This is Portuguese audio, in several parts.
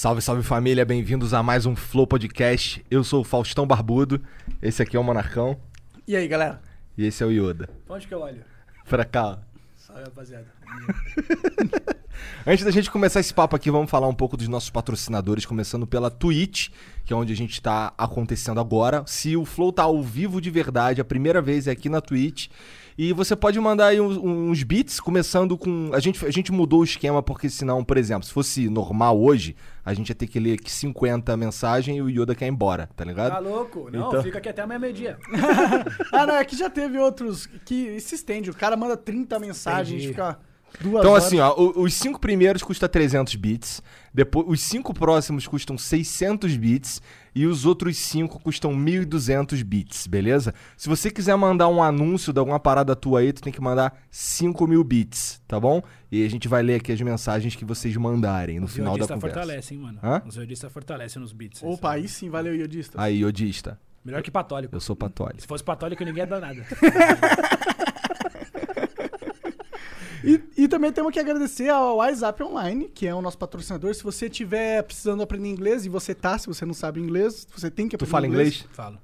Salve, salve família, bem-vindos a mais um Flow Podcast. Eu sou o Faustão Barbudo, esse aqui é o Monarcão E aí, galera? e esse é o Yoda. Pra onde que eu olho? Pra cá. Salve, rapaziada. Antes da gente começar esse papo aqui, vamos falar um pouco dos nossos patrocinadores, começando pela Twitch, que é onde a gente tá acontecendo agora. Se o Flow tá ao vivo de verdade, a primeira vez é aqui na Twitch. E você pode mandar aí uns, uns beats, começando com. A gente, a gente mudou o esquema, porque senão, por exemplo, se fosse normal hoje, a gente ia ter que ler aqui 50 mensagens e o Yoda quer ir embora, tá ligado? Tá louco? Não, Então- fica aqui até amanhã meio-dia. ah, não, é que já teve outros que se estende. O cara manda 30 mensagens, Entendi. fica duas Então, horas. assim, ó, os cinco primeiros custam 300 bits, depois os cinco próximos custam 600 bits e os outros cinco custam 1.200 bits, beleza? Se você quiser mandar um anúncio de alguma parada tua aí, tu tem que mandar 5 mil bits, tá bom? E a gente vai ler aqui as mensagens que vocês mandarem no Os final da conversa. fortalece, hein, mano. Hã? Os iodistas fortalecem nos beats. Opa, aí sim, valeu, iodista. Aí, odista, Melhor que patólico. eu sou patólico. Se fosse patólico, ninguém ia dar nada. E, e também temos que agradecer ao WhatsApp Online, que é o nosso patrocinador. Se você estiver precisando aprender inglês, e você tá, se você não sabe inglês, você tem que Tu aprender fala inglês? Falo.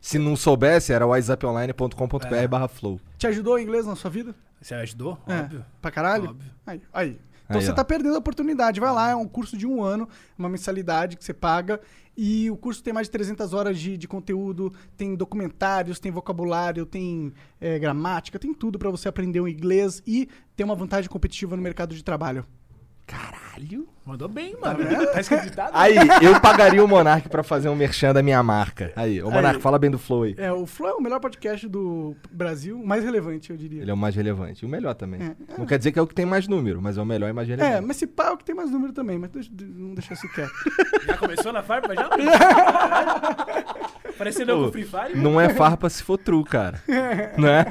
Se não soubesse, era whatsapponline.com.br É. barra flow. Te ajudou o inglês na sua vida? Você ajudou? É. Óbvio. Pra caralho? Óbvio. Aí, aí. Então Aí, você ó. tá perdendo a oportunidade. Vai lá, é um curso de um ano, uma mensalidade que você paga. E o curso tem mais de 300 horas de, de conteúdo, tem documentários, tem vocabulário, tem é, gramática, tem tudo pra você aprender o inglês e ter uma vantagem competitiva no mercado de trabalho. Caralho! Mandou bem, mano. Tá escrito ditado? Aí, eu pagaria o Monark pra fazer um merchan da minha marca. Aí, ô Monark, Aí. fala bem do Flow aí. É, o Flow é o melhor podcast do Brasil, o mais relevante, eu diria. Ele é o mais relevante. E o melhor também. É. Não quer dizer que é o que tem mais número, mas é o melhor e mais relevante. É, mas se pá é o que tem mais número também, mas deixa, não deixa isso quieto. Já começou na farpa já? Parecendo Pô, o Free Fire? Não é farpa se for true, cara. né?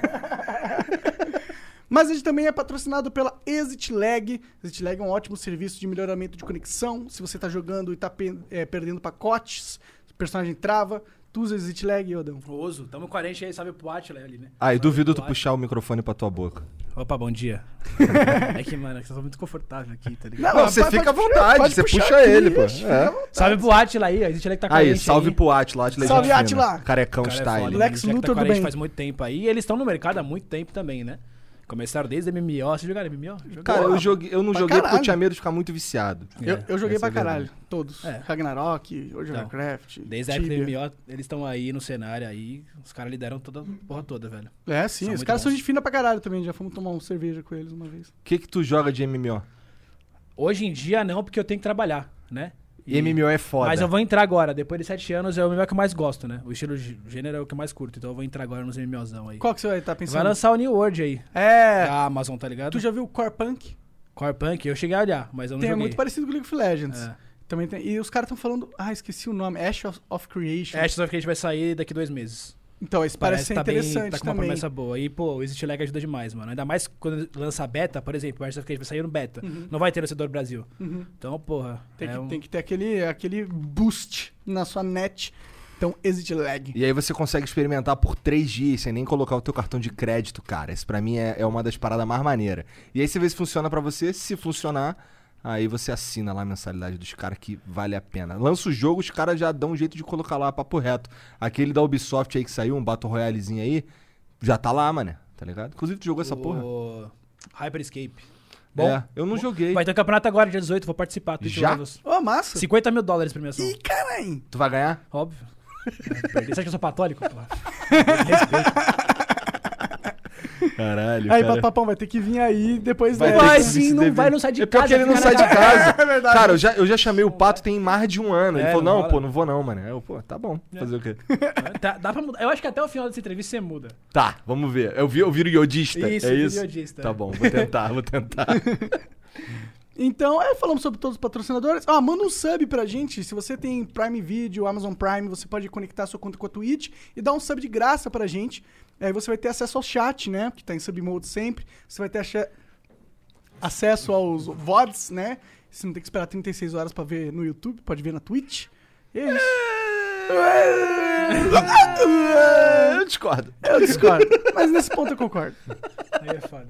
Mas a gente também é patrocinado pela Exit Lag. Exit Lag é um ótimo serviço de melhoramento de conexão. Se você tá jogando e tá pe- é, perdendo pacotes, o personagem trava, tu usa Exit Lag, Yodão. Oso. Tamo com a gente aí, sabe pro Atila ali, né? Ah, e duvido tu puxar o microfone pra tua boca. Opa, bom dia. é que, mano, eu tô muito confortável aqui, tá ligado? Não, você pode- fica à vontade, você puxa aqui, ele, pô. É. Salve pro Atila aí, a gente que tá com a Aí, gente salve aí. pro Atila, Atila é Salve, Atila. Carecão O cara é style. foda, Lex gente Luthor tá do bem. faz muito tempo aí. E eles estão no mercado há muito tempo também, né? Começaram desde MMO. Vocês jogaram MMO? Jogaram? Cara, eu, joguei, eu não Pra joguei porque eu caralho. tinha medo de ficar muito viciado. Eu, É, eu joguei essa pra é a verdade. caralho, todos. É. Ragnarok, World of Não. Warcraft, Desde a época do. MMO, eles estão aí no cenário aí. Os caras lideram toda a porra toda, velho. É, sim, São os caras são gente fina pra caralho também, já fomos tomar uma cerveja com eles uma vez. O que que tu joga de MMO? Hoje em dia não, porque eu tenho que trabalhar, né? E MMO é foda. Mas eu vou entrar agora, depois de 7 anos é o MMO que eu mais gosto, né? O estilo gê- gênero é o que eu mais curto, então eu vou entrar agora nos MMOzão aí. Qual que você vai estar pensando? Vai lançar o New World aí, É, da Amazon, tá ligado? tu já viu o Core Punk? Core Punk, eu cheguei a olhar, mas eu não Tem, é joguei. muito parecido com League of Legends. É. Também tem, e os caras estão falando, ah, esqueci o nome, Ash of, of Creation. Ashes of Creation vai sair daqui dois meses. Então, esse parece, ser tá bem- interessante tá com uma também. promessa boa. E, pô, o Exit Lag ajuda demais, mano. Ainda mais quando lança beta, por exemplo, o of Creation vai sair no beta. Não vai ter no setor Brasil. Uhum. Então, porra. Tem, é que, um- tem que ter aquele, aquele boost na sua net. Então, exit lag. E aí você consegue experimentar por três dias sem nem colocar o teu cartão de crédito, cara. Isso pra mim é, é uma das paradas mais maneiras. E aí você vê se funciona pra você. Se funcionar, aí você assina lá a mensalidade dos caras que vale a pena. Lança o jogo, os caras já dão um jeito de colocar lá papo reto. Aquele da Ubisoft aí que saiu, um Battle Royalezinho aí, já tá lá, mané. Tá ligado? Inclusive tu jogou essa porra? o Hyper Escape. Bom, é, eu não joguei. vai ter um campeonato agora, dia 18, vou participar. Twitch Já? Ô, massa. 50 mil dólares premiação. Ih, caralho. Tu vai ganhar? Óbvio. É. Você acha que eu sou católico? Porra? Respeito. Caralho, Aí, Papapão, vai ter que vir aí depois Vai ter Vai sim, não deve- vai, não sai de É pior casa. que ele não sai de casa. É verdade. Cara, eu já, eu já chamei o Pato tem mais de um ano. Ele É, falou, não não, pô, não vou não, mano. Eu, pô, tá bom. Fazer o quê? Tá, dá pra mudar. Eu acho que até o final dessa entrevista você muda. Tá, vamos ver. Eu, vi, eu viro iodista. Isso, é isso? iodista, Tá é. bom, vou tentar, vou tentar. Então, é, falamos sobre todos os patrocinadores. Ah, manda um sub pra gente. Se você tem Prime Video, Amazon Prime, você pode conectar sua conta com a Twitch e dar um sub de graça pra gente. Aí você vai ter acesso ao chat, né? Que tá em sub mode sempre. Você vai ter acesso aos VODs, né? Você não tem que esperar 36 horas pra ver no YouTube, pode ver na Twitch. E é isso. eu discordo. Eu discordo. Mas nesse ponto eu concordo. Aí é foda.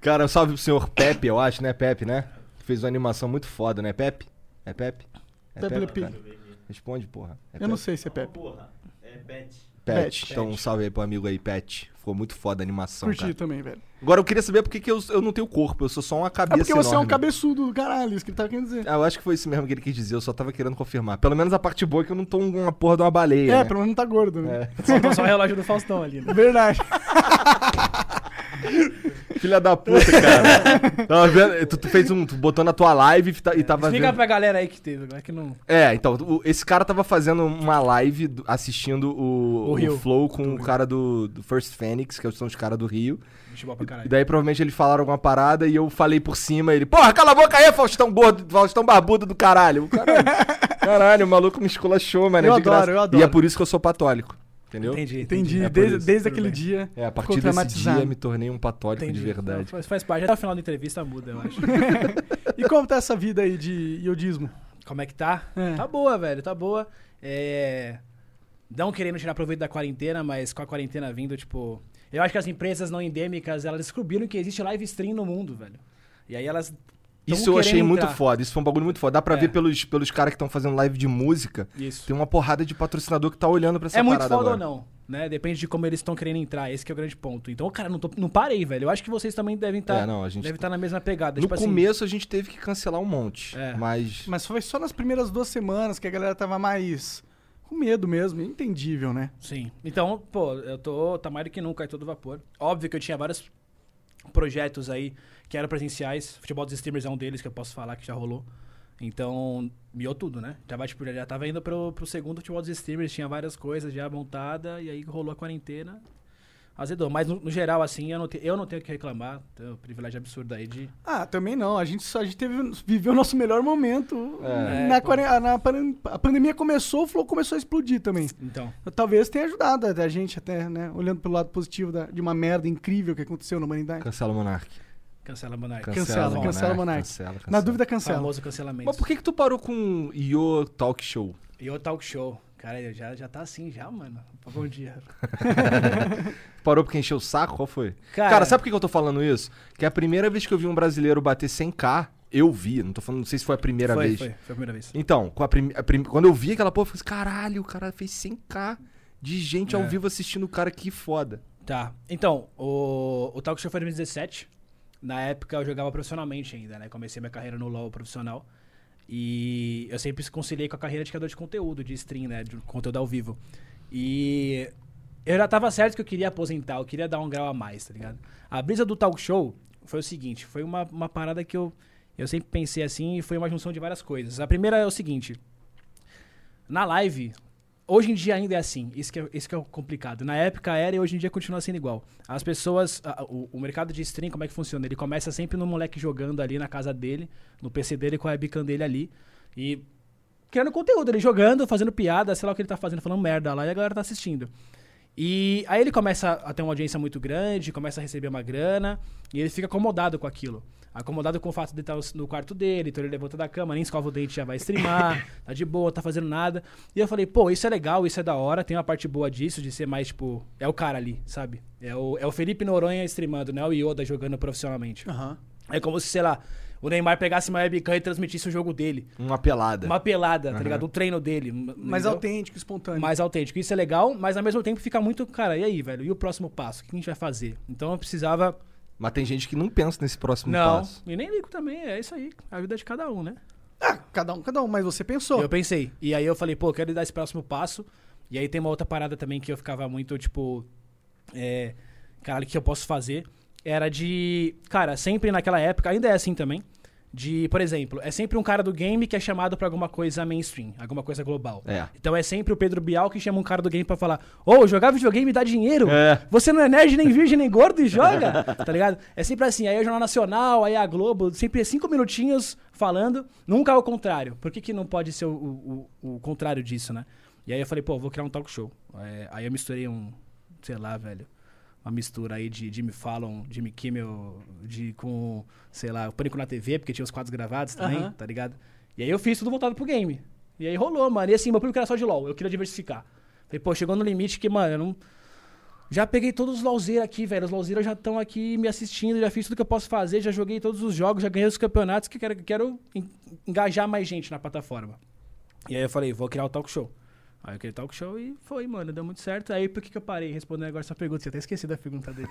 Cara, um salve pro senhor Pepe, eu acho, né, Pepe, né? Que fez uma animação muito foda, né, Pepe? É Pepe? É Pepe Le Pew. cara? Responde, porra. É Eu não Pepe? sei se é Pepe. Porra, é bet. Pet. Pet. Então, um salve aí pro amigo aí, Pet. Ficou muito foda a animação, Curti cara. também, velho. Agora eu queria saber por que, que eu, eu não tenho corpo, eu sou só uma É cabeça porque você é um enorme. cabeçudo do caralho, isso que ele tava querendo dizer. Ah, eu acho que foi isso mesmo que ele quis dizer, eu só tava querendo confirmar. Pelo menos a parte boa é que eu não tô uma porra de uma baleia, É, né? pelo menos não tá gordo, né? Faltou só o relógio do Faustão ali, né? Verdade. Filha da puta, cara. Tava vendo- tu, tu fez um. Tu botou na tua live e e tava Explica vendo. pra galera aí que teve, agora que não... É, então, o- esse cara tava fazendo uma live do- assistindo o, O Rio. Flow com o cara do, do First Phoenix, que são os caras do Rio. E daí provavelmente eles falaram alguma parada e eu falei por cima, ele, porra, cala a boca aí, Faustão gordo, Faustão barbudo do caralho. O Caralho, caralho, o maluco me esculachou, mano. é Eu de adoro, graça. eu adoro. E é por isso que eu sou católico. Entendeu? Entendi, Entendi. É por desde desde aquele bem. dia. É, a partir desse dia me tornei um patólico Entendi. de verdade. Não, faz, faz parte. Até o final da entrevista muda, eu acho. E como tá essa vida aí de iodismo? Como é que tá? É. Tá boa, velho, tá boa. É... Não querendo tirar proveito da quarentena, mas com a quarentena vindo, tipo... Eu acho que as empresas não endêmicas, elas descobriram que existe live stream no mundo, velho. E aí elas... tão Isso eu achei querendo muito entrar. foda. Isso foi um bagulho muito foda. Dá pra É. ver pelos, pelos caras que estão fazendo live de música. Isso. Tem uma porrada de patrocinador que tá olhando pra essa É muito parada foda agora. ou não, né? Depende de como eles estão querendo entrar. Esse que é o grande ponto. Então, cara, não, tô, não parei, velho. Eu acho que vocês também devem estar É, não, a gente- devem estar na mesma pegada. No tipo assim, começo a gente teve que cancelar um monte. É. Mas. Mas foi só nas primeiras duas semanas que a galera tava mais com medo mesmo. Entendível, né? Sim. Então, pô, eu tô tá mais do que nunca, é todo vapor. Óbvio que eu tinha vários projetos aí que eram presenciais. Futebol dos streamers é um deles que eu posso falar que já rolou. Então, miou tudo, né? Tava, tipo, já tava indo pro, pro segundo futebol dos streamers, tinha várias coisas já montada, e aí rolou a quarentena. Azedou. Mas no, no geral, assim, eu não, te- eu não tenho o que reclamar. Tenho um privilégio absurdo aí de. Ah, também não. A gente, só, a gente teve, viveu o nosso melhor momento. É. na, É, quaren- na pan- a pandemia começou, o Flow começou a explodir também. Então. Talvez tenha ajudado a gente até, né? Olhando pelo lado positivo da- de uma merda incrível que aconteceu na humanidade. Cancela o Monark. Cancela Monark. Cancela, cancela Monark. Cancela, cancela. Na dúvida, cancela. Famoso cancelamento. Mas por que que tu parou com Yo Talk Show? E o talk show. Cara, já, já tá assim já, mano. Bom dia. Parou porque encheu o saco? Qual foi? Cara- Cara, sabe por que que eu tô falando isso? Que a primeira vez que eu vi um brasileiro bater 100k, eu vi. Não tô falando, não sei se foi a primeira foi, vez. Foi, foi a primeira vez. Então, com a prim- a prim- quando eu vi aquela porra, eu falei assim, caralho, o cara fez 100k de gente ao É. vivo assistindo o cara, que foda. Tá. Então, o, o Talk Show foi em 2017. Na época eu jogava profissionalmente ainda, né? Comecei minha carreira no LoL profissional. E eu sempre conciliei com a carreira de criador de conteúdo, de stream, né? De conteúdo ao vivo. E eu já tava certo que eu queria aposentar, eu queria dar um grau a mais, tá ligado? A brisa do Talk Show foi o seguinte, foi uma, uma parada que eu, eu sempre pensei assim e foi uma junção de várias coisas. A primeira é o seguinte, na live, hoje em dia ainda é assim. Isso que é, isso que é complicado. Na época era e hoje em dia continua sendo igual. As pessoas. a- o, o mercado de stream, como é que funciona? Ele começa sempre no moleque jogando ali na casa dele, no PC dele com a webcam dele ali. E. Criando conteúdo, ele jogando, fazendo piada, sei lá o que ele tá fazendo, falando merda lá, e a galera tá assistindo. E aí ele começa a ter uma audiência muito grande, começa a receber uma grana, e ele fica acomodado com aquilo. Acomodado com o fato de estar no quarto dele, então ele levanta da cama, nem escova o dente, já vai streamar, tá de boa, tá fazendo nada. E eu falei, pô, isso é legal, isso é da hora, tem uma parte boa disso, de ser mais, tipo, é o cara ali, sabe? É o, é o Felipe Noronha streamando, não é o Yoda jogando profissionalmente. Aham. É como se, sei lá, o Neymar pegasse uma webcam e transmitisse o jogo dele. Uma pelada. Uma pelada, tá Aham. ligado? O treino dele. Mais entendeu? autêntico, espontâneo. mais autêntico. Isso é legal, mas ao mesmo tempo fica muito, cara, e aí, velho? E o próximo passo? O que a gente vai fazer? Então eu precisava. Mas tem gente que não pensa nesse próximo não, passo. e nem ligo também, é isso aí. A vida de cada um, né? Ah, cada um, cada um, mas você pensou. Eu pensei. E aí eu falei, pô, eu quero dar esse próximo passo. E aí tem uma outra parada também que eu ficava muito, tipo. É. Caralho, o que eu posso fazer? Era de. Cara, sempre naquela época, ainda é assim também. De, por exemplo, é sempre um cara do game que é chamado pra alguma coisa mainstream, alguma coisa global. É. Então é sempre o Pedro Bial que chama um cara do game pra falar: Ô, jogar videogame dá dinheiro. É. Você não é nerd, nem virgem, nem gordo e joga. tá ligado? É sempre assim. Aí é o Jornal Nacional, aí a Globo, sempre é cinco minutinhos falando. Nunca é o contrário. Por que, que não pode ser o, o, o- o contrário disso, né? E aí eu falei, pô, vou criar um talk show. É, aí eu misturei um, sei lá, velho. Uma mistura aí de Jimmy Fallon, Jimmy Kimmel, de, com, sei lá, o Pânico na TV, porque tinha os quadros gravados também, tá ligado? E aí eu fiz tudo voltado pro game. E aí rolou, mano. E assim, meu público era só de LOL, eu queria diversificar. Falei, pô, chegou no limite que, mano, eu não. Já peguei todos os Lauzeiros aqui, velho. Os Lauzeiros já estão aqui me assistindo, já fiz tudo que eu posso fazer, já joguei todos os jogos, já ganhei os campeonatos que quero, quero en- engajar mais gente na plataforma. E aí eu falei, vou criar o talk show. Aí o talk show e foi, mano, deu muito certo. Aí por que, que eu parei respondendo agora essa pergunta? Você até esqueci da pergunta dele.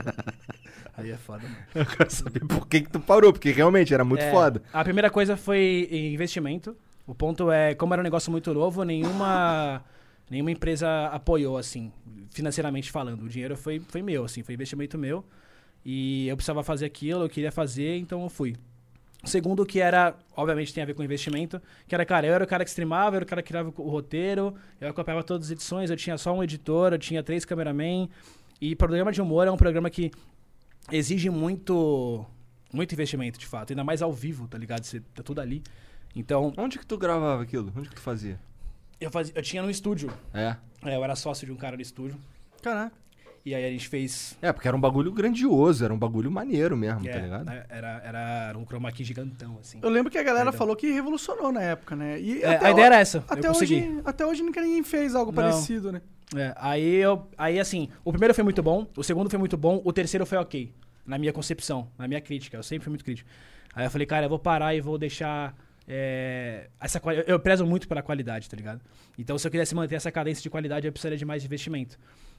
aí é foda, mano. Eu quero saber por que, que tu parou, porque realmente era muito É, foda. A primeira coisa foi investimento. O ponto é, como era um negócio muito novo, nenhuma, nenhuma empresa apoiou, assim, financeiramente falando. O dinheiro foi, foi meu, assim, foi investimento meu. E eu precisava fazer aquilo, eu queria fazer, então eu fui. O segundo que era, obviamente tem a ver com investimento, que era, cara, eu era o cara que streamava, eu era o cara que criava o roteiro, eu acompanhava todas as edições, eu tinha só um editor, eu tinha três cameramen. E programa de humor é um programa que exige muito muito investimento, de fato. Ainda mais ao vivo, tá ligado? Você tá tudo ali. Então, Onde que tu gravava aquilo? Onde que tu fazia? eu, fazia, eu tinha no estúdio. É. É, eu era sócio de um cara no estúdio. Caraca. E aí a gente fez. É, porque era um bagulho grandioso, era um bagulho maneiro mesmo, é, tá ligado? né, Era, era um chroma key gigantão, assim. Eu lembro que a galera Perdão. falou que revolucionou na época, né? E É, até a ideia ho- era essa. Até hoje, até hoje nunca ninguém fez algo Não. parecido, né? É, aí eu. Aí assim, o primeiro foi muito bom, o segundo foi muito bom, o terceiro foi ok. Na minha concepção, na minha crítica. Eu sempre fui muito crítico. Aí eu falei, cara, eu vou parar e vou deixar. é, essa eu prezo muito pela qualidade, tá ligado? Então, se eu quisesse manter essa cadência de qualidade, eu precisaria de mais investimento.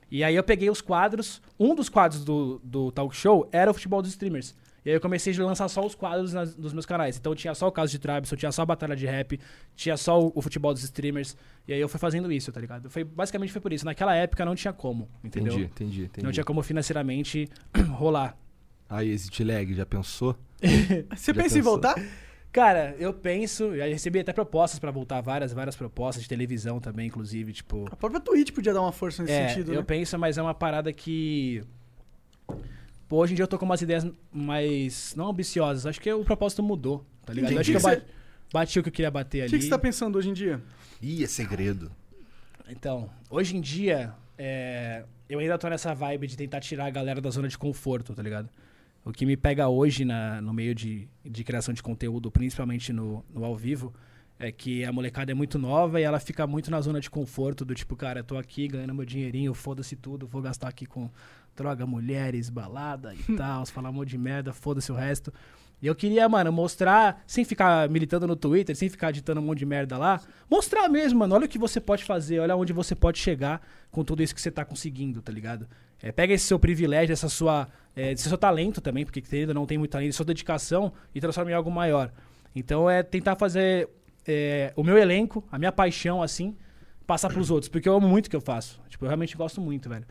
E aí eu peguei os quadros. Um dos quadros do, do talk show era o futebol dos streamers. E aí eu comecei a lançar só os quadros nas- nos meus canais. Então tinha só o caso de Travis, eu tinha só a batalha de rap, tinha só o, o futebol dos streamers. E aí eu fui fazendo isso, tá ligado? Foi, basicamente foi por isso. Naquela época não tinha como, entendeu? Entendi, entendi, entendi. Não tinha como financeiramente rolar. Aí, exit lag, já pensou? Você Já pensa em pensou? voltar? Cara, eu penso, já recebi até propostas pra voltar, várias, várias propostas de televisão também, inclusive, tipo. A própria Twitch podia dar uma força nesse É, sentido, eu né? penso, mas é uma parada que. Pô, hoje em dia eu tô com umas ideias mais. não ambiciosas. Acho que o propósito mudou, tá ligado? Que- Eu acho que que eu que ba- bati o que eu queria bater O ali. que, que você tá pensando hoje em dia? Ih, é segredo. Então, hoje em dia, é, eu ainda tô nessa vibe de tentar tirar a galera da zona de conforto, tá ligado? O que me pega hoje na- no meio de, de criação de conteúdo, principalmente no, no ao vivo, é que a molecada é muito nova e ela fica muito na zona de conforto do tipo, cara, eu tô aqui ganhando meu dinheirinho, foda-se tudo, vou gastar aqui com droga, mulheres, balada e tal, falar um monte de merda, foda-se o resto. E eu queria, mano, mostrar, sem ficar militando no Twitter, sem ficar ditando um monte de merda lá, mostrar mesmo, mano, olha o que você pode fazer, olha onde você pode chegar com tudo isso que você tá conseguindo, tá ligado? É, pega esse seu privilégio, essa sua, é, esse seu talento também, porque querido, não tem muito talento, sua dedicação e transforma em algo maior. Então é tentar fazer é, o meu elenco, a minha paixão, assim, passar pros outros, porque eu amo muito o que eu faço. Tipo, eu realmente gosto muito, velho.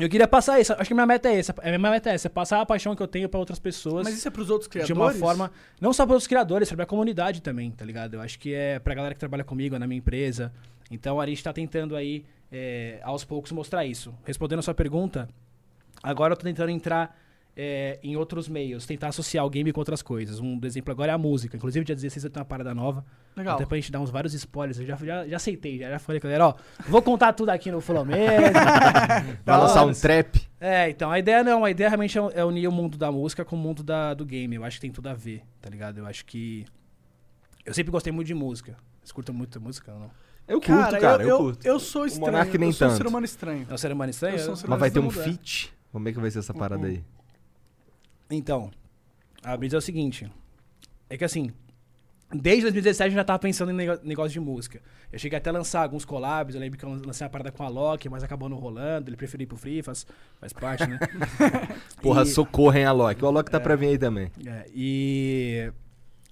Eu queria passar isso, acho que minha meta é essa, a minha meta é essa, é passar a paixão que eu tenho pra outras pessoas Mas isso é pros outros de criadores? uma forma, não só para os criadores, para a comunidade também, tá ligado? Eu acho que é pra galera que trabalha comigo, é na minha empresa. Então a gente tá tentando aí, é, aos poucos, mostrar isso. Respondendo a sua pergunta, agora eu tô tentando entrar é, em outros meios, tentar associar o game com outras coisas. Um exemplo agora é a música. Inclusive, dia 16 eu tenho uma parada nova. Legal. Até pra gente dar uns vários spoilers. Eu já, já, já aceitei, já, já falei com a galera, ó, vou contar tudo aqui no Flow mesmo. Vai lançar um trap? É, então, a ideia não, a ideia realmente é, é unir o mundo da música com o mundo da, do game. Eu acho que tem tudo a ver, tá ligado? Eu acho que. Eu sempre gostei muito de música. Vocês curtam muito música ou não? Eu curto, cara, eu, eu, curto. eu sou estranho. Monark nem eu sou um tanto. ser humano estranho. É um ser humano estranho? Eu sou um ser Mas vai ter um feat? Como é que vai ser essa parada aí? Então, a brisa é o seguinte. É que assim, desde 2017 eu já tava pensando em negócio de música. Eu cheguei até a lançar alguns collabs, eu lembro que eu lancei uma parada com a Loki, mas acabou não rolando, ele preferiu ir pro Free, faz, faz parte, né? Porra, E- socorro, hein, Alok. O Alok tá pra vir aí também. É, e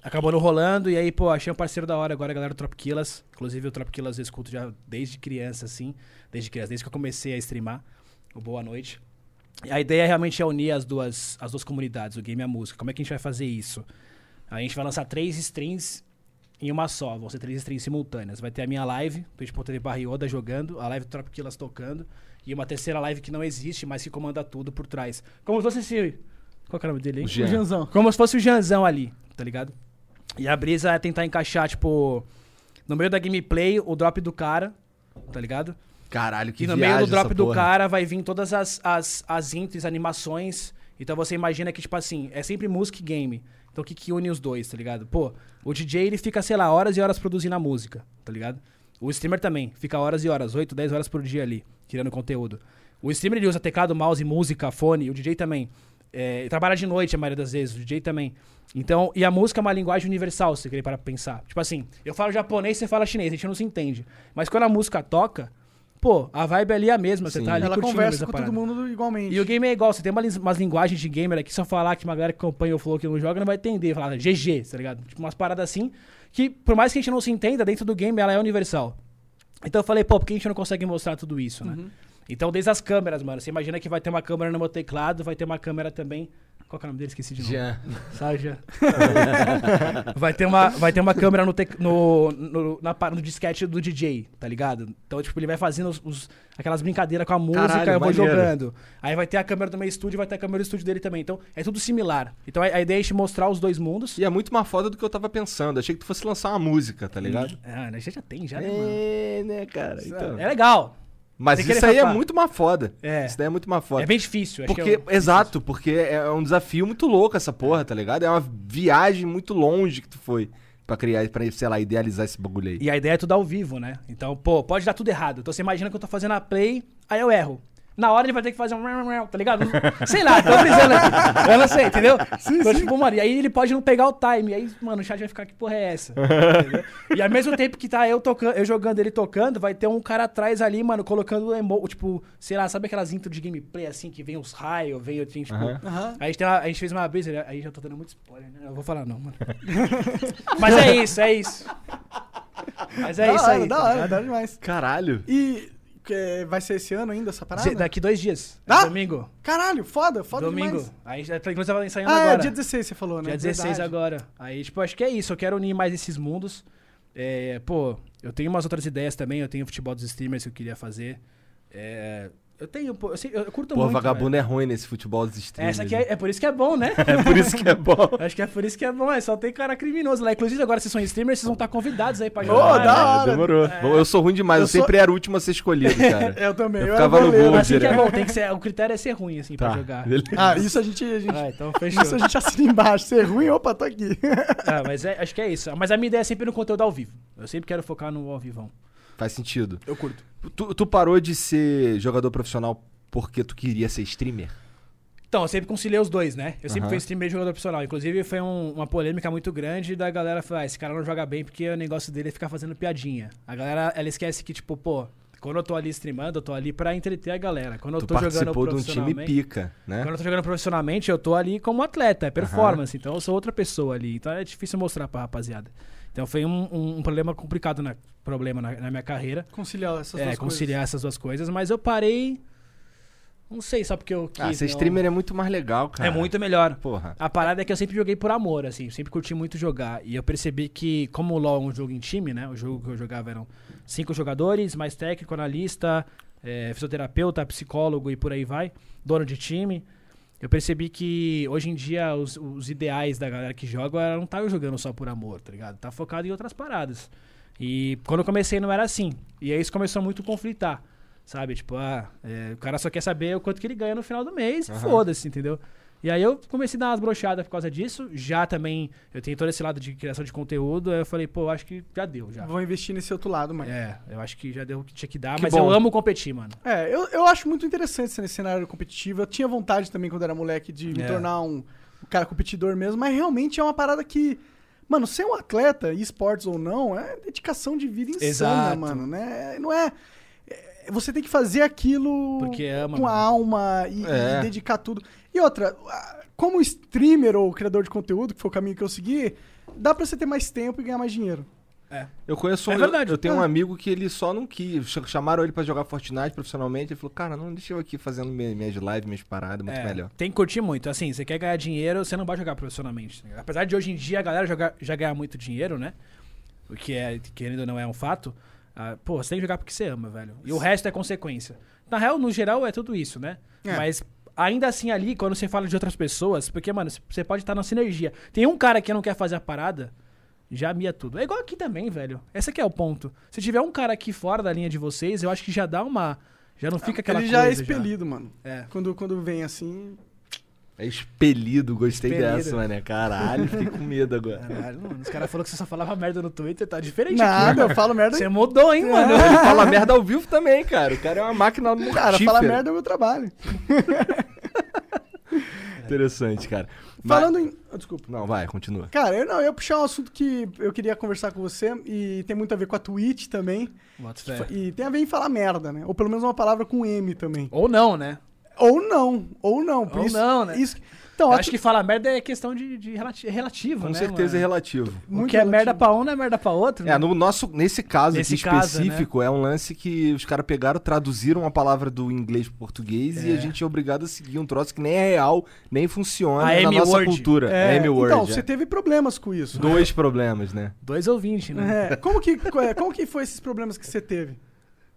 acabou não rolando, e aí, pô, achei um parceiro da hora agora, a galera do Tropiquilas. Inclusive, o Tropiquilas eu escuto já desde criança, assim. Desde criança, desde que eu comecei a streamar. O Boa Noite. E a ideia realmente é unir as duas, as duas comunidades, o game e a música. Como é que a gente vai fazer isso? A gente vai lançar três streams em uma só. Vão ser três streams simultâneas. Vai ter a minha live, twitch.tv barra Yoda jogando, a live do Tropiquilas tocando, e uma terceira live que não existe, mas que comanda tudo por trás. Como se fosse esse... Qual que é o nome dele aí? O Jean. O Janzão. Como se fosse o Janzão ali, tá ligado? E a brisa é tentar encaixar, tipo, no meio da gameplay, o drop do cara, tá ligado? Caralho, que e no meio do drop do cara vai vir todas as, as, as intros, animações. Então você imagina que, tipo assim, é sempre música e game. Então o que, que une os dois, tá ligado? Pô, o DJ ele fica, sei lá, horas e horas produzindo a música, tá ligado? O streamer também, fica horas e horas, 8, 10 horas por dia ali, tirando conteúdo. O streamer ele usa teclado, mouse, música, fone, o DJ também. É, trabalha de noite a maioria das vezes, o DJ também. Então, e a música é uma linguagem universal, se você querer para pensar. Tipo assim, eu falo japonês, você fala chinês, a gente não se entende. Mas quando a música toca, pô, a vibe ali é a mesma, você Sim. tá ali Ela curtindo a conversa com parada. todo mundo igualmente. E o game é igual, você tem uma, umas linguagens de gamer aqui, se eu falar que uma galera que acompanha o Flow que não joga não vai entender. Falar GG, tá ligado? Tipo, umas paradas assim, que por mais que a gente não se entenda, dentro do game ela é universal. Então eu falei, pô, por que a gente não consegue mostrar tudo isso, né? Então, desde as câmeras, mano. Você imagina que vai ter uma câmera no meu teclado, vai ter uma câmera também. Qual é o nome dele? Esqueci de novo. Jean. Sabe, Jean? vai, ter uma, vai ter uma câmera no, tec- no, no, na, no disquete do DJ, tá ligado? Então, tipo, ele vai fazendo os- os- aquelas brincadeiras com a música, Caralho, eu vou maneiro. jogando. Aí vai ter a câmera do meu estúdio, vai ter a câmera do estúdio dele também. Então, é tudo similar. Então, a, a ideia é a gente mostrar os dois mundos. E é muito mais foda do que eu tava pensando. Achei que tu fosse lançar uma música, tá ligado? Ah, a gente já tem, já, né, mano? É, né, cara? Então. É legal. Mas isso aí é muito mais foda. É. Isso daí é muito mais foda. É bem difícil. acho que Porque, é um- exato, porque é um desafio muito louco essa porra, tá ligado? É uma viagem muito longe que tu foi pra criar, pra, sei lá, idealizar esse bagulho aí. E a ideia é tudo ao vivo, né? Então, pô, pode dar tudo errado. Então você imagina que eu tô fazendo a play, aí eu erro. Na hora ele vai ter que fazer um. Tá ligado? Sei lá, tô brisando aqui. Eu não sei, entendeu? Sim, então, tipo, mano, e aí ele pode não pegar o time. Aí, mano, o chat vai ficar, que porra é essa? Entendeu? E ao mesmo tempo que tá eu tocando, eu jogando ele tocando, vai ter um cara atrás ali, mano, colocando emo, tipo, sei lá, sabe aquelas intro de gameplay assim, que vem os raios, vem, tem, tipo. Aí a gente, tem uma- a gente fez uma brisa, aí já tô dando muito spoiler, né? Eu vou falar não, mano. Mas é isso, é isso. Mas é da isso hora, aí. Da tá hora, da hora demais. Caralho. E é, vai ser esse ano ainda essa parada? Daqui dois dias. É Ah! Domingo. Caralho, foda, foda Domingo. demais. Aí, já- inclusive, tava ensaiando Ah, é, agora. dia 16 você falou, né? Dia 16 Verdade. agora. Aí, tipo, acho que é isso. Eu quero unir mais esses mundos. É, pô, eu tenho umas outras ideias também. Eu tenho o futebol dos streamers que eu queria fazer. É, eu tenho, pô, eu, sei- eu curto Pô, muito. vagabundo velho. é ruim nesse futebol dos streamers. Essa aqui é, é por isso que é bom, né? É por isso que é bom. Acho que é por isso que é bom, é só tem cara criminoso lá. Inclusive, agora vocês são streamers, vocês vão estar convidados aí pra Ô, jogar. da né? hora. Demorou. Bom, Eu sou ruim demais, eu, Eu sou- sempre era o último a ser escolhido, cara. Eu também. Eu Eu, ficava no gol. Assim que é bom, tem que ser, o critério é ser ruim, assim, pra Tá. jogar. beleza. Ah, isso a gente, a gente, Ah, então fechou. isso a gente assina embaixo. Ser ruim, opa, tô aqui. Ah, mas é- acho que é isso. Mas a minha ideia é sempre no conteúdo ao vivo. Eu sempre quero focar no ao vivão. Faz sentido. Eu curto. Tu, tu parou de ser jogador profissional porque tu queria ser streamer? Então, eu sempre conciliei os dois, né? Eu sempre Aham. fui streamer e jogador profissional. Inclusive, foi um- uma polêmica muito grande da galera falar, ah, esse cara não joga bem porque o negócio dele é ficar fazendo piadinha. A galera, ela esquece que, tipo, pô, quando eu tô ali streamando, eu tô ali pra entreter a galera. Quando eu Tu tô jogando participou de um time profissionalmente... pica, né? Quando eu tô jogando profissionalmente, eu tô ali como atleta, é performance. Então eu sou outra pessoa ali. Então é difícil mostrar pra rapaziada. Então foi um, um- um problema complicado na, problema na, na minha carreira. Conciliar essas é, duas conciliar essas duas coisas, mas eu parei. Não sei, só porque eu quis. Ah, ser não- streamer é muito mais legal, cara. É muito melhor. Porra. A parada é que eu sempre joguei por amor, assim, sempre curti muito jogar. E eu percebi que, como o LoL é um jogo em time, né? O jogo que eu jogava eram cinco jogadores, mais técnico, analista, é, fisioterapeuta, psicólogo e por aí vai, dono de time. Eu percebi que hoje em dia os, os ideais da galera que joga ela não tá jogando só por amor, tá ligado? Tá focado em outras paradas. E quando eu comecei não era assim. E aí isso começou muito a conflitar. Sabe? Tipo, ah, é, o cara só quer saber o quanto que ele ganha no final do mês e Aham. foda-se, entendeu? E aí eu comecei a dar umas brochadas por causa disso. Já também, eu tenho todo esse lado de criação de conteúdo. Aí eu falei, pô, eu acho que já deu, já. Vou investir nesse outro lado, mano. É, eu acho que já deu o que tinha que dar. Que mas bom. eu amo competir, mano. É, eu, eu acho muito interessante ser nesse cenário competitivo. Eu tinha vontade também, quando era moleque, de me É. tornar um, um cara competidor mesmo, mas realmente é uma parada que. Mano, ser um atleta, esportes ou não, é dedicação de vida insana, Exato. mano, né? Não é. é- Você tem que fazer aquilo Porque ama, com a alma e, É. e dedicar tudo. E outra, como streamer ou criador de conteúdo, que foi o caminho que eu segui, dá pra você ter mais tempo e ganhar mais dinheiro. Eu conheço É um. verdade. Eu, eu tenho Ah. um amigo que ele só não quis. Ch- Chamaram ele pra jogar Fortnite profissionalmente. Ele falou, cara, não, deixa eu aqui fazendo minha- minhas lives, minhas paradas, muito É, melhor. Tem que curtir muito. Assim, você quer ganhar dinheiro, você não vai jogar profissionalmente. tá? Apesar de hoje em dia a galera jogar, já ganhar muito dinheiro, né? O que é, querendo ou não, é um fato. ah, pô, você tem que jogar porque você ama, velho. E o resto é consequência. Na real, no geral, é tudo isso, né? É. Mas ainda assim ali, quando você fala de outras pessoas, porque, mano, você pode estar na sinergia. Tem um cara que não quer fazer a parada, já mia tudo. É igual aqui também, velho. Esse aqui é o ponto. Se tiver um cara aqui fora da linha de vocês, eu acho que já dá uma. Já não fica aquela Ele já é coisa. expelido, mano. É. Quando, quando vem assim. É expelido, gostei Expelido. dessa, mano. Caralho, fiquei com medo agora. Caralho, mano, os caras falaram que você só falava merda no Twitter, tá diferente Nada, aqui. eu falo merda. Você mudou, hein, mano? Ele fala merda ao vivo também, cara. O cara é uma máquina mortífera. Cara, falar merda é o meu trabalho. Interessante, cara. Mas- Falando em. ah, Desculpa. Não, vai, continua. Cara, eu não, eu ia puxar um assunto que eu queria conversar com você e tem muito a ver com a Twitch também. Bota fé. E tem a ver em falar merda, né? Ou pelo menos uma palavra com M também. Ou não, né? Ou não, ou não. Por Ou isso, não, né? Isso, então, acho que falar merda é questão de, de relati- é relativo, Com né? certeza é mano? relativo. O muito que é relativo. merda pra um não é merda pra outro, né? É, no nosso, nesse caso Nesse aqui caso, né? específico, é um lance que os caras pegaram, traduziram a palavra do inglês pro português e É. a gente é obrigado a seguir um troço que nem é real, nem funciona A na nossa word. cultura. É, então, é. você teve problemas com isso. Dois problemas, né? Dois ou vinte, né? É, como, que, é, como que foi esses problemas que você teve?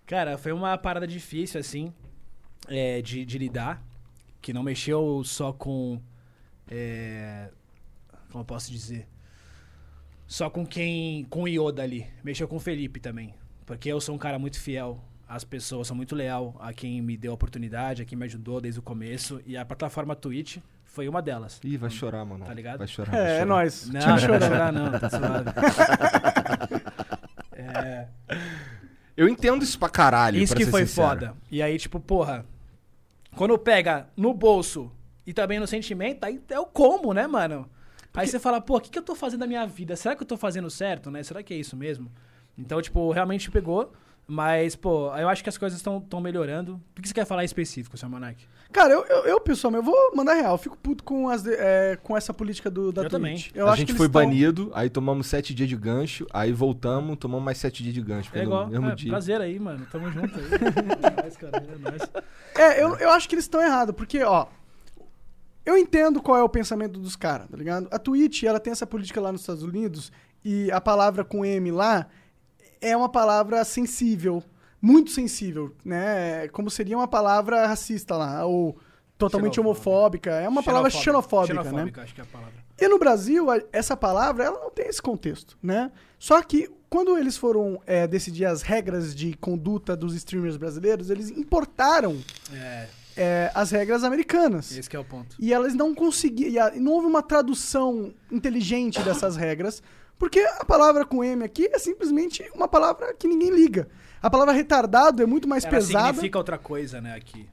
Cara, foi uma parada difícil, assim, é, de, de lidar, que não mexeu só com. é, como eu posso dizer? Só com quem. com o Yoda ali. Mexeu com o Felipe também. Porque eu sou um cara muito fiel às pessoas, sou muito leal a quem me deu a oportunidade, a quem me ajudou desde o começo. E a plataforma Twitch foi uma delas. Ih, vai chorar, mano. Tá ligado? Vai chorar. vai É, é chorar. nóis. Não, não vai chorando. chorar não, tá suave. É, Eu entendo isso pra caralho. Isso pra que ser foi sincero. foda. E aí, tipo, porra, quando pega no bolso e também no sentimento, aí é o como, né, mano? Aí você fala, pô, o que, que eu tô fazendo da minha vida? Será que eu tô fazendo certo, né? Será que é isso mesmo? Então, tipo, realmente pegou. Mas, pô, eu acho que as coisas estão melhorando. O que você quer falar em específico, seu Monark? Cara, eu, eu, eu, pessoalmente, eu vou mandar real. Eu fico puto com, as, é, com essa política do, da Eu Twitch. também. Eu a acho gente que foi tão- banido, aí tomamos sete dias de gancho, aí voltamos, tomamos mais sete dias de gancho. É igual. mesmo É, dia. prazer aí, mano. Tamo junto aí. é nóis, cara. É nóis. É, eu, eu acho que eles estão errados, porque, ó. Eu entendo qual é o pensamento dos caras, tá ligado? A Twitch, ela tem essa política lá nos Estados Unidos e a palavra com M lá é uma palavra sensível, muito sensível, né? Como seria uma palavra racista lá, ou totalmente homofóbica. É uma palavra xenofóbica, né? Xenofóbica, acho que é a palavra. E no Brasil, essa palavra, ela não tem esse contexto, né? Só que quando eles foram é, decidir as regras de conduta dos streamers brasileiros, eles importaram É, é, as regras americanas. esse que é o ponto. E elas não conseguiam. Não houve uma tradução inteligente dessas regras, porque a palavra com M aqui é simplesmente uma palavra que ninguém liga. A palavra retardado é muito mais Ela pesada. significa outra coisa, né, aqui.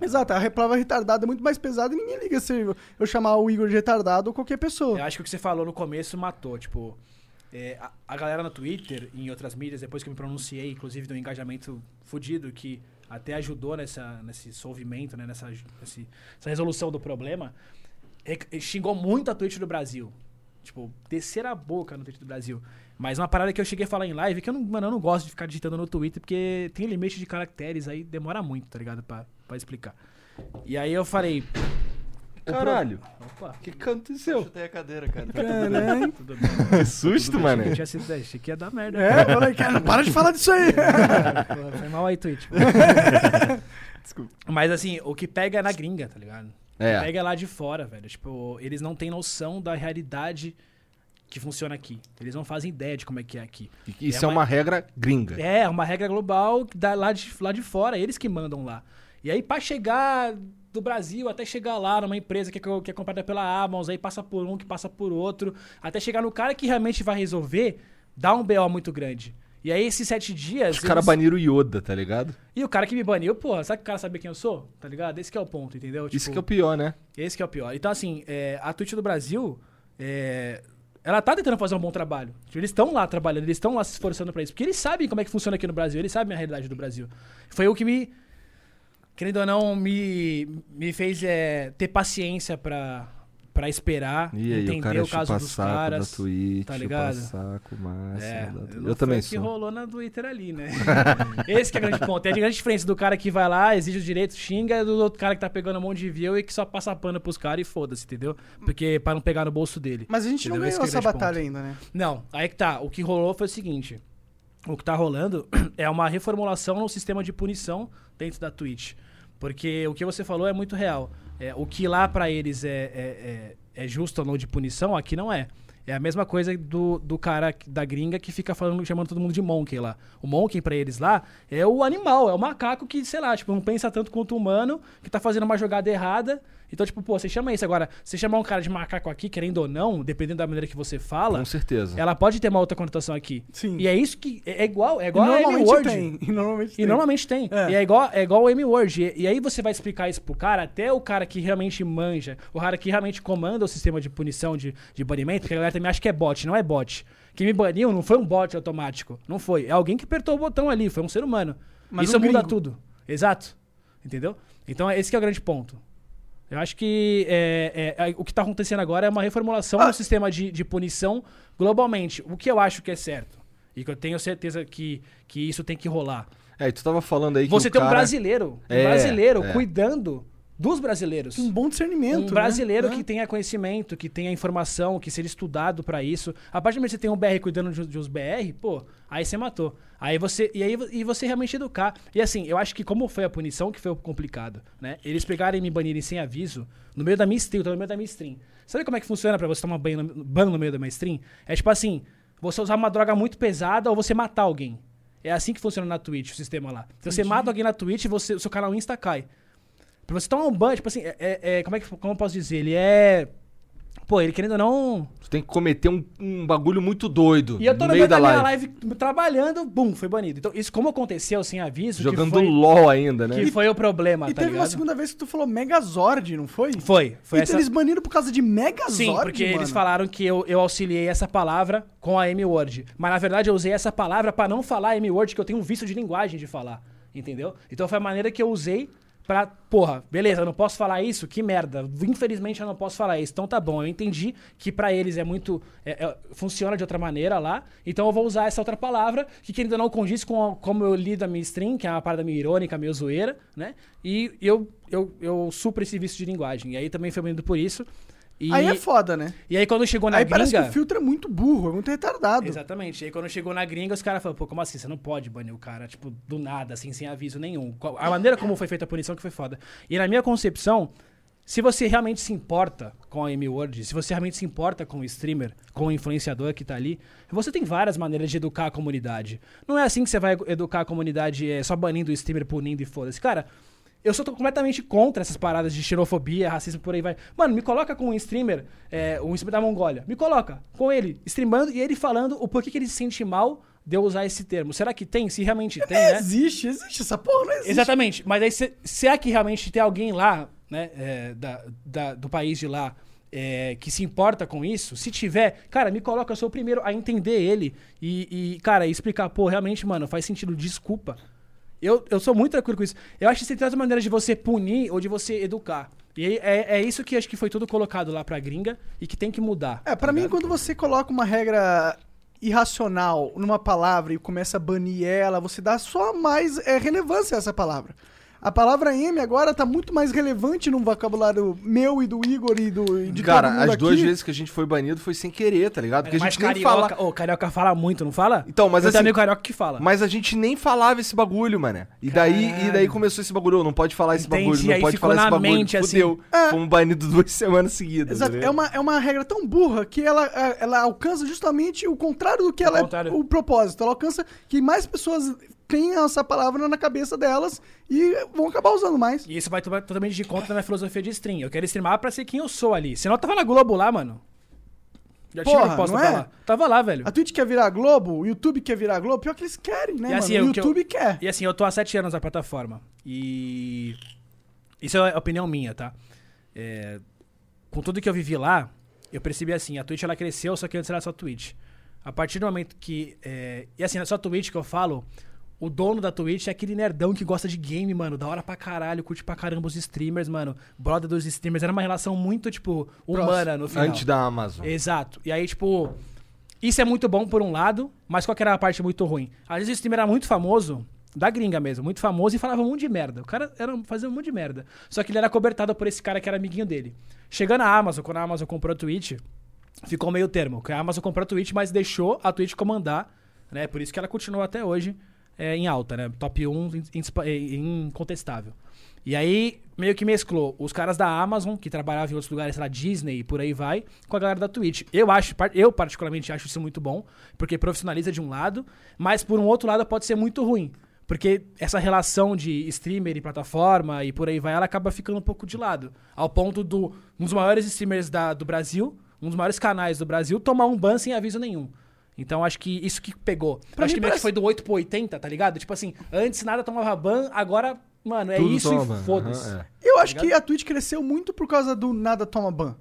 Exato, a palavra retardado é muito mais pesada e ninguém liga se eu chamar o Igor de retardado ou qualquer pessoa. Eu acho que o que você falou no começo matou, tipo... é, a, a galera no Twitter e em outras mídias, depois que eu me pronunciei, inclusive deu um engajamento fudido, que até ajudou nessa, nesse solvimento, né, nessa, nesse- essa resolução do problema, rec- xingou muito a Twitch do Brasil. Tipo, descer a boca no Twitch do Brasil. Mas uma parada que eu cheguei a falar em live, que eu não, mano, eu não gosto de ficar digitando no Twitter, porque tem limite de caracteres, aí demora muito, tá ligado? Pra, pra explicar. E aí eu falei... Caralho, Opa, o que aconteceu? Chutei a cadeira, cara. Caralho. tudo bem. Que susto, mano. Eu tinha sido, achei que ia dar merda. É, falei, cara, para de falar disso aí. Foi mal aí, Twitch. Desculpa. Mas assim, o que pega é na gringa, tá ligado? É. pega é lá de fora, velho. Tipo, eles não têm noção da realidade que funciona aqui. Eles não fazem ideia de como é que é aqui. Isso É é uma- uma regra gringa. É, uma regra global da, lá, de, lá de fora, eles que mandam lá. E aí, pra chegar do Brasil até chegar lá numa empresa que é, que é comprada pela Amazon, aí passa por um, que passa por outro, até chegar no cara que realmente vai resolver, dá um BO muito grande. E aí, esses sete dias. Os caras baniram o Yoda, tá ligado? E o cara que me baniu, porra, sabe que o cara sabe quem eu sou? Tá ligado? Esse que é o ponto, entendeu? Isso Tipo, que é o pior, né? Esse que é o pior. Então, assim, é, a Twitch do Brasil, é, ela tá tentando fazer um bom trabalho. Tipo, Eles estão lá trabalhando, eles estão lá se esforçando pra isso. Porque eles sabem como é que funciona aqui no Brasil, eles sabem a realidade do Brasil. Foi o que me, querendo ou não, me, me fez é, ter paciência pra, pra esperar, E aí, entender o cara o caso chupa dos saco caras. da Twitch, tá ligado? saco, máximo. É, da- não Eu, também o que sou. rolou na Twitter ali, né? Esse que é o grande ponto. É a grande diferença do cara que vai lá, exige os direitos, xinga, e do outro cara que tá pegando um monte de view e que só passa pano pros caras e foda-se, entendeu? Porque pra não pegar no bolso dele. Mas a gente não Entendeu? Esse ganhou que é essa batalha ponto. ainda, né? Não, aí que tá. O que rolou foi o seguinte. O que tá rolando é uma reformulação no sistema de punição dentro da Twitch. Porque o que você falou é muito real. É, o que lá pra eles é, é, é, é justo ou não de punição, aqui não é. É a mesma coisa do, do cara da gringa que fica falando, chamando todo mundo de monkey lá. O monkey pra eles lá é o animal, é o macaco que, sei lá, tipo, não pensa tanto quanto o humano, que tá fazendo uma jogada errada Então, tipo, pô, você chama isso. Agora, você chamar um cara de macaco aqui, querendo ou não, dependendo da maneira que você fala, Com certeza. ela pode ter uma outra conotação aqui. Sim. E é isso que. É é igual, é E igual a normalmente M-Word. tem. E normalmente E tem. normalmente tem. É. E é igual, é igual o M-Word. E, e aí você vai explicar isso pro cara, até o cara que realmente manja, o cara que realmente comanda o sistema de punição, de, de banimento, porque a galera também acha que é bot, não é bot. Quem me baniu não foi um bot automático. Não foi. É alguém que apertou o botão ali, foi um ser humano. Mas isso um muda gringo. tudo. Exato. Entendeu? Então esse que é o grande ponto. Eu acho que é, é, é, o que está acontecendo agora é uma reformulação Ah. do sistema de, de punição globalmente. O que eu acho que é certo. E que eu tenho certeza que, que isso tem que rolar. É, e tu tava falando aí que Você o tem um cara... brasileiro, um É, brasileiro é. cuidando dos brasileiros. Um bom discernimento. Um né? brasileiro É. que tenha conhecimento, que tenha informação, que seja estudado pra isso. A partir do momento que você tem um BR cuidando de, de uns BR, pô, aí você matou. Aí você e aí e você realmente educar. E assim, eu acho que como foi a punição que foi o complicado, né? Eles pegarem e me banirem sem aviso no meio da minha stream, eu tô no meio da minha stream. Sabe como é que funciona pra você tomar banho no, ban no meio da minha stream? É tipo assim, você usar uma droga muito pesada ou você matar alguém. É assim que funciona na Twitch, o sistema lá. Se você mata alguém na Twitch, você, o seu canal Insta cai. Pra você tomar um ban, tipo assim, é, é- é- como é que como eu posso dizer? Ele é. Pô, ele querendo ou não. Tu tem que cometer um, um bagulho muito doido E eu tô no meio da da minha live. live trabalhando, bum, foi banido. Então, isso como aconteceu sem aviso, Jogando que foi, LOL ainda, né? que foi o problema, E tá teve uma ligado? segunda vez que tu falou Megazord, não foi? Foi, foi e essa. eles baniram por causa de Megazord, Sim, porque mano. eles falaram que eu, eu auxiliei essa palavra com a M-Word. Mas na verdade eu usei essa palavra pra não falar M-Word, que eu tenho um vício de linguagem de falar. Entendeu? Então foi a maneira que eu usei pra. Porra, beleza, eu não posso falar isso? Que merda. Infelizmente eu não posso falar isso. Então tá bom, eu entendi que pra eles é muito. é- é- funciona de outra maneira lá. Então eu vou usar essa outra palavra, que ainda não condiz com a- como eu lido a minha stream, que é uma parada meio irônica, meio zoeira, né? E eu, eu, eu supro esse vício de linguagem. E aí também foi banido por isso. E, Aí é foda, né? e aí quando chegou na Aí gringa... parece que o filtro é muito burro, é muito retardado. Exatamente. E aí quando chegou na gringa, os caras falaram, pô, como assim? Você não pode banir o cara, tipo, do nada, assim, sem aviso nenhum. A maneira como foi feita a punição que foi foda. E na minha concepção, se você realmente se importa com a M-Word, se você realmente se importa com o streamer, com o influenciador que tá ali, você tem várias maneiras de educar a comunidade. Não é assim que você vai educar a comunidade é, só banindo o streamer, punindo e foda-se. Cara, eu sou completamente contra essas paradas de xenofobia, racismo, por aí vai. Mano, me coloca com um streamer, é, um streamer da Mongólia. Me coloca com ele, streamando e ele falando o porquê que ele se sente mal de eu usar esse termo. Será que tem? Se realmente tem, né? Existe, existe. Essa porra não existe. Exatamente. Mas aí, se, será que realmente tem alguém lá, né, é, da, da- do país de lá, é, que se importa com isso? Se tiver, cara, me coloca, eu sou o primeiro a entender ele e, e, cara, explicar, pô, realmente, mano, faz sentido, desculpa. Eu, eu sou muito tranquilo com isso. Eu acho que tem tantas maneiras de você punir ou de você educar. E é, é isso que acho que foi tudo colocado lá pra gringa e que tem que mudar. É, pra tá mim, quando você coloca uma regra irracional numa palavra e começa a banir ela, você dá só mais é, relevância a essa palavra. A palavra M agora tá muito mais relevante no vocabulário meu e do Igor e do e de Cara, todo mundo as duas aqui. vezes que a gente foi banido foi sem querer, tá ligado? Porque a gente nem carioca, fala. ô, carioca fala muito, não fala? Então, mas Eu assim- amigo carioca que fala. Mas a gente nem falava esse bagulho, mané. E daí, e daí começou esse bagulho, ô, não pode falar esse Entendi, bagulho, não pode falar esse na bagulho. mente, assim. Fudeu. É. Fomos banidos duas semanas seguidas. Exato. tá É uma, é uma regra tão burra que ela, é, ela alcança justamente o contrário do que O ela contrário. é o propósito. Ela alcança que mais pessoas tenham essa palavra na cabeça delas e vão acabar usando mais. E isso vai to- totalmente de conta minha filosofia de stream. Eu quero streamar pra ser quem eu sou ali. Senão eu tava na Globo lá, mano. Já tinha Porra, proposta não é? lá. Tava lá, velho. A Twitch quer virar Globo, o YouTube quer virar Globo, pior que eles querem, né, E assim, mano? o que eu- YouTube quer. E assim, eu tô há sete anos na plataforma. E. Isso é opinião minha, tá? É, Com tudo que eu vivi lá, eu percebi assim: a Twitch ela cresceu, só que antes era só Twitch. A partir do momento que. é, E assim, não é só Twitch que eu falo. O dono da Twitch é aquele nerdão que gosta de game, mano. Da hora pra caralho, curte pra caramba os streamers, mano. Brother dos streamers. Era uma relação muito, tipo, humana no final. Antes da Amazon. Exato. E aí, tipo, isso é muito bom por um lado, mas qual que era a parte muito ruim? Às vezes o streamer era muito famoso, da gringa mesmo, muito famoso, e falava um monte de merda. O cara era, fazia um monte de merda. Só que ele era cobertado por esse cara que era amiguinho dele. Chegando a Amazon, quando a Amazon comprou a Twitch, ficou meio termo. A Amazon comprou a Twitch, mas deixou a Twitch comandar, né? Por isso que ela continua até hoje é, em alta, né? Top 1 in- in- incontestável. E aí, meio que mesclou os caras da Amazon, que trabalhavam em outros lugares, sei lá, Disney e por aí vai, com a galera da Twitch. Eu acho, eu particularmente acho isso muito bom, porque profissionaliza de um lado, mas por um outro lado pode ser muito ruim. Porque essa relação de streamer e plataforma e por aí vai, ela acaba ficando um pouco de lado. Ao ponto do um dos maiores streamers da, do Brasil, um dos maiores canais do Brasil, tomar um ban sem aviso nenhum. Então acho que isso que pegou. Pra acho que meio parece- que foi do 8 pro 80, tá ligado? Tipo assim, antes nada tomava ban, agora, mano, é Tudo isso toma. e foda-se. Aham, é. Eu acho que a Twitch cresceu muito por causa do nada toma ban.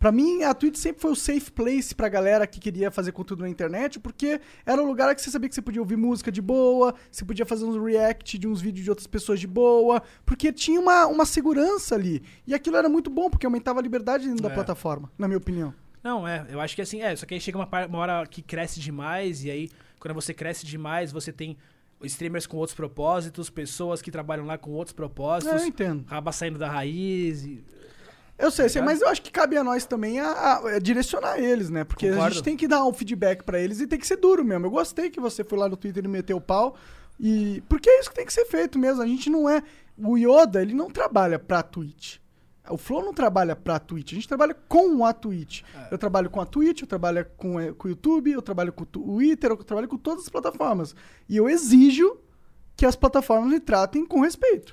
Pra mim, a Twitch sempre foi o safe place pra galera que queria fazer conteúdo na internet, porque era um lugar que você sabia que você podia ouvir música de boa, você podia fazer uns react de uns vídeos de outras pessoas de boa, porque tinha uma, uma segurança ali. E aquilo era muito bom, porque aumentava a liberdade dentro da É. plataforma, na minha opinião. Não, é, eu acho que assim, é, só que aí chega uma, uma hora que cresce demais, e aí, quando você cresce demais, você tem streamers com outros propósitos, pessoas que trabalham lá com outros É, propósitos, eu entendo. acaba saindo da raiz. E... Eu sei, sei, Ligado? mas eu acho que cabe a nós também a, a- a direcionar eles, né? Porque a Concordo. gente tem que dar um feedback pra eles e tem que ser duro mesmo. Eu gostei que você foi lá no Twitter e meteu o pau. E porque é isso que tem que ser feito mesmo. A gente não é o Yoda, ele não trabalha pra Twitch. O Flow não trabalha pra Twitch, a gente trabalha com a Twitch. Eu trabalho com a Twitch, eu trabalho com, eh, com o YouTube, eu trabalho com o Twitter, eu trabalho com todas as plataformas. E eu exijo que as plataformas me tratem com respeito.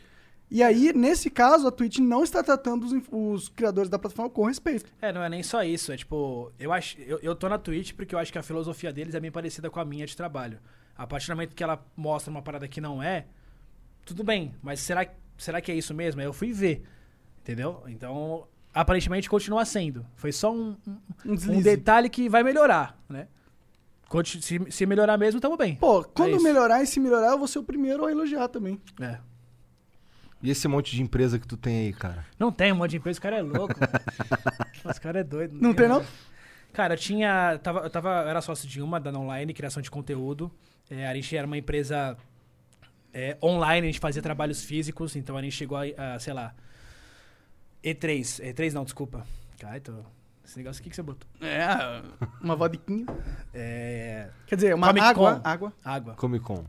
E aí, nesse caso, a Twitch não está tratando os, os criadores da plataforma com respeito. É, não é nem só isso, é tipo, eu acho, eu, eu tô na Twitch porque eu acho que a filosofia deles é bem parecida com a minha de trabalho. A partir do momento que ela mostra uma parada que não é, tudo bem, mas será, será que é isso mesmo? Aí eu fui ver, entendeu? Então, aparentemente continua sendo. Foi só um, um- Um um detalhe que vai melhorar, né? Se, se melhorar mesmo, tamo bem. Pô, quando isso. melhorar e se melhorar, eu vou ser o primeiro a elogiar também. É. E esse monte de empresa que tu tem aí, cara? Não tem um monte de empresa, o cara é louco. Esse cara é doido. Não tem, não? Cara, eu tinha. Tava, eu, tava, eu era sócio de uma, da online, criação de conteúdo. É, a gente era uma empresa é, online, a gente fazia trabalhos físicos, então a gente chegou a, a, sei lá. E3. E3 não, desculpa. Cara, tô. Esse negócio aqui que você botou. É, uma vodquinha. É. Quer dizer, uma Comic água. Con. Água. Água. Comic Con.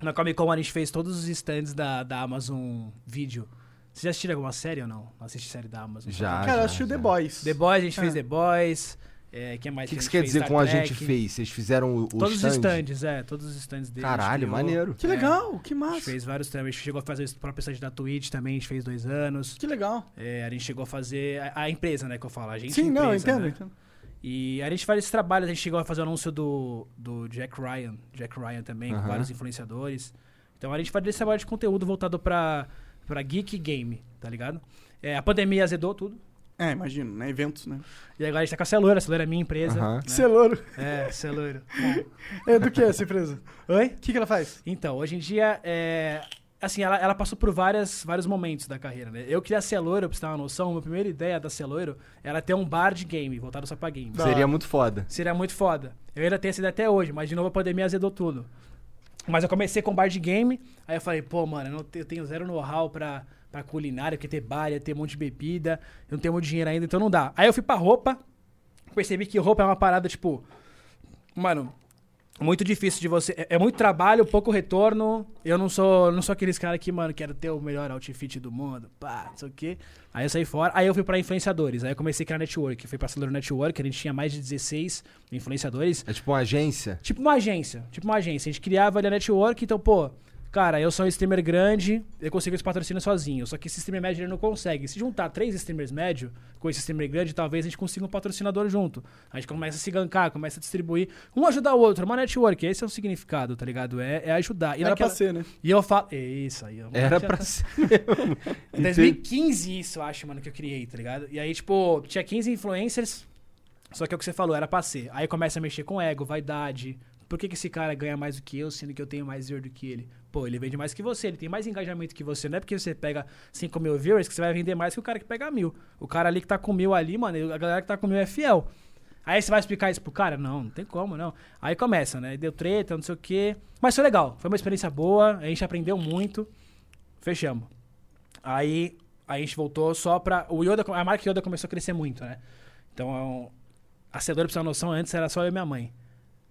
Na Comic Con a gente fez todos os stands da, da Amazon Video. Vocês já assistiram alguma série ou não? Não assisti série da Amazon. Já. Cara, eu já, assisti o. The Boys. The Boys, a gente Ah. fez The Boys. É, que O mais que, que você quer dizer Star com a gente fez? Vocês fizeram o, o Todos os stand? stands, é, todos os stands dele. Caralho, criou. maneiro. Que É. legal, que A gente massa. fez vários também. A gente chegou a fazer o próprio stand da Twitch também, a gente fez dois anos. Que legal. É, a gente chegou a fazer. A, a empresa, né, que eu falo. A gente Sim, empresa, não, eu entendo, né? entendo. E a gente faz esses trabalhos, a gente chegou a fazer o anúncio do, do Jack Ryan. Jack Ryan também, com Aham. vários influenciadores. Então a gente faz esse trabalho de conteúdo voltado pra, pra geek game, tá ligado? É, a pandemia azedou tudo. É, imagino, né? Eventos, né? E agora a gente tá com a Celoura, a Celoura é minha empresa. Aham. né? Celouro. É, Celoura. É do que essa empresa? Oi? O que, que ela faz? Então, hoje em dia, é... Assim, ela, ela passou por várias, vários momentos da carreira, né? Eu queria ser loiro, pra você ter uma noção, a minha primeira ideia da ser loiro era ter um bar de game, voltado só pra game. Seria muito foda. Seria muito foda. Eu ainda tenho essa ideia até hoje, mas de novo a pandemia azedou tudo. Mas eu comecei com bar de game, aí eu falei, pô, mano, eu, não eu tenho zero know-how pra, pra culinária, porque ter bar, ia ter um monte de bebida, eu não tenho muito dinheiro ainda, então não dá. Aí eu fui pra roupa, percebi que roupa é uma parada, tipo, mano, muito difícil de você. É, é muito trabalho, pouco retorno. Eu não sou, não sou aqueles caras que, mano, quero ter o melhor outfit do mundo, pá, não sei o quê. Aí eu saí fora. Aí eu fui pra influenciadores. Aí eu comecei a criar network. Fui pra Celular Network, a gente tinha mais de 16 influenciadores. É tipo uma agência. Tipo uma agência. Tipo uma agência. A gente criava ali a network, então, pô. Cara, eu sou um streamer grande, eu consigo esse patrocínio sozinho. Só que esse streamer médio ele não consegue. Se juntar três streamers médio com esse streamer grande, talvez a gente consiga um patrocinador junto. A gente começa a se gankar, começa a distribuir. Um ajuda o outro, uma network. Esse é o significado, tá ligado? É, é ajudar. E, Era naquela- pra ser, né? e eu falo. Isso aí. eu- Era pra tá- ser. em 2015 isso, eu acho, mano, que eu criei, tá ligado? E aí, tipo, tinha 15 influencers, só que é o que você falou, era pra ser. Aí começa a mexer com ego, vaidade. Por que, que esse cara ganha mais do que eu, sendo que eu tenho mais viewer do que ele? Pô, ele vende mais que você, ele tem mais engajamento que você. Não é porque você pega 5 mil viewers que você vai vender mais que o cara que pega mil. O cara ali que tá com mil ali, mano, a galera que tá com mil é fiel. Aí você vai explicar isso pro cara? Não, não tem como, não. Aí começa, né? Deu treta, não sei o quê. Mas foi legal, foi uma experiência boa, a gente aprendeu muito. Fechamos. Aí a gente voltou só pra. O Yoda, a marca Yoda começou a crescer muito, né? Então, a Cedora, pra você ter uma noção, antes era só eu e minha mãe.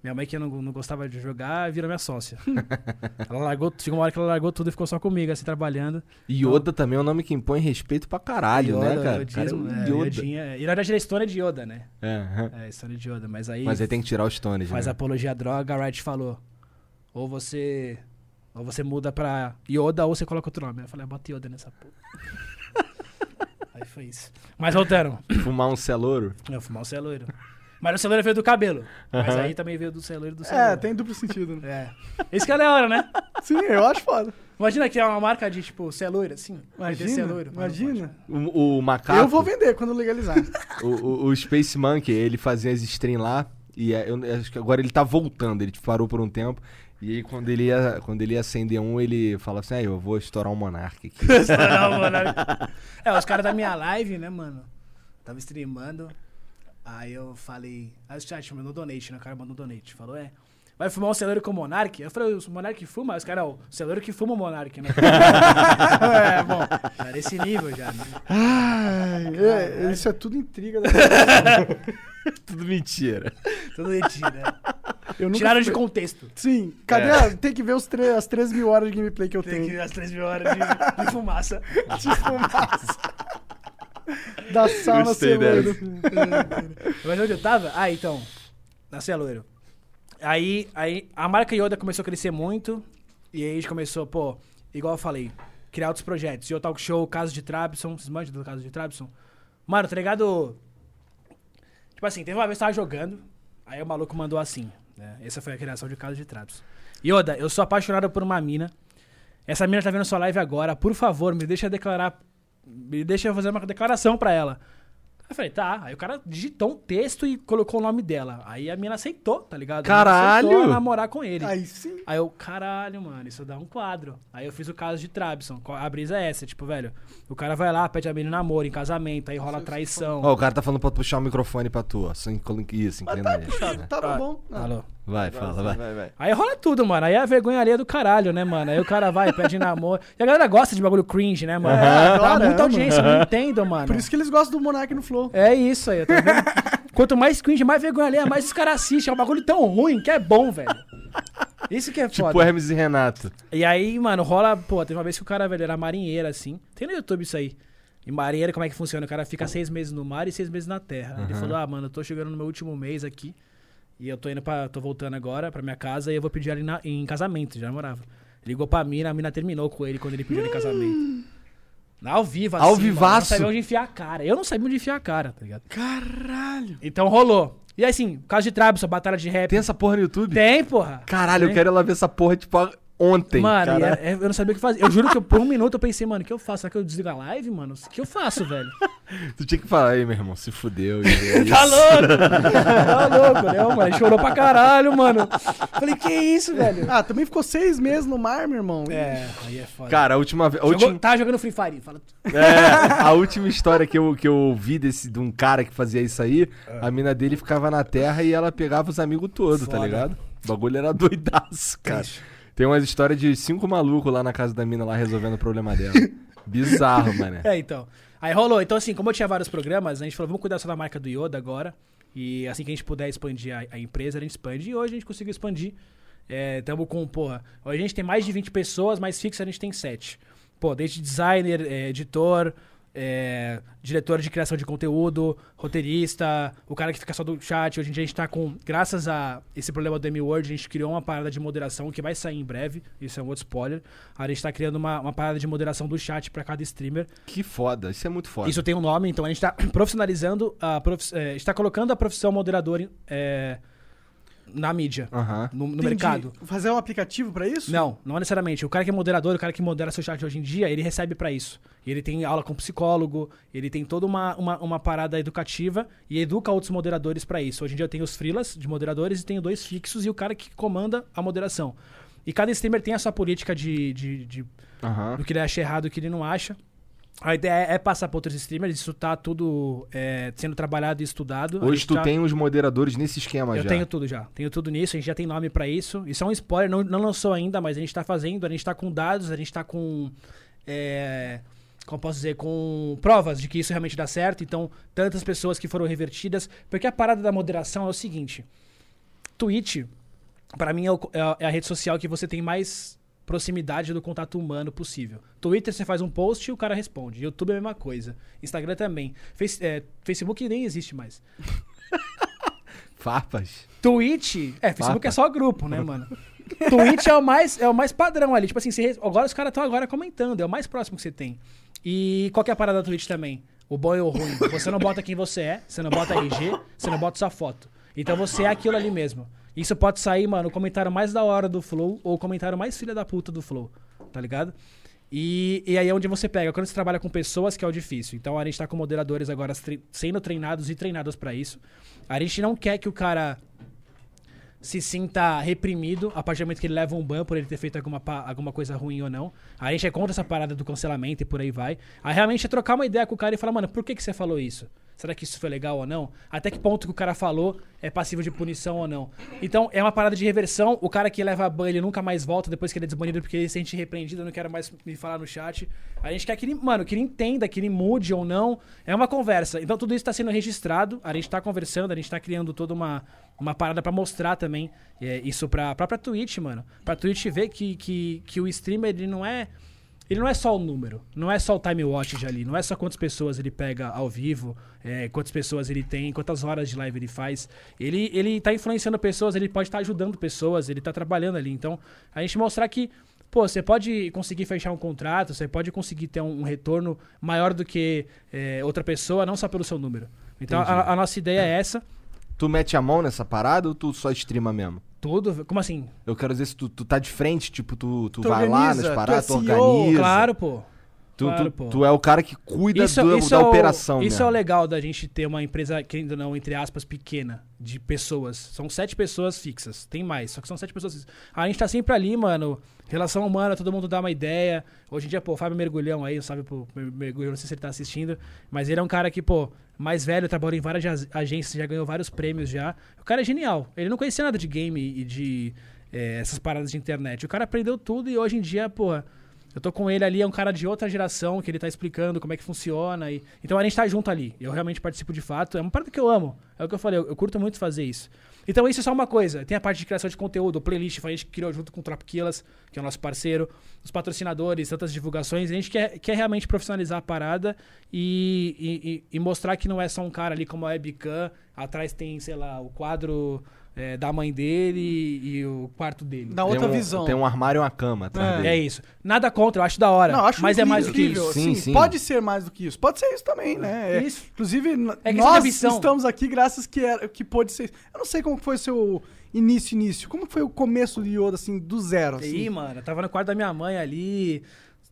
Minha mãe, que não, não gostava de jogar, virou minha sócia. ela largou, chegou uma hora que ela largou tudo e ficou só comigo, assim, trabalhando. Yoda também é um nome que impõe respeito pra caralho, né, cara? O cara é Yodismo, um é, Yoda. Yodinha- E na verdade é história de Yoda, né? É. É, história de Yoda. Mas aí Mas aí tem que tirar os tones, faz né? apologia à droga, a Riot falou. Ou você. Ou você muda pra Yoda ou você coloca outro nome. Eu falei, ah, bota Yoda nessa porra. Aí foi isso. Mas voltando. Fumar um celouro. Eu fumar o celoiro. Mas o celoiro veio do cabelo. Mas Aham. aí também veio do celoiro do celoiro. É, tem duplo sentido. né? É. Esse que é da hora, né? Sim, eu acho foda. Imagina que é uma marca de, tipo, celoiro, assim. Imagina. Mas não imagina. O, o macaco. Eu vou vender quando legalizar. O, o- o Space Monkey, ele fazia as streams lá. E é, eu acho que agora ele tá voltando. Ele parou por um tempo. E aí, quando ele ia, quando ele ia acender um, ele fala assim: ah, eu vou estourar um Monark aqui. Não, mano. É, os caras da minha live, né, mano? Tava streamando. Aí eu falei. Aí o chat mandou donate, né? O cara mandou donate. Falou, é. Vai fumar um celoiro com o Monark? Eu falei, o Monark fuma? Aí Os caras, ó, o celoiro que fuma o Monark, né? é, bom. Tá nesse nível já, né? Ai, é, isso é tudo intriga. Da... Tudo mentira. Tudo mentira. né? Eu nunca Tiraram de fui- contexto. Sim, cadê? É. a- Tem que ver os tre- as 3 mil horas de gameplay que eu Tem tenho. que ver as três mil horas de, de fumaça. De fumaça. da sauna Gostei celoiro. Mas onde eu tava? Ah, então. Na Celoiro. Aí, aí a marca Yoda começou a crescer muito. E aí a gente começou, pô, igual eu falei, criar outros projetos. Yo Talk Show, Caso de Trabson. Vocês manjam do Caso de Trabson? Mano, tá ligado? Tipo assim, teve uma vez que eu tava jogando. Aí o maluco mandou assim. Né? Essa foi a criação de Caso de Trabson. Yoda, eu sou apaixonado por uma mina. Essa mina tá vendo sua live agora. Por favor, me deixa declarar. Me deixa eu fazer uma declaração pra ela. Eu falei, tá. Aí o cara digitou um texto e colocou o nome dela. Aí a mina aceitou, tá ligado? Caralho! Aceitou namorar com ele. Aí. Aí sim. eu, caralho, mano, isso dá um quadro. Aí eu fiz o caso de Trabson. A brisa é essa, tipo, velho, o cara vai lá, pede a menina em namoro, em casamento, aí rola traição. Ó, o cara tá falando pra puxar o microfone pra tu, ó. Inclin- Isso, aí. Tá, tá bom. Ah, Alô. Vai, fala, vai. Vai, vai. Aí rola tudo, mano. Aí é a vergonha do caralho, né, mano? Aí o cara vai, pede namoro. E a galera gosta de bagulho cringe, né, mano? Dá adora, muita audiência, eu não entendo, mano. Por isso que eles gostam do Monark no Flow. É isso aí, tá vendo? Quanto mais cringe, mais vergonha mais os caras assistem. É um bagulho tão ruim que é bom, velho. Isso que é Tipo foda. Hermes e Renato. E aí, mano, rola. Pô, teve uma vez que o cara, velho, era marinheiro, assim. Tem no YouTube isso aí. E marinheiro, como é que funciona? O cara fica seis meses no mar e seis meses na terra. Ele falou: Ah, mano, eu tô chegando no meu último mês aqui. E eu tô indo pra. tô voltando agora pra minha casa e eu vou pedir ela em, na- em casamento, já namorava. Ligou pra mina, a mina terminou com ele quando ele pediu ela em casamento. Ao vivo, assim. Ao mano, vivaço. Eu não sabia onde enfiar a cara. Eu não sabia onde enfiar a cara, tá ligado? Caralho. Então rolou. E aí, assim, caso de Trabson, batalha de rap. Tem essa porra no YouTube? Tem, porra. Caralho, eu Tem. quero ir lá ver essa porra, tipo, ontem. Mano, e cara. é- é- eu não sabia o que fazer. Eu juro que eu, por um minuto eu pensei, mano, o que eu faço? Será que eu desligo a live, mano? O que eu faço, velho? Tu tinha que falar, aí, meu irmão, se fudeu. é. Tá louco? tá louco, né? Mano, ele chorou pra caralho, mano. Falei, que isso, velho? Ah, também ficou seis meses no mar, meu irmão. É, aí é foda. Cara, a última vez. última- Tava jogando Free Fire. Fala, É, a última história que eu, que eu ouvi desse, de um cara que fazia isso aí, a mina dele ficava na terra e ela pegava os amigos todos, tá ligado? O bagulho era doidaço, cara. Triste. Tem umas histórias de cinco malucos lá na casa da mina lá resolvendo o problema dela. Bizarro, mané. É, então. Aí rolou. Então, assim, como eu tinha vários programas, a gente falou, vamos cuidar só da marca do Yoda agora. E assim que a gente puder expandir a, a empresa, a gente expande. E hoje a gente conseguiu expandir. É, tamo com, porra. Hoje a gente tem mais de 20 pessoas, mas fixa a gente tem 7. Pô, desde designer, é, editor, é, diretor de criação de conteúdo, roteirista, o cara que fica só do chat. Hoje em dia a gente tá com, graças a esse problema do M-Word, a gente criou uma parada de moderação que vai sair em breve. Isso é um outro spoiler. A gente tá criando uma, uma parada de moderação do chat pra cada streamer. Que foda, isso é muito foda. Isso tem um nome, então a gente tá profissionalizando a profi é, a gente tá colocando a profissão moderador em- é, na mídia, Aham. no, no mercado. Fazer um aplicativo pra isso? Não, não necessariamente. O cara que é moderador, o cara que modera seu chat hoje em dia, ele recebe pra isso. E ele tem aula com psicólogo, ele tem toda uma, uma, uma parada educativa e educa outros moderadores pra isso. Hoje em dia eu tenho os freelas de moderadores e tenho dois fixos e o cara que comanda a moderação. E cada streamer tem a sua política de- de- de Aham. do que ele acha errado e o que ele não acha. A ideia é passar para outros streamers, isso tá tudo é, sendo trabalhado e estudado. Hoje tu tá- tem os moderadores nesse esquema Eu já. tenho tudo já. Tenho tudo nisso, a gente já tem nome para isso. Isso é um spoiler, não, não lançou ainda, mas a gente tá fazendo, a gente tá com dados, a gente tá com. é, como posso dizer, com provas de que isso realmente dá certo. Então, tantas pessoas que foram revertidas. Porque a parada da moderação é o seguinte: Twitch, para mim, é, o- é é a rede social que você tem mais proximidade do contato humano possível. Twitter você faz um post e o cara responde. YouTube é a mesma coisa. Instagram também. Face- é, Facebook nem existe mais. Farpas. Twitch. É, Facebook Mapa. é só grupo, né, mano? Twitch é o mais, é o mais padrão ali. Tipo assim, você- agora os caras estão agora comentando, é o mais próximo que você tem. E qual que é a parada da Twitch também? O bom e o ruim. Você não bota quem você é, você não bota RG, você não bota sua foto. Então você é aquilo ali mesmo. Isso pode sair, mano, o comentário mais da hora do Flow ou o comentário mais filha da puta do Flow, tá ligado? E, e aí é onde você pega. Quando você trabalha com pessoas, que é o difícil. Então a gente tá com moderadores agora tre- sendo treinados e treinados pra isso. A gente não quer que o cara se sinta reprimido a partir do momento que ele leva um ban por ele ter feito alguma, alguma coisa ruim ou não. A gente é contra essa parada do cancelamento e por aí vai. Aí realmente é trocar uma ideia com o cara e falar, mano, por que, que você falou isso? Será que isso foi legal ou não? Até que ponto que o cara falou é passível de punição ou não? Então, é uma parada de reversão. O cara que leva ban, ele nunca mais volta depois que ele é desbanido porque ele se sente repreendido, eu não quero mais me falar no chat. A gente quer que ele, mano, que ele entenda, que ele mude ou não. É uma conversa. Então, tudo isso tá sendo registrado, a gente tá conversando, a gente tá criando toda uma, uma parada pra mostrar também é, isso pra própria Twitch, mano. Pra Twitch ver que, que, que o streamer, ele não é... Ele não é só o número, não é só o time watch ali, não é só quantas pessoas ele pega ao vivo, é, quantas pessoas ele tem, quantas horas de live ele faz. Ele, ele tá influenciando pessoas, ele pode estar ajudando pessoas, ele tá trabalhando ali. Então, a gente mostrar que, pô, você pode conseguir fechar um contrato, você pode conseguir ter um, um retorno maior do que é, outra pessoa, não só pelo seu número. Então, a, a nossa ideia é essa. Tu mete a mão nessa parada ou tu só streama mesmo? Tudo. Como assim? Eu quero dizer se tu, tu tá de frente, tipo, tu, tu, Tu vai lá organiza, nas tu paradas, é tu, CEO. organiza. Claro, pô. Tu, claro, tu, pô. tu é o cara que cuida do- da é o- operação Isso mesmo. é o legal da gente ter uma empresa, que ainda não, entre aspas, pequena, de pessoas. São sete pessoas fixas. Tem mais, só que são sete pessoas fixas. A gente tá sempre ali, mano. Relação humana, todo mundo dá uma ideia. Hoje em dia, pô, o Fábio Mergulhão aí, sabe, pô, Mergulhão, não sei se ele tá assistindo, mas ele é um cara que, pô, mais velho, trabalhou em várias ag- agências, já ganhou vários prêmios já. O cara é genial. Ele não conhecia nada de game e de é, essas paradas de internet. O cara aprendeu tudo e hoje em dia, pô, eu tô com ele ali, é um cara de outra geração que ele tá explicando como é que funciona. E... Então a gente tá junto ali. Eu realmente participo de fato. É uma parada que eu amo. É o que eu falei, eu, eu curto muito fazer isso. Então isso é só uma coisa. Tem a parte de criação de conteúdo, playlist, a gente criou junto com o Killers, que é o nosso parceiro, os patrocinadores, tantas divulgações. A gente quer, quer realmente profissionalizar a parada e- e- e mostrar que não é só um cara ali como a webcam. Atrás tem, sei lá, o quadro é, da mãe dele e, e o quarto dele. Da Tem outra um- visão. Tem um armário e uma cama É. É isso. Nada contra, eu acho da hora. Não, acho mas é mais do que incrível, isso. Sim, assim, sim. Pode ser mais do que isso. Pode ser isso também, né? É, Isso. Inclusive, É nós estamos aqui graças que, era, que pôde ser. Eu não sei como foi o seu início, início. Como foi o começo do Yoda, assim, do zero? Assim? aí, mano, eu tava no quarto da minha mãe ali.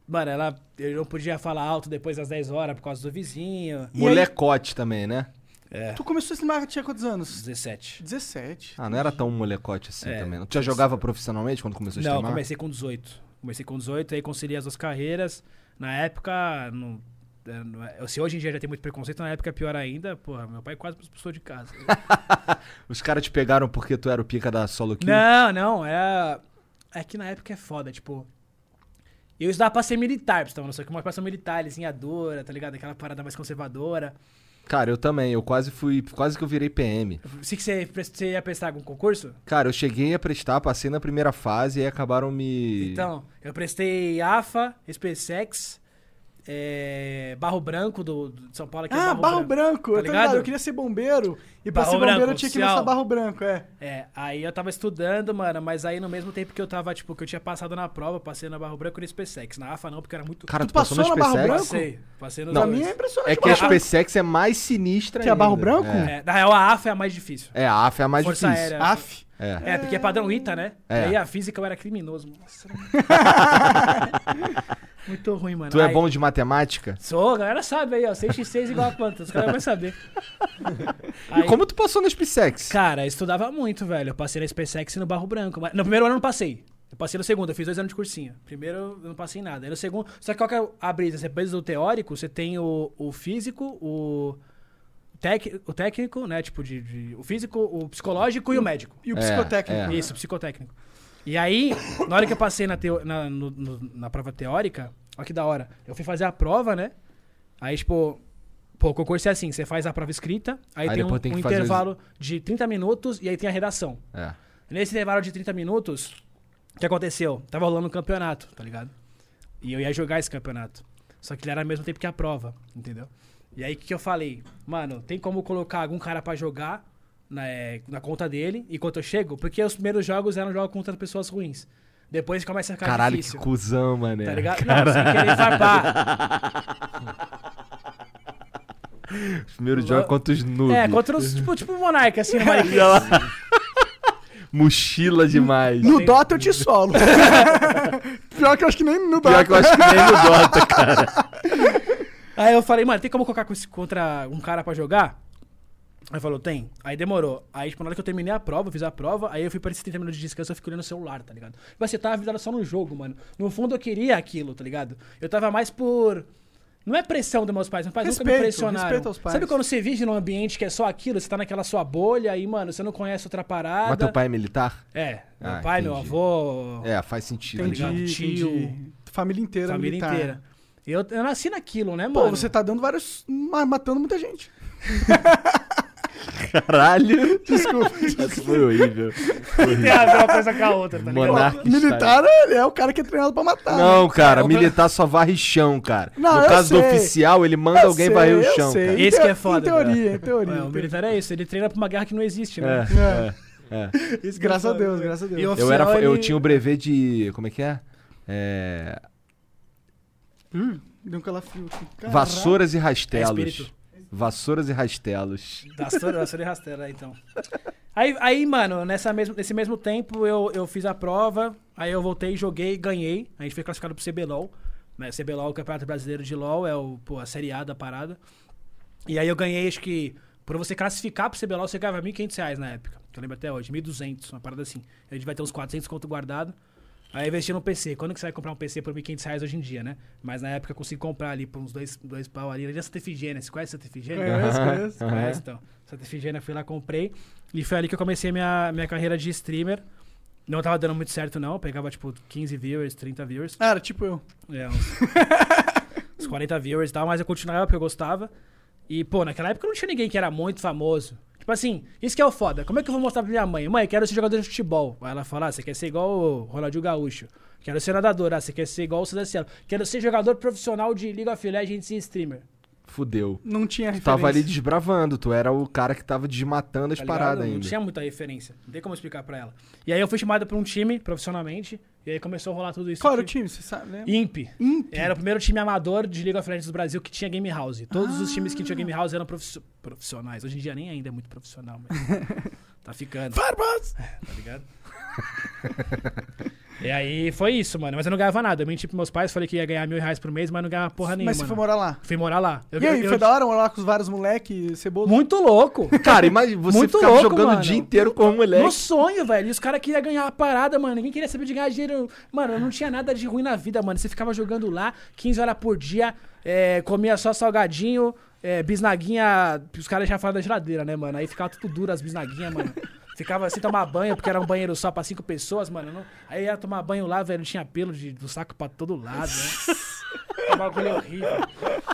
Mano, ela, eu não podia falar alto depois das 10 horas por causa do vizinho. Molecote também, né? É, Tu começou a streamar, tinha quantos anos? 17. 17. Ah, não era tão molecote assim É. também. não. Tu já jogava profissionalmente quando começou a Não, streamar? comecei com 18. Comecei com 18, aí conciliei as duas carreiras. Na época, não, é, não é- se hoje em dia já tem muito preconceito, na época é pior ainda. Porra, meu pai quase me expulsou de casa. Os caras te pegaram porque tu era o pica da solo kill? Não, não, era. É que na época é foda, tipo. Eu estudava pra ser militar, pra você ter uma noção, que uma militar, lisinhadora, tá ligado? Aquela parada mais conservadora. Cara, eu também. Eu quase fui. Quase que eu virei PM. Se que você, você ia prestar algum concurso? Cara, eu cheguei a prestar, passei na primeira fase e aí acabaram me. Então, eu prestei AFA, SpaceX, é, Barro Branco do, do- de São Paulo, aqui é Ah, Barro, Branco. Tá eu tô ligado? ligado. Eu queria ser bombeiro. E pra Barro ser bombeiro Branco, eu tinha que oficial. lançar Barro Branco, é. É, aí eu tava estudando, mano, mas aí no mesmo tempo que eu tava, tipo, que eu tinha passado na prova, passei na Barro Branco e no SpaceX. Na AFA não, porque era muito... Cara, Tu tu, passou, passou no na Barro? Branco? Passei, passei nos Pra dois. mim é impressionante. É que a SpaceX é mais sinistra Que é Barro. Branco? É. É, na real, a AFA é a mais difícil. É, a AF é a mais Força difícil. Aérea. Af. É. É, porque é padrão ITA, né? É. E aí a física eu era criminoso. Nossa. Muito ruim, mano. Tu é Aí- bom de matemática? Sou, a galera sabe aí, ó. 6x6 igual a quanto? Os caras vão saber. E como tu passou no SpaceX? Cara, eu estudava muito, velho. Eu passei na SpaceX e no Barro Branco. Mas no primeiro ano eu não passei. Eu passei no segundo, eu fiz dois anos de cursinho. Primeiro eu não passei em nada. Aí no segundo. Só que qual que é a brisa? Você precisa do teórico, você tem o, o físico, o. Tec, o técnico, né? Tipo, de, de- O físico, o psicológico e o médico. E o É, psicotécnico. é. Isso, psicotécnico. E aí, na hora que eu passei na, teo- na, no- no- na prova teórica, olha que da hora. Eu fui fazer a prova, né? Aí, tipo, pô, o concurso é assim: você faz a prova escrita, aí, Aí tem um, tem um fazer os- intervalo de 30 minutos e aí tem a redação. É. Nesse intervalo de 30 minutos, o que aconteceu? Tava rolando um campeonato, tá ligado? E eu ia jogar esse campeonato. Só que ele era ao mesmo tempo que a prova, entendeu? E aí o que, que eu falei? Mano, tem como colocar algum cara pra jogar na, é, na conta dele enquanto eu chego, porque os primeiros jogos eram jogos contra pessoas ruins. Depois começa a ficar Caralho, difícil. que cuzão, mano. Tá ligado? Não, sem querer farpar. Primeiro jogo contra os noobs. É, contra os. Tipo, tipo o Monark, assim, no. Mochila demais. No Tem- Dota eu te solo. Pior que eu acho que nem no Dota. Pior que eu acho que nem no Dota, cara. Aí eu falei, mano, tem como colocar com esse- contra um cara pra jogar? Aí falou, tem. Aí demorou. Aí, tipo, na hora que eu terminei a prova, eu fiz a prova, aí eu fui pra esses 30 minutos de descanso, eu fiquei olhando o celular, tá ligado? Tipo assim, eu tava virado só no jogo, mano. No fundo eu queria aquilo, tá ligado? Eu tava mais por. Não é pressão dos meus pais, meus pais nunca me Respeito, pressionaram. respeito aos pais. Sabe quando você vive num ambiente que é só aquilo, você tá naquela sua bolha e, mano, você não conhece outra parada. Mas teu pai é militar? É, meu Ah, pai, meu entendi. avô, É, faz sentido. Entendi? Tio. entendi. Família inteira família militar. inteira. Eu, eu nasci naquilo, né, Pô, mano? você tá dando vários... ma- matando muita gente. Caralho. Desculpa. Essa foi horrível. tem a ver uma coisa com a outra, tá ligado? Monarca Militar é, é o cara que é treinado pra matar. Não, cara, É, militar só varre chão, cara. Não, no eu caso do sei. oficial, ele manda Eu alguém sei, varrer o eu chão, sei. cara. Esse que é teo- foda, Em teoria, em teoria. É, o militar é isso, ele treina pra uma guerra que não existe, né? É, é, é. Isso que é Graças a foda, Deus, né? graças a Deus. E Eu, era, eu ele- tinha o brevet de. Como é que é? É. Hum, deu um calafrio aqui. Caralho. Vassouras e É rastelos. espírito. Vassouras e rastelos. Vassoura, vassoura e rasteira, então. Aí, aí mano, nessa mesmo, nesse mesmo tempo eu, eu fiz a prova, aí eu voltei, joguei, ganhei. A gente foi classificado pro CBLOL. Né? CBLOL, o Campeonato Brasileiro de LOL, é o, pô, a Série A da parada. E aí eu ganhei, acho que, por você classificar pro CBLOL, você ganhava 1.500 reais na época. Que eu lembro até hoje, 1.200, uma parada assim. A gente vai ter uns 400 conto guardado. Aí eu investi no PC. Quando que você vai comprar um PC por 1.500 reais hoje em dia, né? Mas na época eu consegui comprar ali por uns dois, dois pau ali. Ali é Santa Efigênia. Você conhece Santa Efigênia? Conheço, conheço. Conhece, então. Santa Efigênia, fui lá, comprei. E foi ali que eu comecei minha, minha carreira de streamer. Não tava dando muito certo, não. Eu pegava, tipo, 15 viewers, 30 viewers. Ah, era tipo eu. É, uns, uns 40 viewers e tal, mas eu continuava porque eu gostava. E, pô, naquela época não tinha ninguém que era muito famoso. Tipo assim, isso que é o foda. Como é que eu vou mostrar pra minha mãe? Mãe, quero ser jogador de futebol. Aí ela fala, ah, você quer ser igual o Ronaldinho Gaúcho. Quero ser nadador. Ah, você quer ser igual o César Cielo. Quero ser jogador profissional de League of Legends e streamer. Fudeu. Não tinha Tu referência. tava ali desbravando, tu era o cara que tava desmatando as tá paradas Não ainda. tinha muita referência. Não tem como explicar pra ela. E aí eu fui chamado pra um time profissionalmente. E aí começou a rolar tudo isso. Era o time, você sabe, né? Imp. Imp. Era o primeiro time amador de League of Legends do Brasil que tinha Game House. Todos os times que tinham Game House eram profiss- profissionais. Hoje em dia nem ainda é muito profissional, mas tá ficando. Farbas! Tá ligado? e aí foi isso, mano. Mas eu não ganhava nada. Eu menti pros meus pais, falei que ia ganhar mil reais por mês, mas não ganhava porra nenhuma. Mas você foi morar lá. Fui morar lá. Eu- e aí, eu- foi eu- da hora morar lá com os vários moleques, cebola? Muito louco. Cara, imagina, você Muito ficava louco, jogando mano. o dia inteiro com o moleque. No sonho, velho. E os caras queriam ganhar a parada, mano. Ninguém queria saber de ganhar dinheiro. Mano, não tinha nada de ruim na vida, mano. Você ficava jogando lá 15 horas por dia, é, comia só salgadinho, é, bisnaguinha. Os caras já falaram da geladeira, né, mano? Aí ficava tudo duro as bisnaguinhas, mano. Ficava sem tomar banho, porque era um banheiro só pra cinco pessoas, mano. Não- Aí ia tomar banho lá, velho, tinha pelo de, do saco pra todo lado, né? Um bagulho horrível.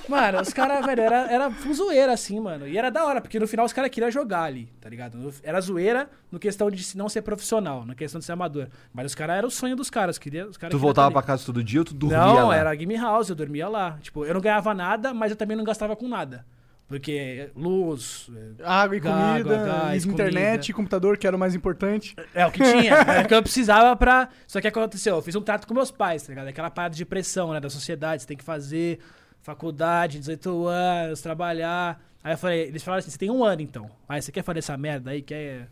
Mano, os caras, velho, era, era zoeira, assim, mano. E era da hora, porque no final os caras queriam jogar ali, tá ligado? Era zoeira no questão de não ser profissional, na questão de ser amador. Mas os caras, era o sonho dos caras. Queria, os caras Tu voltava pra casa todo dia ou tu dormia Não, lá? era game house, eu dormia lá. Tipo, eu não ganhava nada, mas eu também não gastava com nada. Porque luz, Água e Água, comida, gás, internet, comida. computador, que era o mais importante. É o que tinha, era o que eu precisava pra. Só que aconteceu, eu fiz um trato com meus pais, tá ligado? Aquela parada de pressão, né? Da sociedade, você tem que fazer faculdade, 18 anos, trabalhar. Aí eu falei, eles falaram assim: você tem um ano então. Aí você quer fazer essa merda aí? Quer.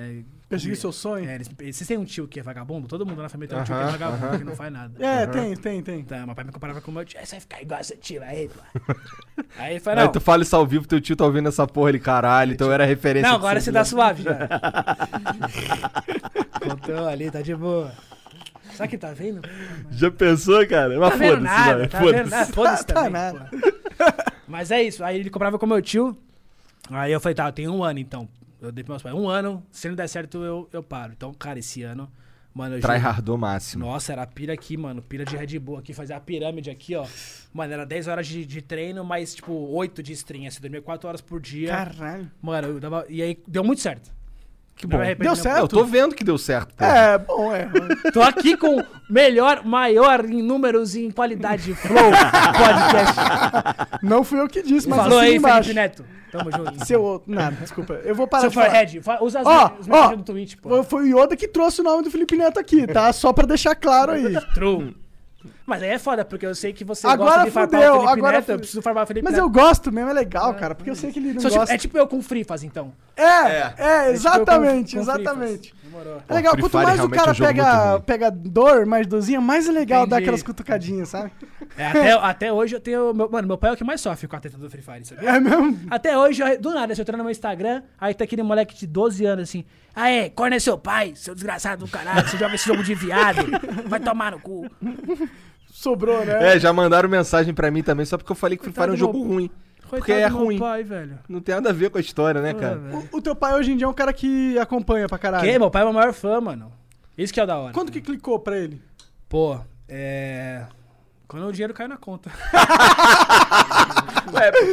É, Perseguir seu sonho. É, eles, vocês têm um tio que é vagabundo? Todo mundo na família tem um tio que é vagabundo, que não faz nada. É, tem, tem, tem. Então, meu pai me comparava com o meu tio. "É, Você vai ficar igual esse tio aí, pô. aí ele falou, Aí não. tu fala isso ao vivo, teu tio tá ouvindo essa porra, ele caralho, então era referência. Não, agora você tá suave já. Contou ali, tá de boa. Sabe que tá vendo? Já pensou, cara? Mas Tá vendo foda-se, nada, vai, tá vendo foda-se. nada. Foda-se Tá também, nada. pô. Mas é isso, aí ele comprava com meu tio. Aí eu falei, tá, eu tenho um ano então. Eu dei pros meus pais, um ano, se não der certo eu, eu paro. Então, cara, esse ano, mano, eu Tryhardou máximo. Nossa, era pira aqui, mano. Pira de Red Bull aqui, fazia a pirâmide aqui, ó. Mano, era 10 horas de, de treino, mais, tipo, 8 de stream. Assim, dormia 4 horas por dia. Caralho. Mano, eu dava. E aí deu muito certo. Que bom. Deu certo? Eu tô vendo que deu certo. pô. É, bom, é. Tô aqui com melhor, maior em números e em qualidade de Flow Podcast. Não fui eu que disse, mas Falou assim aí, embaixo. Felipe Neto. Tamo junto. Seu outro. Nada, desculpa. Eu vou parar Seu de falar. Fa- usa as Ó, os mensagens do Twitch, pô. Foi o Yoda que trouxe o nome do Felipe Neto aqui, tá? Só pra deixar claro aí. True. Mas aí é foda, porque eu sei que você Agora gosta de farpar fudeu, o Felipe agora Neto, eu preciso farpar o Felipe Mas Neto. eu gosto mesmo, é legal, cara, porque eu sei que ele não Sou tipo- gosta. é tipo eu com Frifas, então. É, é, É exatamente, tipo eu com- com exatamente. Demorou. É legal, quanto mais o é cara um pega, ruim. pega dor, mais dorzinha, mais é legal dar Entendi. aquelas cutucadinhas, sabe? É, até, até hoje eu tenho. Meu, mano, meu pai é o que mais sofre com a teta do Free Fire, sabe? É mesmo? Até hoje, eu- do nada, se eu entrar no meu Instagram, aí tá aquele moleque de 12 anos assim. Aê, corno é seu pai, seu desgraçado do caralho, você joga esse jogo de viado, vai tomar no cu. Sobrou, né? É, já mandaram mensagem pra mim também, só porque eu falei que Free Fire é um jogo meu- ruim. Porque Coitado é ruim. pai, velho. Não tem nada a ver com a história, né, cara? Ah, velho. O, o teu pai hoje em dia é um cara que acompanha pra caralho. Que? Meu pai é o maior fã, mano. Isso que é o da hora. Quanto que clicou pra ele? Pô, é. Quando o dinheiro caiu na conta.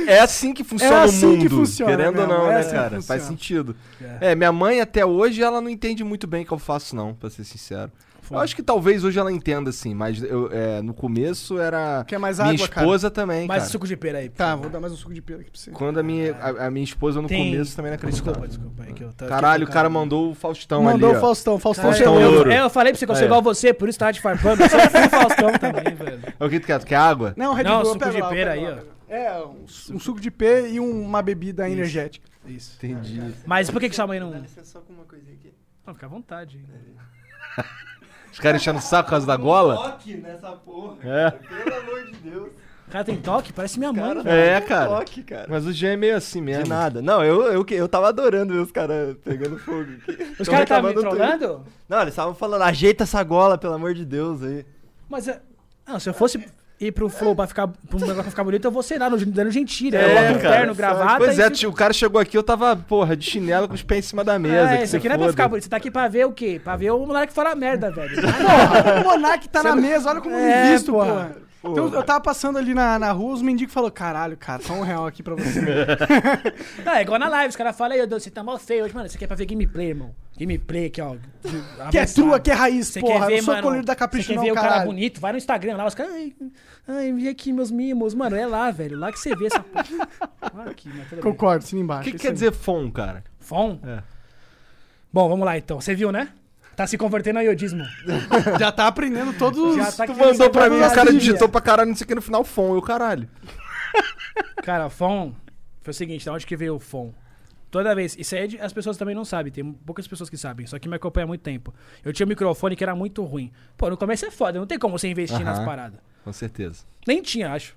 É, é assim que funciona É assim o mundo. que funciona querendo ou não, é né, assim cara? Faz sentido. É. É, minha mãe até hoje ela não entende muito bem o que eu faço, não, pra ser sincero. Eu Foda. acho que talvez hoje ela entenda, assim, mas eu, é, no começo era. Quer mais minha água, cara? esposa também, Mais cara. suco de pera aí. por Tá, vou dar mais um suco de pelo aqui pra você. Quando a minha, a, a minha esposa no Tem- começo também não acreditava. Desculpa, desculpa. É que eu Caralho, o eu cara mandou o Faustão Mandou ali. o ó. Faustão. Faustão chegou. eu, é, eu falei pra você que eu sou ó. igual você, por isso tava te farpando. Eu sou o Faustão também, velho. É o que tu quer? Tu quer água? Não, Red Não, Bull, eu suco de eu pera aí, lá. É, um, um suco de pera e um- uma bebida energética. Isso. Entendi. Mas por que, que sua mãe não. Dá licença só com uma coisinha aqui. Não, fica à vontade. Os caras enchendo o saco por causa da gola? Toque nessa porra. É. Pelo amor de Deus. O cara tem toque? Parece minha mãe, Cara, velho. É, cara. Toque, cara. Mas o Jean é meio assim mesmo. De nada. Não, eu, eu, que- eu tava adorando ver os caras pegando fogo. Os caras estavam me trollando? Não, eles estavam falando, ajeita essa gola, pelo amor de Deus aí. Mas. é- Não, se eu fosse ir pro Flow pra ficar. Pro negócio pra ficar bonito, eu vou ser lá no dando gentilha. eu É, boto um cara, terno, gravata. Pois é, tio, o cara chegou aqui, eu tava, porra, de chinelo com os pés em cima da mesa. É, que isso aqui não é pra ficar bonito. Você tá aqui pra ver o quê? Pra ver o moleque fala merda, velho. Porra, o Monark tá na mesa, olha como eu É, invisto, porra. porra. Então, eu tava passando ali na, na rua, os mendigos falaram, caralho, cara, só um real aqui pra você. Não, é igual na live, os caras falam aí, você tá mal feio hoje, mano. Você quer pra ver gameplay, irmão? Gameplay aqui, ó. que é trua, que é raiz, Você porra. quer ver, eu sou mano? colírio da Capricho Você quer não, ver o cara bonito? Vai no Instagram lá, os caras. Ai, ai, vi aqui meus mimos. Mano, é lá, velho. Lá que você vê essa porra. Aqui, mas. Concordo, O embaixo. que, que isso quer aí. dizer FON, cara? Fom? É. Bom, vamos lá então. Você viu, né? Tá se convertendo a iodismo. Já tá aprendendo todos os... Já tá Tu mandou pra mim, o cara digitou pra caralho, não sei o que no final, FON, eu caralho. Cara, Fom foi o seguinte, da onde que veio o Fom? Toda vez, isso aí é as pessoas também não sabem, tem poucas pessoas que sabem, só que me acompanha há muito tempo. Eu tinha um microfone que era muito ruim. Pô, no começo é foda, não tem como você investir nas paradas. Com certeza. Nem tinha, acho.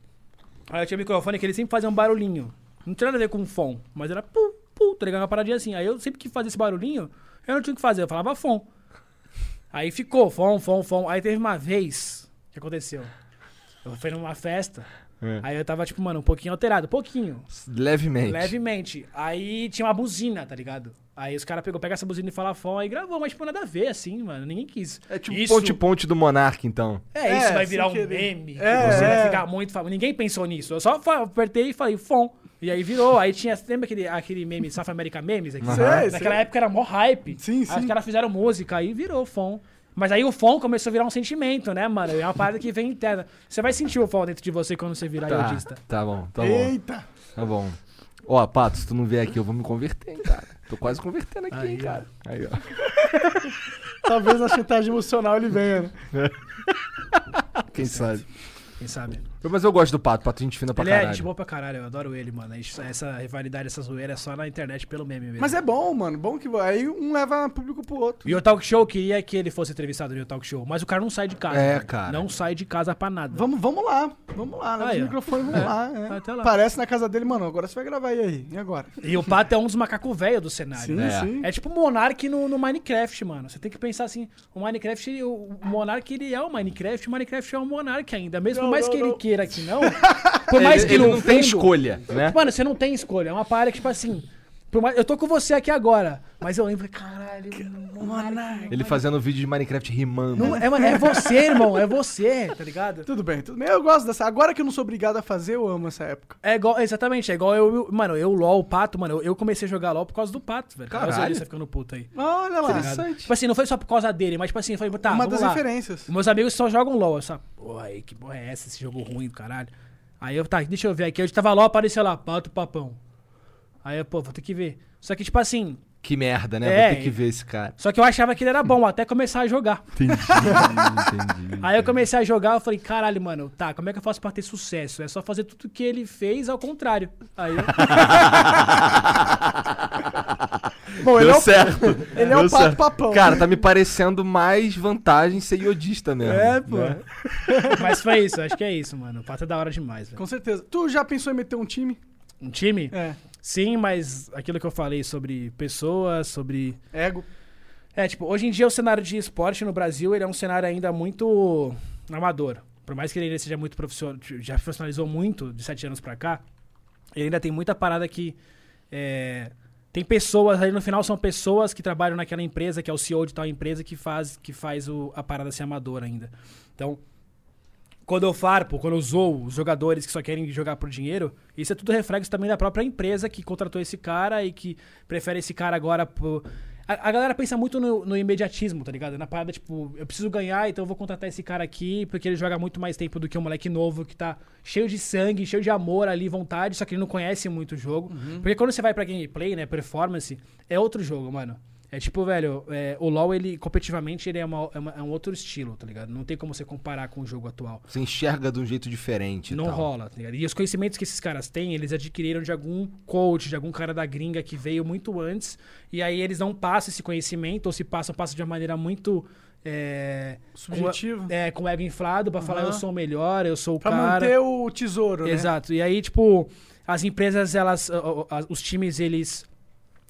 Aí eu tinha um microfone que ele sempre fazia um barulhinho. Não tinha nada a ver com fom, mas era pu, pu, tá ligado? Uma paradinha assim. Aí eu sempre que fazia esse barulhinho, eu não tinha o que fazer, eu falava fom. Aí ficou, fom, fom, fom. Aí teve uma vez, que aconteceu? Eu fui numa festa, É. aí eu tava, tipo, mano, um pouquinho alterado, pouquinho. Levemente. Levemente. Aí tinha uma buzina, tá ligado? Aí os caras pegou, pega essa buzina e fala fom, aí gravou, mas tipo, nada a ver, assim, mano. Ninguém quis. É tipo Isso- ponte-ponte do Monark, então. é, É, isso vai virar um querer. meme. que É, você é. vai ficar muito famoso. Ninguém pensou nisso. Eu só apertei e falei, fom. E aí virou. Aí tinha. Lembra aquele, aquele meme South America Memes? Aqui? Sei, Naquela sei. época era mó hype. Sim, Aí sim. os caras fizeram música, aí virou fom. Mas aí o fom começou a virar um sentimento, né, mano? É uma parada que vem interna. Você vai sentir o fom dentro de você quando você virar Tá, iodista. tá bom, tá bom. Eita. Tá bom. Ó, Pato, se tu não vier aqui, eu vou me converter, hein, cara. Tô quase convertendo aqui, Aí, hein, ó. cara. Aí, ó. Talvez na chantagem emocional ele venha, né? Quem sabe. Quem sabe? Mas eu gosto do Pato, Pato, gente fina pra ele é caralho. gente boa pra caralho, eu adoro ele, mano. Isso- Essa rivalidade, essa zoeira é só na internet pelo meme mesmo. Mas é bom, mano. Bom que aí um leva público pro outro. E o Talk Show queria que ele fosse entrevistado no Talk Show, mas o cara não sai de casa. É, velho. cara. Não sai de casa pra nada. Vamos, vamos lá. Vamos lá. Leva Aí, o microfone, vamos É, lá. é. lá. Parece na casa dele, mano. Agora você vai gravar e aí? E agora? E o Pato é um dos macacos velhos do cenário. Sim, né? É. sim. É tipo o Monark no, no Minecraft, mano. Você tem que pensar assim, o Minecraft, ele- o Monark ele é o Minecraft, o Minecraft é o Monark ainda. Mesmo Não, mais não, que ele não. Queira que não, por mais ele, que ele não tem escolha, né? Mano, você não tem escolha. É uma parada que, tipo assim, eu tô com você aqui agora, mas eu lembro, caralho, Monark. Ele fazendo vídeo de Minecraft rimando. Não, é, mano, é você, irmão, é você, tá ligado? Tudo bem, tudo bem. Eu gosto dessa. Agora que eu não sou obrigado a fazer, eu amo essa época. É igual, exatamente, é igual eu, mano, eu LOL, o Pato, mano, eu, eu comecei a jogar LOL por causa do Pato, velho. Olha Caralho. olhos ficando puto aí. Olha lá. Interessante. Tipo assim, não foi só por causa dele, mas tipo assim, foi, tá, Uma vamos das lá. referências. Meus amigos só jogam LOL. Eu só, porra, aí, que porra é essa? Esse jogo ruim do caralho. Aí eu, tá, deixa eu ver aqui. Eu tava LOL, apareceu lá, pato papão. Aí eu, pô, vou ter que ver. Só que, tipo assim, Que merda, né? É, Vou ter que ver esse cara. só que eu achava que ele era bom até começar a jogar. Entendi, entendi. Aí eu comecei a jogar, eu falei, caralho, mano, tá, como é que eu faço pra ter sucesso? É só fazer tudo que ele fez ao contrário. Aí eu, Bom, ele Deu é o, certo. ele é o pato papão. Cara, tá me parecendo mais vantagem ser iodista mesmo. é, pô. né? Mas foi isso, acho que é isso, mano. O pato é da hora demais, velho. Com certeza. Tu já pensou em meter um time? Um time? É. Sim, mas aquilo que eu falei sobre pessoas, sobre Ego. É, tipo, hoje em dia o cenário de esporte no Brasil, ele é um cenário ainda muito amador. Por mais que ele ainda seja muito profissional, já profissionalizou muito de sete anos pra cá, ele ainda tem muita parada que é, tem pessoas, aí no final são pessoas que trabalham naquela empresa, que é o CEO de tal empresa que faz, que faz o, a parada ser amadora ainda. Então, quando eu farpo, quando eu zoo os jogadores que só querem jogar por dinheiro, isso é tudo reflexo também da própria empresa que contratou esse cara e que prefere esse cara agora por. A, a galera pensa muito no, no imediatismo, tá ligado? Na parada, tipo, eu preciso ganhar, então eu vou contratar esse cara aqui, porque ele joga muito mais tempo do que um moleque novo que tá cheio de sangue, cheio de amor ali, vontade, só que ele não conhece muito o jogo. Porque quando você vai pra gameplay, né, performance, é outro jogo, mano. É tipo, velho, é, o LoL, ele, competitivamente, ele é, uma- é uma- é um outro estilo, tá ligado? Não tem como você comparar com o jogo atual. Você enxerga de um jeito diferente. Não tal. rola, tá ligado? E os conhecimentos que esses caras têm, eles adquiriram de algum coach, de algum cara da gringa que veio muito antes. E aí eles não passam esse conhecimento, ou se passam, passam de uma maneira muito. É, Subjetivo. Com, é, com o ego inflado pra falar Aham. eu sou o melhor, eu sou o Pra cara. manter o tesouro, né? Exato. E aí, tipo, as empresas, elas. Os times, eles.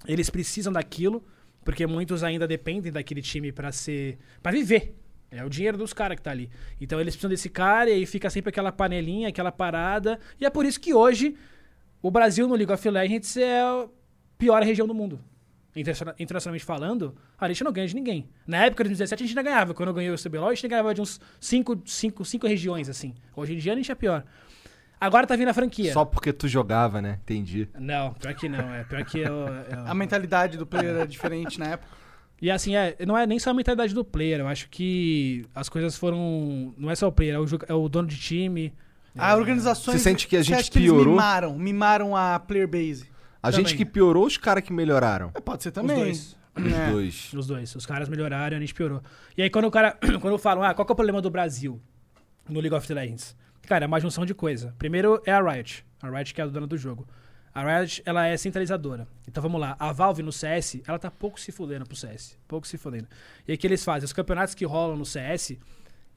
Eles precisam daquilo, porque muitos ainda dependem daquele time pra ser. para viver. É o dinheiro dos caras que tá ali. Então eles precisam desse cara e aí fica sempre aquela panelinha, aquela parada. E é por isso que hoje o Brasil no League of Legends é a pior região do mundo. Interna- Internacionalmente falando, a gente não ganha de ninguém. Na época de 2017 a gente ainda ganhava. Quando eu ganhei o CBLOL, a gente ganhava de uns 5 cinco, cinco regiões, assim. Hoje em dia a gente é pior. Agora tá vindo a franquia. Só porque tu jogava, né? Entendi. Não, pior que não. É pior que eu, eu- A mentalidade do player era diferente na época. E assim, é, não é nem só a mentalidade do player. Eu acho que as coisas foram. Não é só o player, é o, é o dono de time. A organizações. Você sente que a gente que eles piorou? mimaram, mimaram a player base. A Também. gente que piorou os caras que melhoraram. É, pode ser Os também. dois. Os É. dois. Os dois. Os caras melhoraram e a gente piorou. E aí quando o cara. Quando eu falo, ah, qual que é o problema do Brasil no League of Legends? Cara, é uma junção de coisa. Primeiro é a Riot. A Riot que é a dona do jogo. A Riot, ela é centralizadora. Então vamos lá. A Valve no CS, ela tá pouco se fudendo pro CS. Pouco se fudendo. E aí o que eles fazem? Os campeonatos que rolam no CS,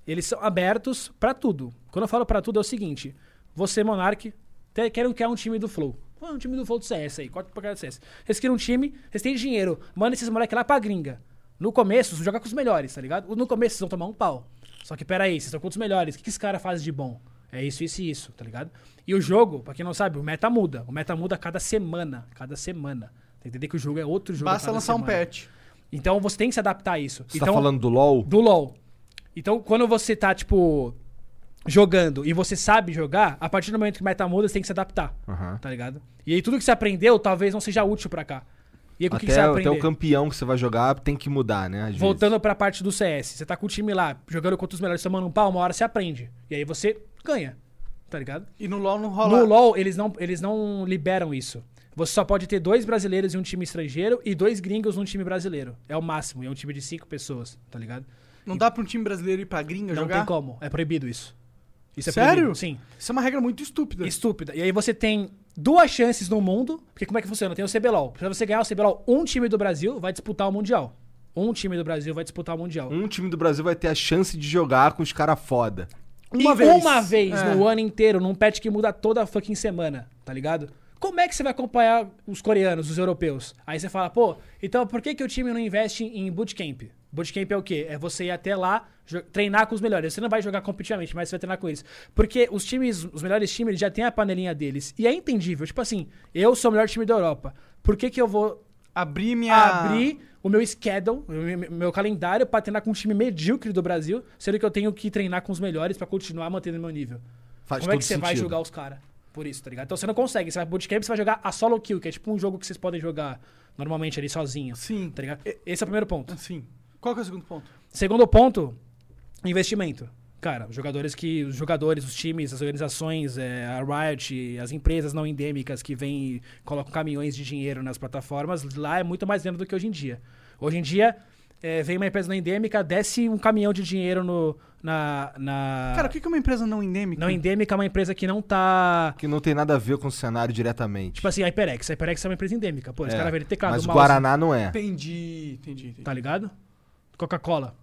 eles são abertos pra tudo. Quando eu falo pra tudo é o seguinte. Você, Monark, querem um time do Flow. Um time do Flow do CS aí, corta pra cara do CS. Vocês criam um time, vocês têm dinheiro, manda esses moleques lá pra gringa. No começo, vocês jogam com os melhores, tá ligado? No começo, vocês vão tomar um pau. Só que peraí, vocês estão com os melhores. O que, que esse cara faz de bom? É isso, isso e isso, tá ligado? E o jogo, pra quem não sabe, o meta muda. O meta muda cada semana. Cada semana. Tem que entender que o jogo é outro jogo. a Basta cada lançar um semana. patch. Então você tem que se adaptar a isso. Você então, tá falando do LoL? do LoL. Então, quando você tá, tipo, jogando e você sabe jogar, a partir do momento que o meta muda, você tem que se adaptar, Aham. tá ligado? E aí tudo que você aprendeu talvez não seja útil pra cá. E aí com o que, que você Até, até o campeão que você vai jogar tem que mudar, né? Voltando pra parte do CS. Você tá com o time lá, jogando contra os melhores, tomando um pau, uma hora você aprende. E aí você ganha, tá ligado? E no LoL não rola. No LoL, eles não, eles não liberam isso. Você só pode ter dois brasileiros em um time estrangeiro e dois gringos num time brasileiro. É o máximo. E é um time de cinco pessoas, tá ligado? Não dá pra um time brasileiro ir pra gringa Não jogar? tem como. É proibido isso. Isso é Sério? proibido. Sim. Isso é uma regra muito estúpida. Estúpida. E aí você tem duas chances no mundo. Porque como é que funciona? Tem o CBLOL. Pra você ganhar o CBLOL, um time do Brasil vai disputar o Mundial. Um time do Brasil vai disputar o Mundial. Um time do Brasil vai ter a chance de jogar com os caras foda. Uma e vez. uma vez É. no ano inteiro, num patch que muda toda a fucking semana, tá ligado? Como é que você vai acompanhar os coreanos, os europeus? Aí você fala, pô, então por que, que o time não investe em bootcamp? Bootcamp é o quê? É você ir até lá, treinar com os melhores. Você não vai jogar competitivamente, mas você vai treinar com eles. Porque os times, os melhores times, já têm a panelinha deles. E é entendível. Tipo assim, eu sou o melhor time da Europa. Por que, que eu vou Abrir minha. abrir o meu schedule, o meu, calendário pra treinar com um time medíocre do Brasil, sendo que eu tenho que treinar com os melhores pra continuar mantendo o meu nível? Faz Como é que você vai sentido. julgar os caras por isso, tá ligado? Então você não consegue. Você vai pro bootcamp, você vai jogar a solo kill, que é tipo um jogo que vocês podem jogar normalmente ali sozinho. Sim. Tá ligado? Esse é o primeiro ponto. Sim. Qual que é o segundo ponto? Segundo ponto, investimento. Cara, os jogadores que. Os jogadores, os times, as organizações, é, a Riot, as empresas não endêmicas que vêm e colocam caminhões de dinheiro nas plataformas, lá é muito mais lento do que hoje em dia. Hoje em dia, é, vem uma empresa não endêmica, desce um caminhão de dinheiro no, na. na Cara, o que é uma empresa não endêmica? não endêmica é uma empresa que não tá. Que não tem nada a ver com o cenário diretamente. Tipo assim, a HyperX. A HyperX é uma empresa endêmica. Pô, os É, caras vendem teclado, Mas o mouse, Guaraná não é. Entendi, entendi, entendi. Tá ligado? Coca-Cola.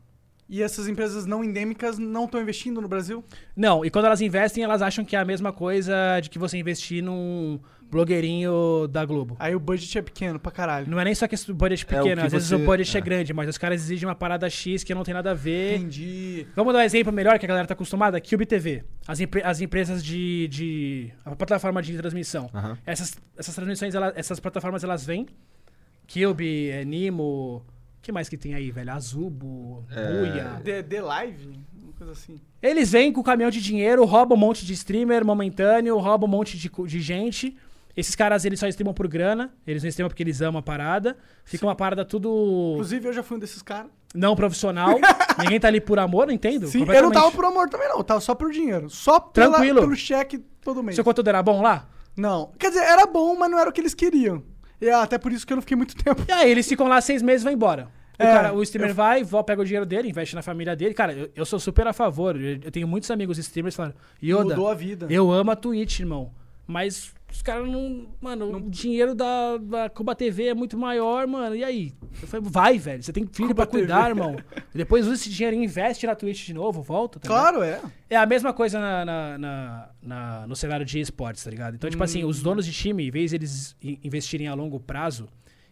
E essas empresas não endêmicas não estão investindo no Brasil? Não, e quando elas investem, elas acham que é a mesma coisa de que você investir num blogueirinho da Globo. Aí o budget é pequeno pra caralho. Não é nem só que o budget É, pequeno, que às vezes você- o budget é. é. grande, mas os caras exigem uma parada X que não tem nada a ver. Entendi. Vamos dar um exemplo melhor que a galera tá acostumada? Cube TV. As, empre- as empresas de, de. A plataforma de transmissão. Essas, essas transmissões, ela- essas plataformas, elas vêm. Cube, é, Nimo. O que mais que tem aí, velho? Azubo, É. Buia. The, The Live? Uma coisa assim. Eles vêm com o caminhão de dinheiro, roubam um monte de streamer momentâneo, roubam um monte de, de gente. Esses caras, eles só streamam por grana. Eles não streamam porque eles amam a parada. Fica uma parada tudo Inclusive, eu já fui um desses caras. não profissional. Ninguém tá ali por amor, não entendo? Sim, eu não tava por amor também, não. Eu tava só por dinheiro. Só pela, Tranquilo. pelo cheque todo mês. Seu conteúdo era bom lá? Não. Quer dizer, era bom, mas não era o que eles queriam. E é até por isso que eu não fiquei muito tempo. E aí, eles ficam lá seis meses e vão embora. O, É, cara, o streamer vai, vó, pega o dinheiro dele, investe na família dele. Cara, eu, eu sou super a favor. Eu, eu tenho muitos amigos streamers falando, Yoda, Mudou a vida. eu amo a Twitch, irmão. Mas os caras não. Mano, o dinheiro da, da Cuba TV é muito maior, mano. E aí? Eu falei, vai, velho. Você tem filho Cuba pra cuidar, TV. irmão. E depois usa esse dinheiro e investe na Twitch de novo, volta, tá ligado? Claro, é. É a mesma coisa na, na- na- na- no cenário de esportes, tá ligado? Então, tipo assim, Hum. os donos de time, em vez de eles investirem a longo prazo,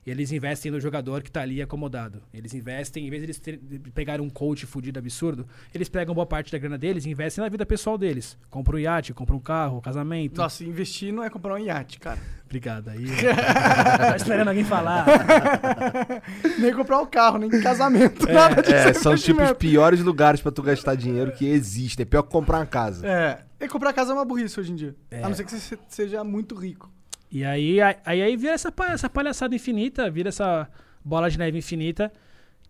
eles investem no jogador que tá ali acomodado. Eles investem, em vez de eles ter- de pegarem um coach fudido absurdo, eles pegam boa parte da grana deles e investem na vida pessoal deles. Compram um iate, compram um carro, casamento. Nossa, investir não é comprar um iate, cara. Obrigado aí. tá esperando alguém falar. nem comprar um carro, nem casamento, nada disso. É, são tipo os piores lugares pra tu gastar dinheiro que existem. É pior que comprar uma casa. É. E comprar casa é uma burrice hoje em dia. É. A não ser que você seja muito rico. E aí, aí, aí vira essa, essa palhaçada infinita, vira essa bola de neve infinita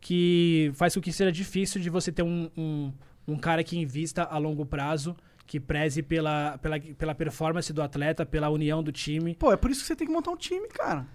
que faz com que seja difícil de você ter um, um, um cara que invista a longo prazo, que preze pela, pela, pela performance do atleta, pela união do time. Pô, é por isso que você tem que montar um time, cara.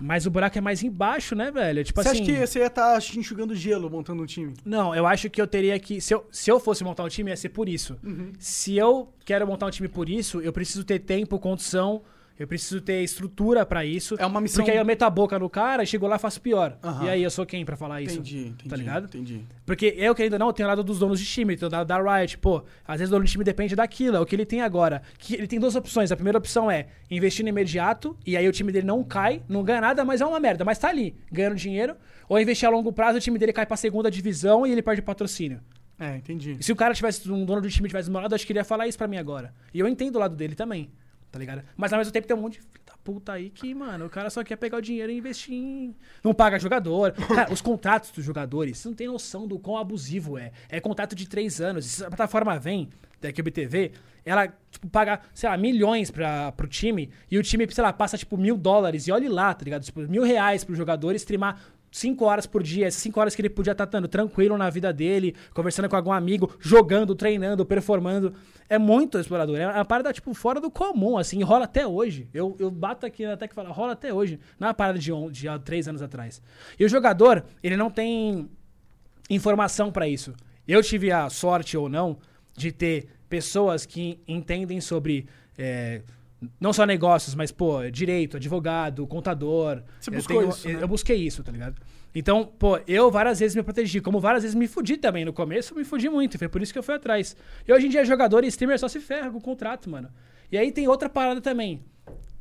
Mas o buraco é mais embaixo, né, velho? Tipo você assim. acha que você ia estar enxugando gelo montando um time? Não, eu acho que eu teria que. Se eu, se eu fosse montar um time, ia ser por isso. Se eu quero montar um time por isso, eu preciso ter tempo, condição, eu preciso ter estrutura pra isso. É uma missão. Porque aí eu meto a boca no cara e chego lá e faço pior. Aham. E aí eu sou quem pra falar isso? Entendi, entendi. Tá ligado? Entendi. Porque eu, querendo ou não, tenho o lado dos donos de time, tenho o lado da Riot. Pô, às vezes o dono de time depende daquilo, é o que ele tem agora. Que ele tem duas opções. A primeira opção é investir no imediato, e aí o time dele não cai, não ganha nada, mas é uma merda, mas tá ali, ganhando dinheiro. Ou investir a longo prazo, o time dele cai pra segunda divisão e ele perde patrocínio. É, entendi. E se o cara tivesse, um dono do time tivesse do meu lado, eu acho que ele ia falar isso pra mim agora. E eu entendo o lado dele também, tá ligado? Mas ao mesmo tempo tem um monte de filho da puta aí que, mano, o cara só quer pegar o dinheiro e investir em. Não paga jogador. Cara, os contratos dos jogadores, você não tem noção do quão abusivo é. É contrato de três anos. Se a plataforma vem, da QBTV, ela, tipo, paga, sei lá, milhões pra, pro time, e o time, sei lá, passa, tipo, mil dólares, e olhe lá, tá ligado? Tipo, mil reais pro jogador streamar cinco horas por dia, essas cinco horas que ele podia estar estando tranquilo na vida dele, conversando com algum amigo, jogando, treinando, performando. É muito explorador. É uma parada, tipo, fora do comum, assim, rola até hoje. Eu, eu bato aqui até que fala, rola até hoje. Não é uma parada de, on, de há três anos atrás. E o jogador, ele não tem informação pra isso. Eu tive a sorte ou não de ter pessoas que entendem sobre. é, não só negócios, mas, pô, direito, advogado, contador. Você Eu buscou tenho- isso, né? Eu busquei isso, tá ligado? Então, pô, eu várias vezes me protegi, como várias vezes me fudi também. No começo eu me fudi muito, foi por isso que eu fui atrás. E hoje em dia, jogador e streamer só se ferra com o contrato, mano. E aí tem outra parada também.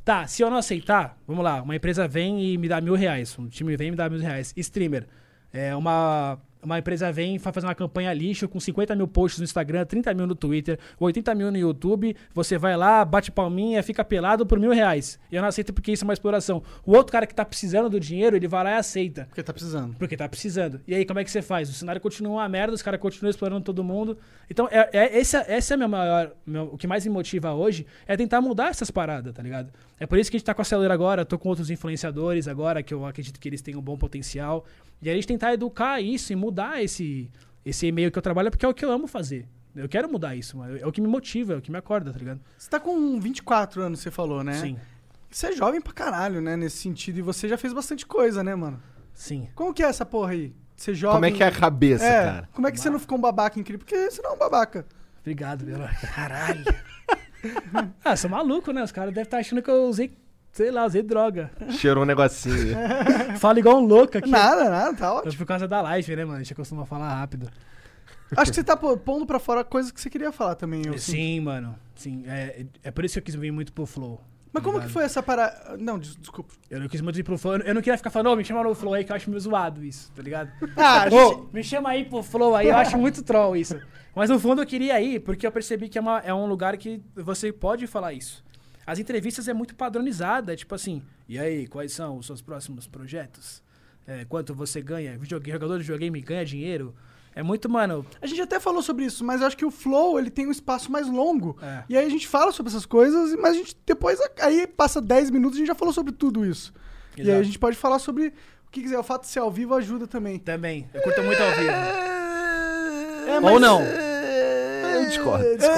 Tá, se eu não aceitar, vamos lá, uma empresa vem e me dá mil reais. Um time vem e me dá mil reais. Streamer. É, uma, uma empresa vem e fazer uma campanha lixo com 50 mil posts no Instagram, 30 mil no Twitter, 80 mil no YouTube. Você vai lá, bate palminha, fica pelado por mil reais. E eu não aceito porque isso é uma exploração. O outro cara que tá precisando do dinheiro, ele vai lá e aceita. Porque tá precisando. Porque tá precisando. E aí, como é que você faz? O cenário continua uma merda, os caras continuam explorando todo mundo. Então, é, é, esse, esse é a minha maior. meu- o que mais me motiva hoje é tentar mudar essas paradas, tá ligado? É por isso que a gente tá com a Acelera agora, tô com outros influenciadores agora, que eu acredito que eles têm um bom potencial. E a gente tentar educar isso e mudar esse, esse e-mail que eu trabalho, porque é o que eu amo fazer. Eu quero mudar isso, mano. É o que me motiva, é o que me acorda, tá ligado? Você tá com 24 anos, você falou, né? Sim, Você é jovem pra caralho, né? Nesse sentido. E você já fez bastante coisa, né, mano? sim. Como que é essa porra aí? Ser jovem. Como é que é a cabeça, É, cara? Como é que você não ficou um babaca incrível? Porque você não é um babaca. Obrigado, meu. Caralho. ah, sou maluco, né? Os caras devem estar achando que eu usei, sei lá, usei droga. Cheirou um negocinho. Falo igual um louco aqui. Nada, nada, tá É ótimo. por causa da live, né, mano? A gente costuma falar rápido. Acho que você tá pondo pra fora coisas que você queria falar também. eu sinto. Sim, mano. Sim. É, é por isso que eu quis vir muito pro Flow. Mas como que foi essa parada? Não, des- desculpa. Eu não quis muito ir pro Flow. Eu não queria ficar falando, ô, me chama no Flow aí, que eu acho meio zoado isso, tá ligado? Ah, gente- me chama aí pro Flow aí, eu acho muito troll isso. Mas no fundo eu queria ir, porque eu percebi que é, uma- é um lugar que você pode falar isso. As entrevistas é muito padronizada, é tipo assim, e aí, quais são os seus próximos projetos? É, quanto você ganha? Videogame, jogador de videogame ganha dinheiro? É muito, mano. A gente até falou sobre isso, mas eu acho que o Flow, ele tem um espaço mais longo. É. E aí a gente fala sobre essas coisas, mas a gente depois, aí passa 10 minutos e a gente já falou sobre tudo isso. E aí a Exato. gente pode falar sobre o que quiser. O fato de ser ao vivo ajuda também. Também. Eu curto muito ao vivo. É, Ou não. Eu discordo.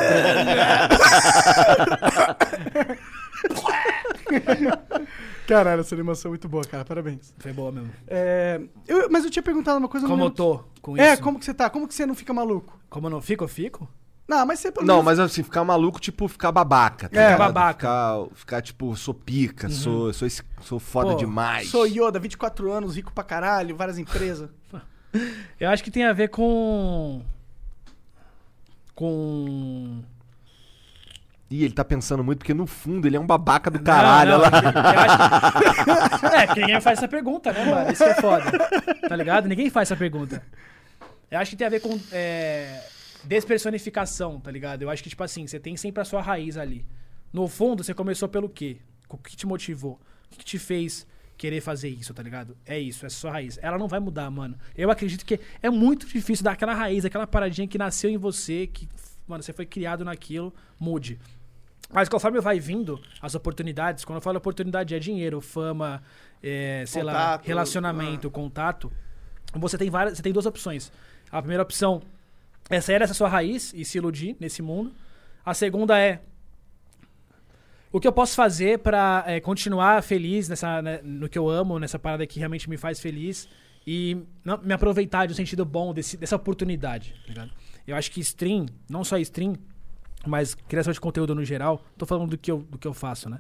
Caralho, essa animação é muito boa, cara. Parabéns. Foi boa mesmo. É, eu- mas eu tinha perguntado uma coisa... Como eu tô com É, isso? como que você tá? Como que você não fica maluco? Como eu não fico, eu fico? Não, mas você... pelo Não, menos- mas assim, ficar maluco, tipo, ficar babaca. Tá É, ligado? babaca. Ficar, ficar, tipo, sou pica, sou, sou, esse- sou foda Pô, demais. Sou Yoda, 24 anos, rico pra caralho, várias empresas. Eu acho que tem a ver com. Com. Ih, ele tá pensando muito, porque no fundo ele é um babaca do caralho. Não, não, lá. eu acho É, que ninguém faz essa pergunta, né, mano? Isso é foda. Tá ligado? Ninguém faz essa pergunta. Eu acho que tem a ver com é, despersonificação, tá ligado? Eu acho que, tipo assim, você tem sempre a sua raiz ali. No fundo, você começou pelo quê? O que te motivou? O que te fez querer fazer isso, tá ligado? É isso, é a sua raiz. Ela não vai mudar, mano. Eu acredito que é muito difícil dar aquela raiz, aquela paradinha que nasceu em você, que, mano, você foi criado naquilo, mude. Mas conforme vai vindo as oportunidades, quando eu falo oportunidade é dinheiro, fama, é, sei lá, Contato, relacionamento, contato, você tem várias, você tem duas opções. A primeira opção é sair dessa sua raiz e se iludir nesse mundo. A segunda é o que eu posso fazer pra é, continuar feliz nessa, né, no que eu amo, nessa parada que realmente me faz feliz e não- me aproveitar de um sentido bom desse- dessa oportunidade, tá? Eu acho que stream, não só stream, mas criação de conteúdo no geral, tô falando do que eu, do que eu faço, né?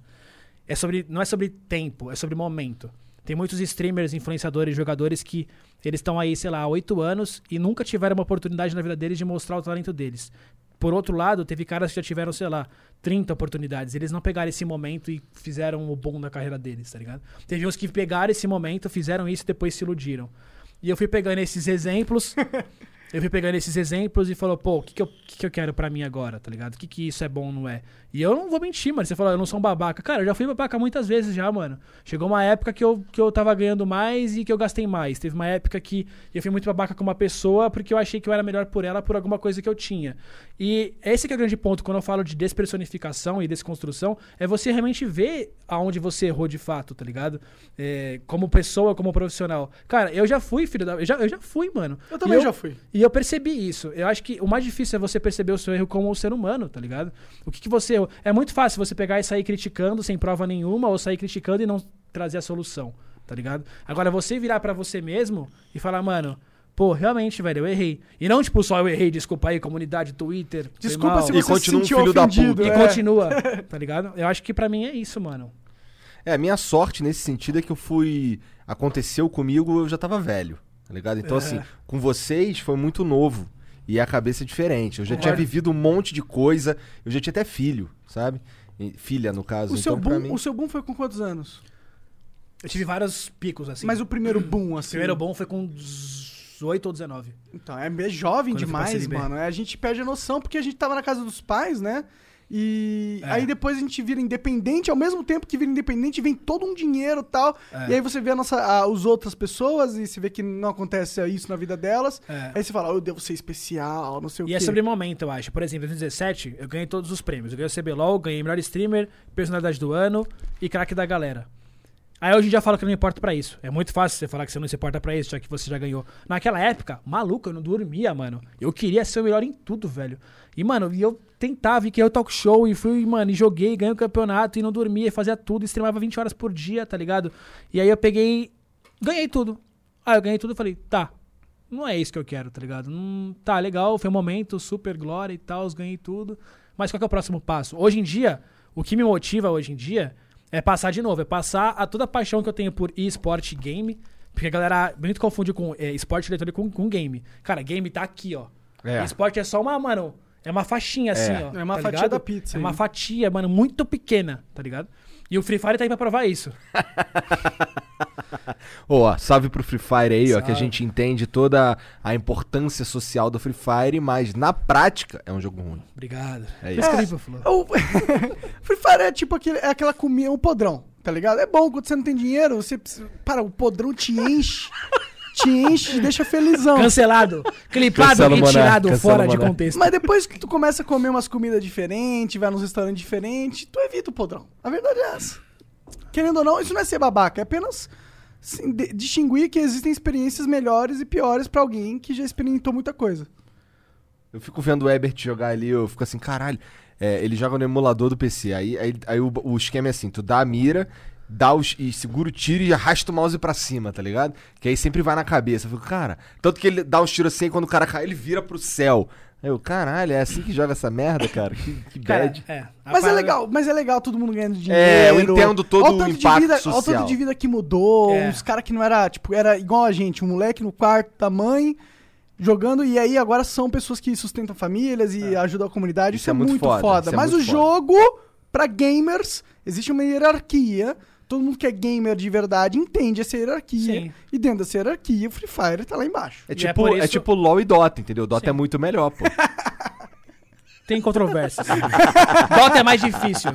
É sobre, não é sobre tempo, é sobre momento. Tem muitos streamers, influenciadores, jogadores que eles estão aí, sei lá, há oito anos e nunca tiveram uma oportunidade na vida deles de mostrar o talento deles. Por outro lado, teve caras que já tiveram, sei lá, 30 oportunidades. Eles não pegaram esse momento e fizeram o bom da carreira deles, tá ligado? Teve uns que pegaram esse momento, fizeram isso e depois se iludiram. E eu fui pegando esses exemplos. eu fui pegando esses exemplos e falou, pô, o que, que, eu, que, que eu quero pra mim agora, tá ligado? O que, que isso é bom não é? E eu não vou mentir, mano. Você falou, eu não sou um babaca. Cara, eu já fui babaca muitas vezes já, mano. Chegou uma época que eu, que eu tava ganhando mais e que eu gastei mais. Teve uma época que eu fui muito babaca com uma pessoa porque eu achei que eu era melhor por ela por alguma coisa que eu tinha. E esse que é o grande ponto quando eu falo de despersonificação e desconstrução, é você realmente ver aonde você errou de fato, tá ligado? É, como pessoa, como profissional. Cara, eu já fui, filho da. Eu já, eu já fui, mano. Eu E também já fui. e eu percebi isso. Eu acho que o mais difícil é você perceber o seu erro como um ser humano, tá ligado? O que, que você errou? É muito fácil você pegar e sair criticando sem prova nenhuma, ou sair criticando e não trazer a solução, tá ligado? Agora, você virar pra você mesmo e falar, mano, pô, realmente, velho, eu errei. E não, tipo, só eu errei, desculpa aí, comunidade, Twitter. Desculpa se E você se continua um sentiu filho da ofendido. puta. E é. continua, tá ligado? Eu acho que pra mim é isso, mano. É, a minha sorte nesse sentido é que eu fui. Aconteceu comigo, eu já tava velho, tá ligado? Então, É. assim, com vocês foi muito novo. E a cabeça é diferente. Eu já tinha vivido um monte de coisa. Eu já tinha até filho, sabe? Filha, no caso. O seu, então, pra boom, mim. o seu boom foi com quantos anos? Eu tive vários picos, assim. Mas o primeiro boom, O assim. primeiro bom foi com uns 18 ou 19. Então, é é jovem Quando demais, mano. É, A gente perde a noção porque a gente tava na casa dos pais, né? E É. aí depois a gente vira independente, ao mesmo tempo que vira independente, vem todo um dinheiro e tal. É. E aí você vê a nossa, a, os outras pessoas e você vê que não acontece isso na vida delas. É. Aí você fala, oh, eu devo ser especial, não sei o E quê. é sobre momento, eu acho. Por exemplo, em 2017, eu ganhei todos os prêmios. Eu ganhei o CBLOL, ganhei melhor streamer, personalidade do ano e craque da galera. Aí hoje em dia eu falo que eu não me importo pra isso. É muito fácil você falar que você não se importa pra isso, já que você já ganhou. Naquela época, maluco, eu não dormia, mano. Eu queria ser o melhor em tudo, velho. E, mano, eu tentava, e criei o talk show, e fui, mano, e joguei, ganhei o campeonato, e não dormia, fazia tudo, e streamava 20 horas por dia, tá ligado? E aí eu peguei. Ganhei tudo. Aí eu ganhei tudo e falei, tá, não é isso que eu quero, tá ligado? Não, tá, legal, foi um momento, super glória e tal, ganhei tudo. Mas qual que é o próximo passo? Hoje em dia, o que me motiva hoje em dia é passar de novo, é passar a toda a paixão que eu tenho por esporte e game. Porque a galera muito confunde com é, esporte eletrônico com, com game. Cara, game tá aqui, ó. É. Esporte é só uma, mano, é uma faixinha assim, ó. É uma tá fatia ligado? da pizza É aí. uma fatia, mano, muito pequena, tá ligado? E o Free Fire tá aí pra provar isso. Ô, ó, salve pro Free Fire aí, ó, que a Salve. gente entende toda a importância social do Free Fire, mas na prática é um jogo ruim. Obrigado. É isso. incrível, Flor. O Free Fire é tipo aquele, é aquela comida, um podrão, tá ligado? É bom quando você não tem dinheiro, você precisa- Para, o podrão te enche. te enche e deixa felizão. Cancelado. Clipado Cancela o e Monark, tirado cancela fora o de contexto. Mas depois que tu começa a comer umas comidas diferentes, vai nos restaurantes diferentes, tu evita o podrão. A verdade é essa. Querendo ou não, isso não é ser babaca, é apenas assim, de- distinguir que existem experiências melhores e piores pra alguém que já experimentou muita coisa. Eu fico vendo o Ebert jogar ali, eu fico assim, caralho. É, ele joga no emulador do PC. Aí, aí, aí o, o esquema é assim: tu dá a mira, dá os, e segura o tiro e arrasta o mouse pra cima, tá ligado? Que aí sempre vai na cabeça. Eu fico, cara. Tanto que ele dá os tiros assim, quando o cara cai, ele vira pro céu. Eu, caralho, é assim que joga essa merda, cara? Que, que Cara, bad. é. Mas é parada- legal, mas é legal todo mundo ganhando dinheiro. É, eu entendo todo o de impacto vida, Olha o social. tanto de vida que mudou, É. uns caras que não era, tipo, era igual a gente, um moleque no quarto da mãe, jogando, e aí agora são pessoas que sustentam famílias e ajudam a comunidade. Isso, é, muito, foda. isso é Mas muito o foda. jogo, pra gamers, existe uma hierarquia. Todo mundo que é gamer de verdade entende essa hierarquia. Sim. E dentro dessa hierarquia, o Free Fire tá lá embaixo. É E é tipo, é, isso- tipo LOL e Dota, entendeu? Dota Sim. é muito melhor, pô. Tem controvérsias. Dota é mais difícil,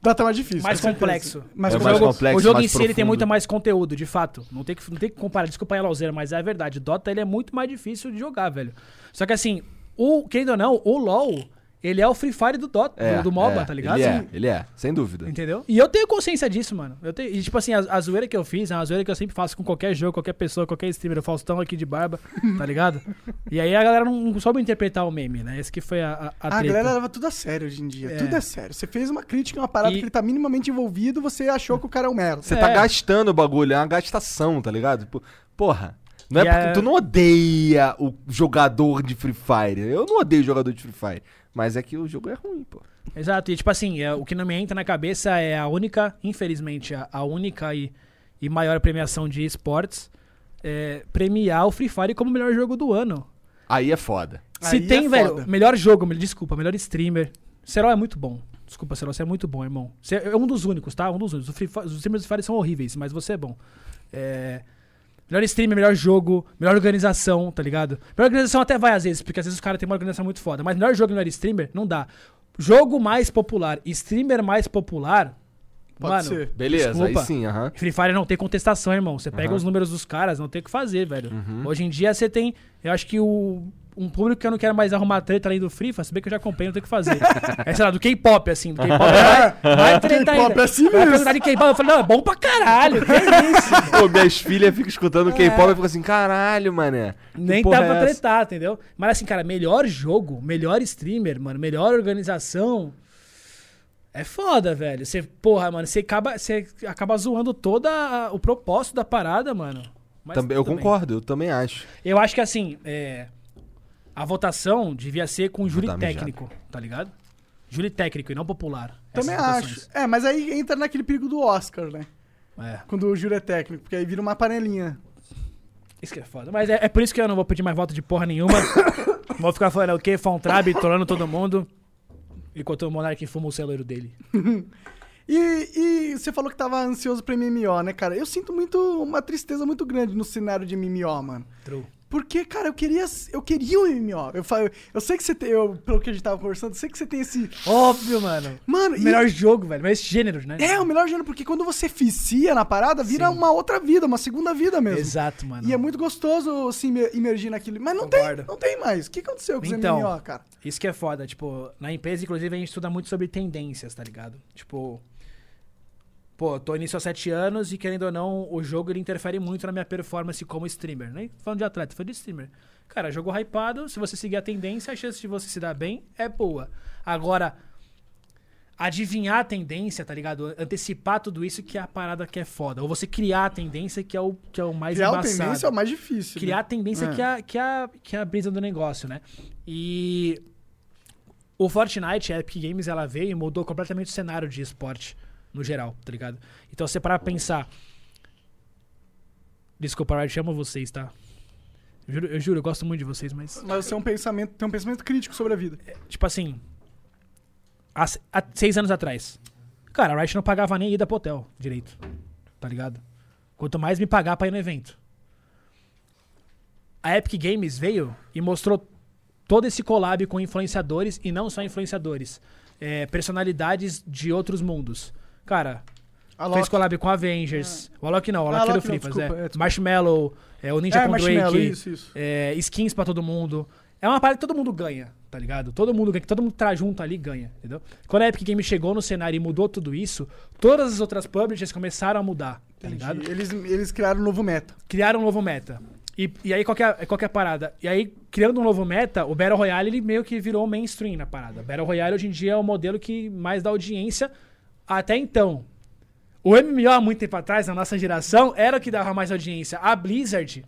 Dota é mais difícil. mais complexo. Mais É mais jogo, complexo, o jogo mais em si ele tem profundo. muito mais conteúdo, de fato. Não tem que, não tem que comparar. Desculpa aí, Lauzeira, mas é verdade. Dota ele é muito mais difícil de jogar, velho. Só que assim, o, querendo ou não, o LoL, ele é o Free Fire do Dota, É, do, do MOBA, é, tá ligado? Ele é, ele é, sem dúvida. Entendeu? E eu tenho consciência disso, mano. Eu tenho, e tipo assim, a, a zoeira que eu fiz é uma zoeira que eu sempre faço com qualquer jogo, qualquer pessoa, qualquer streamer. O Faustão aqui de barba, tá ligado? E aí a galera não soube interpretar o meme, né? Esse que foi a, a, a A treta. galera leva tudo a sério hoje em dia. É. Tudo é sério. Você fez uma crítica, uma parada E- que ele tá minimamente envolvido, você achou que o cara é um merda. Você É. tá gastando o bagulho, é uma gastação, tá ligado? Tipo, porra. Não é porque a- tu não odeia o jogador de Free Fire. Eu não odeio jogador de Free Fire. Mas é que o jogo é ruim, pô. Exato, e tipo assim, é, o que não me entra na cabeça é a única, infelizmente, a, a única e, e maior premiação de esportes é premiar o Free Fire como o melhor jogo do ano. Aí é foda. Se Aí tem, é velho, foda. melhor jogo, desculpa, melhor streamer. Serol é muito bom. Desculpa, Serol, você é muito bom, irmão. Você é um dos únicos, tá? Um dos únicos. O Free Fi- Os streamers do Free Fire são horríveis, mas você é bom. É, Melhor streamer, melhor jogo, melhor organização, tá ligado? Melhor organização até vai às vezes, porque às vezes os caras têm uma organização muito foda. Mas melhor jogo e melhor streamer, não dá. Jogo mais popular, streamer mais popular. Pode mano, ser. Beleza, Desculpa. aí sim, aham. Free Fire não tem contestação, irmão. Você pega os números dos caras, não tem o que fazer, velho. Uhum. Hoje em dia você tem. Eu acho que o. Um público que eu não quero mais arrumar treta além do Free se bem que eu já comprei, não tem o que fazer. é, sei lá, do K-pop, assim. Do K-pop vai, vai treta K-pop ainda. é assim Vai mesmo. de K-pop, eu falei, não, é bom pra caralho, que isso? Pô, minhas filhas ficam escutando K-pop e ficam assim, caralho, mané. Nem pra é essa? tretar, entendeu? Mas assim, cara, melhor jogo, melhor streamer, mano, melhor organização. É foda, velho. Você, porra, mano, você acaba, você acaba zoando todo o propósito da parada, mano. Mas Também, eu bem. concordo, eu também acho. Eu acho que assim, é, a votação devia ser com júri mijada. técnico, tá ligado? Júri técnico e não popular. Também acho. É, mas aí entra naquele perigo do Oscar, né? É, Quando o júri é técnico, porque aí vira uma panelinha. isso que é foda. Mas é, é por isso que eu não vou pedir mais voto de porra nenhuma. vou ficar falando o quê? Fontrab, trolando todo mundo. Enquanto o Monark fuma o celeiro dele. E, e você falou que tava ansioso pra MMO, né, cara? Eu sinto muito uma tristeza muito grande no cenário de MMO, mano. True. Porque, cara, eu queria, eu queria um MMO. Eu, falo, eu sei que você tem, eu, pelo que a gente tava conversando, eu sei que você tem esse. Óbvio, mano. Mano, O e- melhor jogo, velho. Mas gênero, né? É, o melhor gênero, porque quando você vicia na parada, vira Sim. uma outra vida, uma segunda vida mesmo. Exato, mano. E é muito gostoso se imer- imergir naquilo. Mas não Concordo. tem, não tem mais. O que aconteceu com os Então. MMO, cara? Isso que é foda, tipo, na empresa, inclusive, a gente estuda muito sobre tendências, tá ligado? Tipo, pô, tô início há sete anos e, querendo ou não, o jogo ele interfere muito na minha performance como streamer. Nem falando de atleta, falando de streamer. Cara, jogo hypado, se você seguir a tendência, a chance de você se dar bem é boa. Agora, adivinhar a tendência, tá ligado? Antecipar tudo isso que é a parada que é foda. Ou você criar a tendência que é o, que é o mais Criar a embaçado tendência é o mais difícil. criar né? a tendência É. que, é, a, que, é a, que é a brisa do negócio, né? E o Fortnite, a Epic Games, ela veio e mudou completamente o cenário de esporte no geral, tá ligado? Então você parar pra pensar. Desculpa, Riot, amo vocês, tá? Eu juro, eu juro, eu gosto muito de vocês, mas. Mas você é um pensamento, tem um pensamento crítico sobre a vida. Tipo assim. Há, se- há seis anos atrás. Cara, a Riot não pagava nem ida pro hotel direito. Tá ligado? Quanto mais me pagar pra ir no evento. A Epic Games veio e mostrou todo esse collab com influenciadores e não só influenciadores. é, personalidades de outros mundos. Cara, A fez collab com Avengers. O Alok não, o Alok é do Alok não, Flipas, desculpa, é. é, desculpa. Marshmallow, é, o Ninja é, com Drake isso, isso. é, skins pra todo mundo. É uma parada que todo mundo ganha, tá ligado? Todo mundo ganha, que todo mundo tá junto ali ganha, entendeu? Quando a Epic Games chegou no cenário e mudou tudo isso, todas as outras publishers começaram a mudar, tá Entendi. ligado? Eles, eles criaram um novo meta. Criaram um novo meta. E, e aí, qual que, é, qual que é a parada? E aí, criando um novo meta, o Battle Royale ele meio que virou mainstream na parada. Battle Royale hoje em dia é o modelo que mais dá audiência até então. O MMO há muito tempo atrás, na nossa geração, era o que dava mais audiência. A Blizzard,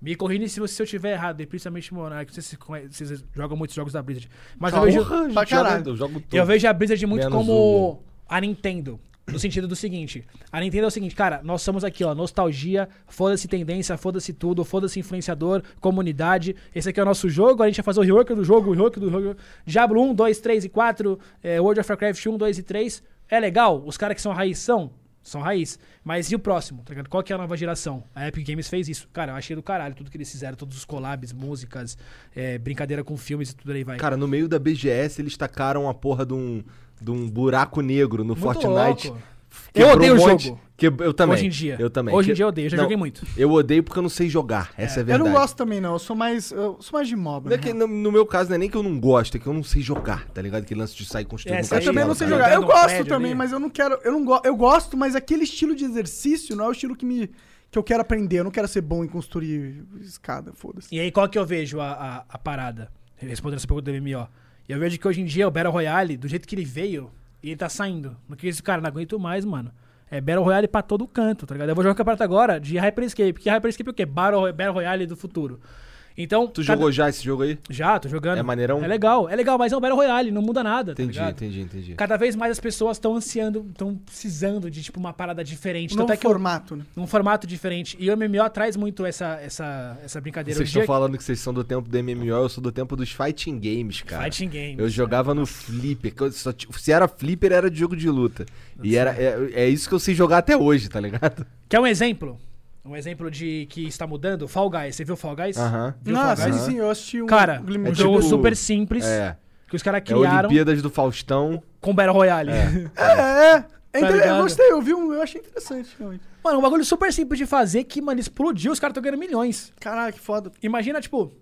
me corrija se, se eu estiver errado, e principalmente Monark, não sei se vocês jogam muitos jogos da Blizzard. Mas eu vejo, Porra, a gente pra caralho. eu jogo todo. eu vejo a Blizzard muito Menos como a Nintendo. No sentido do seguinte: a Nintendo é o seguinte, cara, nós somos aqui, ó, nostalgia, foda-se tendência, foda-se tudo, foda-se influenciador, comunidade. Esse aqui é o nosso jogo, a gente vai fazer o rework do jogo, o rework do jogo. Diablo 1, 2, 3 e 4, é, World of Warcraft 1, 2 e 3. É legal, os caras que são raiz são, são raiz. Mas e o próximo, tá? Qual que é a nova geração? A Epic Games fez isso. Cara, eu achei do caralho tudo que eles fizeram, todos os collabs, músicas, é, brincadeira com filmes e tudo aí vai. Cara, no meio da BGS eles tacaram a porra de um, de um buraco negro no Muito Fortnite. louco. Quebrou Eu odeio um o monte- jogo. que- eu também. Hoje em dia. Eu também. Hoje em Que- dia eu odeio, eu já Não, joguei muito. Eu odeio porque eu não sei jogar. Essa é, a Eu verdade. não gosto também, não. Eu sou mais. Eu sou mais de MOBA. Não é que no, no meu caso, não é nem que eu não gosto, é que eu não sei jogar, tá ligado? Aquele lance de sair construindo É, um você Eu também não sei tá jogar. Eu gosto também, ali. mas eu não quero. Eu não go, eu gosto, mas aquele estilo de exercício não é o estilo que me. que eu quero aprender. Eu não quero ser bom em construir escada, foda-se. E aí, qual que eu vejo a, a, a parada? Respondendo essa pergunta do MMO. Eu vejo que hoje em dia o Battle Royale, do jeito que ele veio, ele tá saindo. Porque esse cara não aguento mais, mano. É Battle Royale pra todo canto, tá ligado? Eu vou jogar o campeonato agora de Hyperscape. Que Hyperscape é o quê? Battle, Battle Royale do futuro. Então. Tu cada- jogou já esse jogo aí? Já, tô jogando. É maneirão? É legal, é legal, mas é um Battle Royale, não muda nada, tá Entendi, ligado? entendi, entendi. Cada vez mais as pessoas estão ansiando, estão precisando de, tipo, uma parada diferente. Um Tanto novo é que eu- formato, né? um formato diferente. E o MMO traz muito essa, essa, essa brincadeira. Vocês estão falando que vocês são do tempo do MMO, eu sou do tempo dos fighting games, cara. Fighting games. Eu jogava no Flipper. eu ti- se era Flipper, era de jogo de luta. E era, é, é isso que eu sei jogar até hoje, tá ligado? Quer um exemplo? Um exemplo de que está mudando? Fall Guys. Você viu Fall Guys? Aham. Viu Ah, Fall sim, Guys? sim, eu assisti um. Cara, um um É jogo tipo- super simples É. que os caras É criaram Olimpíadas do Faustão. com Battle Royale. É, é. é Tá inter- eu gostei, eu vi um. Eu achei interessante, realmente. Mano, um bagulho super simples de fazer que, mano, explodiu, os caras estão ganhando milhões. Caralho, que foda. Imagina, tipo,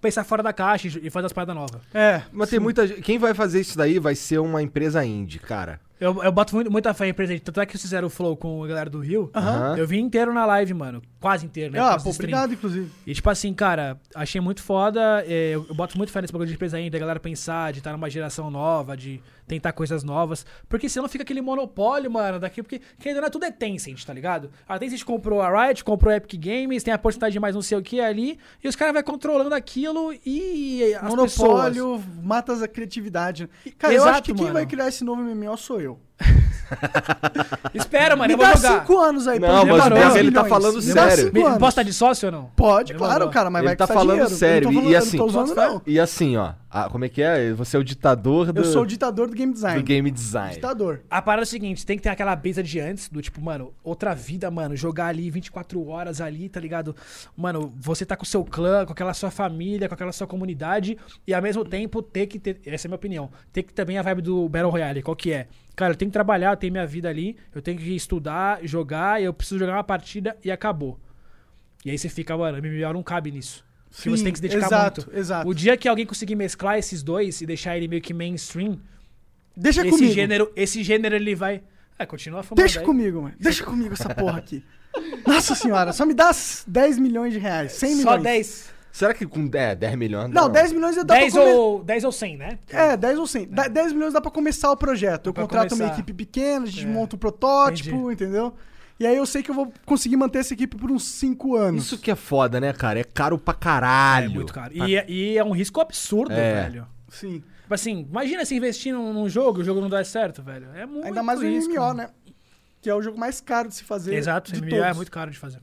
pensar fora da caixa e e fazer as paradas novas. É. Mas tem muita gente. Quem vai fazer isso daí vai ser uma empresa indie, cara. Eu, eu boto muito, muita fé em presente. Tanto é que eles fizeram o Flow com a galera do Rio. Eu vi inteiro na live, mano. Quase inteiro, né? Ah, pô, obrigado, inclusive. E tipo assim, cara, achei muito foda. é, eu, eu boto muito fé nesse bagulho de empresa ainda, a galera pensar, de estar numa geração nova, de tentar coisas novas. Porque senão fica aquele monopólio, mano, daqui, porque querendo ou não, tudo é Tencent, tá ligado? A Tencent comprou a Riot, comprou a Epic Games, tem a porcentagem de mais não sei o que ali, e os caras vão controlando aquilo e as pessoas. Monopólio mata a criatividade. Cara, eu Exato, acho que quem mano. vai criar esse novo MMO sou eu. Espera, mano, Me eu vou dá jogar. cinco anos aí Não, mas ganhar o 10 Bessa, ele tá milhões. falando sério. Me-. Posso estar de sócio ou não? Pode, Demorou. claro, cara, mas Ele vai tá falando dinheiro. Eu sério. não tô E- falando- e eu assim- não. E assim, ó. Ah, como é que é? Você é o ditador do, Eu sou o ditador do game design. do game design. Ditador. A parada é o seguinte, tem que ter aquela brisa de antes, do tipo, mano, outra vida, mano, jogar ali 24 horas ali, tá ligado? Mano, você tá com o seu clã, com aquela sua família, com aquela sua comunidade, e ao mesmo tempo ter que ter, essa é a minha opinião, ter que também a vibe do Battle Royale, qual que é? Cara, eu tenho que trabalhar, eu tenho minha vida ali, eu tenho que estudar, jogar, e eu preciso jogar uma partida e acabou. E aí você fica, mano, MMO não cabe nisso. Porque você Sim, tem que se dedicar exato, muito. exato. O dia que alguém conseguir mesclar esses dois e deixar ele meio que mainstream, Deixa esse comigo. gênero, esse gênero ele vai. É, continua fumando. Deixa aí. comigo, mano. Deixa comigo essa porra aqui. Nossa senhora, só me dá 10 milhões de reais. 100 milhões. Só 10. Será que com é, 10 milhões? Não, 10 milhões dá 10 pra começar. ou, 10 ou 100, né? É, 10 ou 100. Dá- 10 milhões dá pra começar o projeto. Eu Pra contrato uma começar. equipe pequena, a gente É. monta o protótipo, entendeu? E aí eu sei que eu vou conseguir manter essa equipe por uns 5 anos. Isso que é foda, né, cara? É caro pra caralho. É muito caro. E, é- e é um risco absurdo, É. velho. Sim. Tipo assim, imagina se investir num, num jogo e o jogo não dar certo, velho. É muito Ainda mais o risco. MMO, né? Que é o jogo mais caro de se fazer. Exato, de MMO todos. é muito caro de fazer.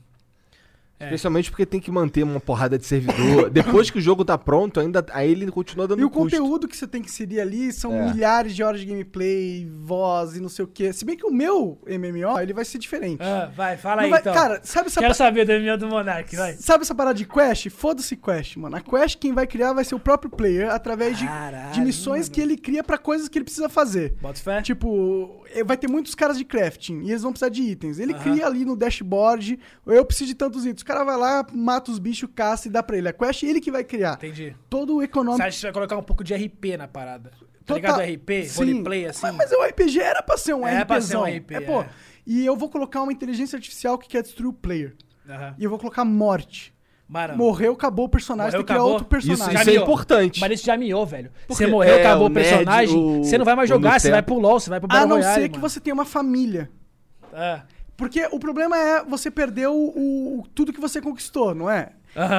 É. Especialmente porque tem que manter uma porrada de servidor. Depois que o jogo tá pronto, ainda aí ele continua dando E o custo. conteúdo que você tem que inserir ali são É. milhares de horas de gameplay, voz e não sei o quê. Se bem que o meu MMO, ele vai ser diferente. Ah, vai, fala Não aí vai- então. Cara, sabe essa, Quero pa- saber do MMO do Monark, vai. sabe essa parada de quest? Foda-se quest, mano. A quest quem vai criar vai ser o próprio player através de, Caralho, de missões mano. que ele cria pra coisas que ele precisa fazer. Bota fé. Tipo, eh, vai ter muitos caras de crafting e eles vão precisar de itens. Ele Aham. cria ali no dashboard, eu preciso de tantos itens. O cara vai lá, mata os bichos, caça e dá pra ele. A quest é ele que vai criar. Entendi. Todo o Você econômico. acha que você vai colocar um pouco de RP na parada? Tá Total- ligado? RP, Sim. roleplay, assim. Mas, mas o RPG era pra ser um É RPzão. pra ser um RP, é, pô. é. E eu vou colocar uma inteligência artificial que quer destruir o player. Aham. E eu vou colocar morte. Mano, Morreu, acabou o personagem, Morreu, tem que criar acabou. outro personagem. Isso, Já isso é importante. Mas isso já miou, velho. Porque- Você morreu, é, acabou o o personagem, nerd, o- você não vai mais jogar, você vai pro LoL, você vai pro A Battle não Royale, ser que mano. você tenha uma família. É. Porque o problema é você perder o, o- tudo que você conquistou, não é?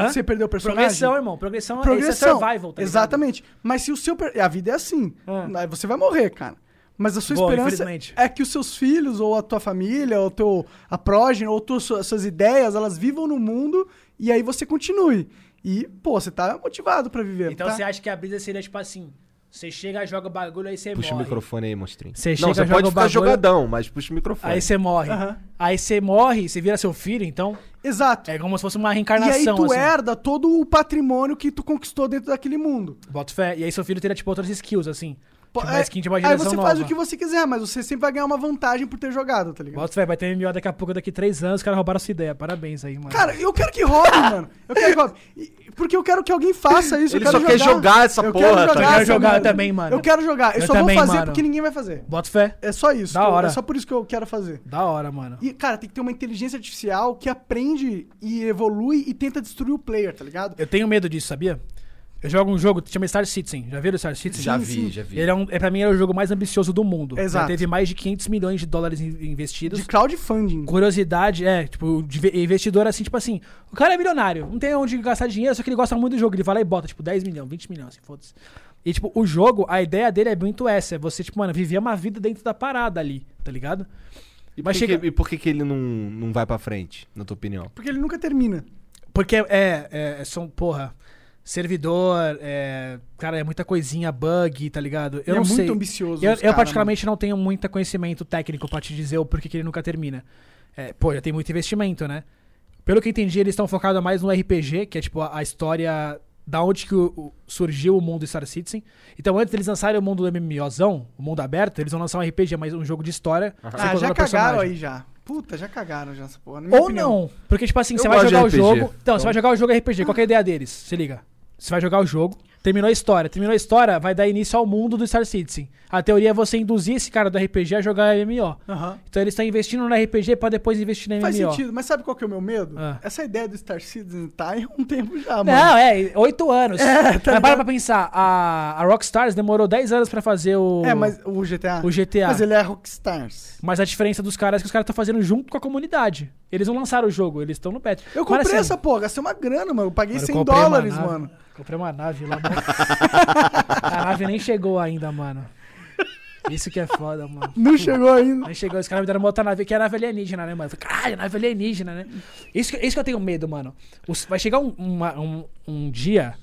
Você perdeu o personagem. Progressão, irmão. Progressão, Progressão. Isso é survival, tá ligado? Exatamente. Mas se o seu. per- A vida é assim. Ah. Você vai morrer, cara. Mas a sua esperança é que os seus filhos, ou a tua família, ou teu, a prógena, ou tuas, suas ideias, elas vivam no mundo e aí você continue. E, pô, você tá motivado pra viver. Então tá? você acha que a brisa seria tipo assim: você chega, joga o bagulho, aí você Puxa morre. o microfone aí, monstrinho. Você não, chega, você joga pode o ficar bagulho- jogadão, mas puxa o microfone. Aí você morre. Aham. Aí você morre, você vira seu filho, então Exato. é como se fosse uma e aí reencarnação. tu assim. herda todo o patrimônio que tu conquistou dentro daquele mundo. Bota fé. E aí seu filho teria tipo outras skills, assim. Tipo, é- skin de uma aí você nova. faz o que você quiser, mas você sempre vai ganhar uma vantagem por ter jogado, tá ligado? Bota fé, vai ter MMO daqui a pouco, daqui a três anos, os caras roubaram sua ideia. Parabéns aí, mano. Cara, eu quero que roube, mano. Eu quero que roube. E- Porque eu quero que alguém faça isso. eu Ele quero só quer jogar essa eu porra, Quero tá jogar, ligado? Eu quero jogar também, mano. Eu quero jogar. Eu, Eu só também, vou fazer mano. porque ninguém vai fazer. Bota fé. É só isso. Da hora. É só por isso que eu quero fazer. Da hora, mano. E, cara, tem que ter uma inteligência artificial que aprende e evolui e tenta destruir o player, tá ligado? Eu tenho medo disso, sabia? Eu jogo um jogo que chama Star Citizen. Já viram Star Citizen? Já Sim, vi, sim. já vi. Ele é, um, é, pra mim, é o jogo mais ambicioso do mundo. Exato. Já teve mais de 500 milhões de dólares in- investidos. De crowdfunding. Curiosidade, é, tipo, investidor assim, tipo assim, o cara é milionário, não tem onde gastar dinheiro, só que ele gosta muito do jogo. Ele vai lá e bota, tipo, 10 milhões, 20 milhões, assim, foda-se. E, tipo, o jogo, a ideia dele é muito essa, é você, tipo, mano, viver uma vida dentro da parada ali, tá ligado? E por, Mas que, chega- que- e por que, que ele não, não vai pra frente, na tua opinião? Porque ele nunca termina. Porque é, é são, porra, servidor, é, cara, é muita coisinha, bug, tá ligado? Eu Ele não é sei. muito ambicioso. Eu, eu cara, particularmente não tenho muito conhecimento técnico pra te dizer o porquê que ele nunca termina. É, pô, já tem muito investimento, né? Pelo que eu entendi, eles estão focados mais no RPG, que é tipo a, a história da onde que o- o- surgiu o mundo Star Citizen. Então, antes deles lançarem o mundo do MMOzão, o mundo aberto, eles vão lançar um RPG, mas um jogo de história. mano. você Ah, já cagaram personagem. aí já. Puta, já cagaram já essa porra. Ou opinião. não. Porque, tipo assim, Eu você vai gosto de jogar o jogo. Então, então. você vai jogar o jogo RPG. Qual que é a ideia deles? Se liga. Você vai jogar o jogo, terminou a história. Terminou a história, vai dar início ao mundo do Star Citizen. A teoria é você induzir esse cara do RPG a jogar MMO. Aham. Então eles estão investindo no RPG pra depois investir no Faz MMO. sentido, mas sabe qual que é o meu medo? Ah. Essa ideia do Star Citizen tá há um tempo já, mano. Não, é, oito anos. É, tá mas para pra pensar, a, a Rockstars demorou 10 anos pra fazer o, É, mas o GTA. o GTA. Mas ele é Rockstars. Mas a diferença dos caras é que os caras estão fazendo junto com a comunidade. Eles não lançaram o jogo, eles estão no patch. Eu comprei assim, essa porra, gastei uma grana, mano. Eu paguei Mano, eu 100 comprei uma dólares, mano. Comprei uma nave lá. mano. a nave nem chegou ainda, mano. Isso que é foda, mano. Não chegou ainda. Aí chegou, os caras me deram uma outra nave, que é a nave alienígena, né, mano? Falei, caralho, nave alienígena, né? Isso, que- isso que eu tenho medo, mano. Os- vai chegar um, uma- um, um dia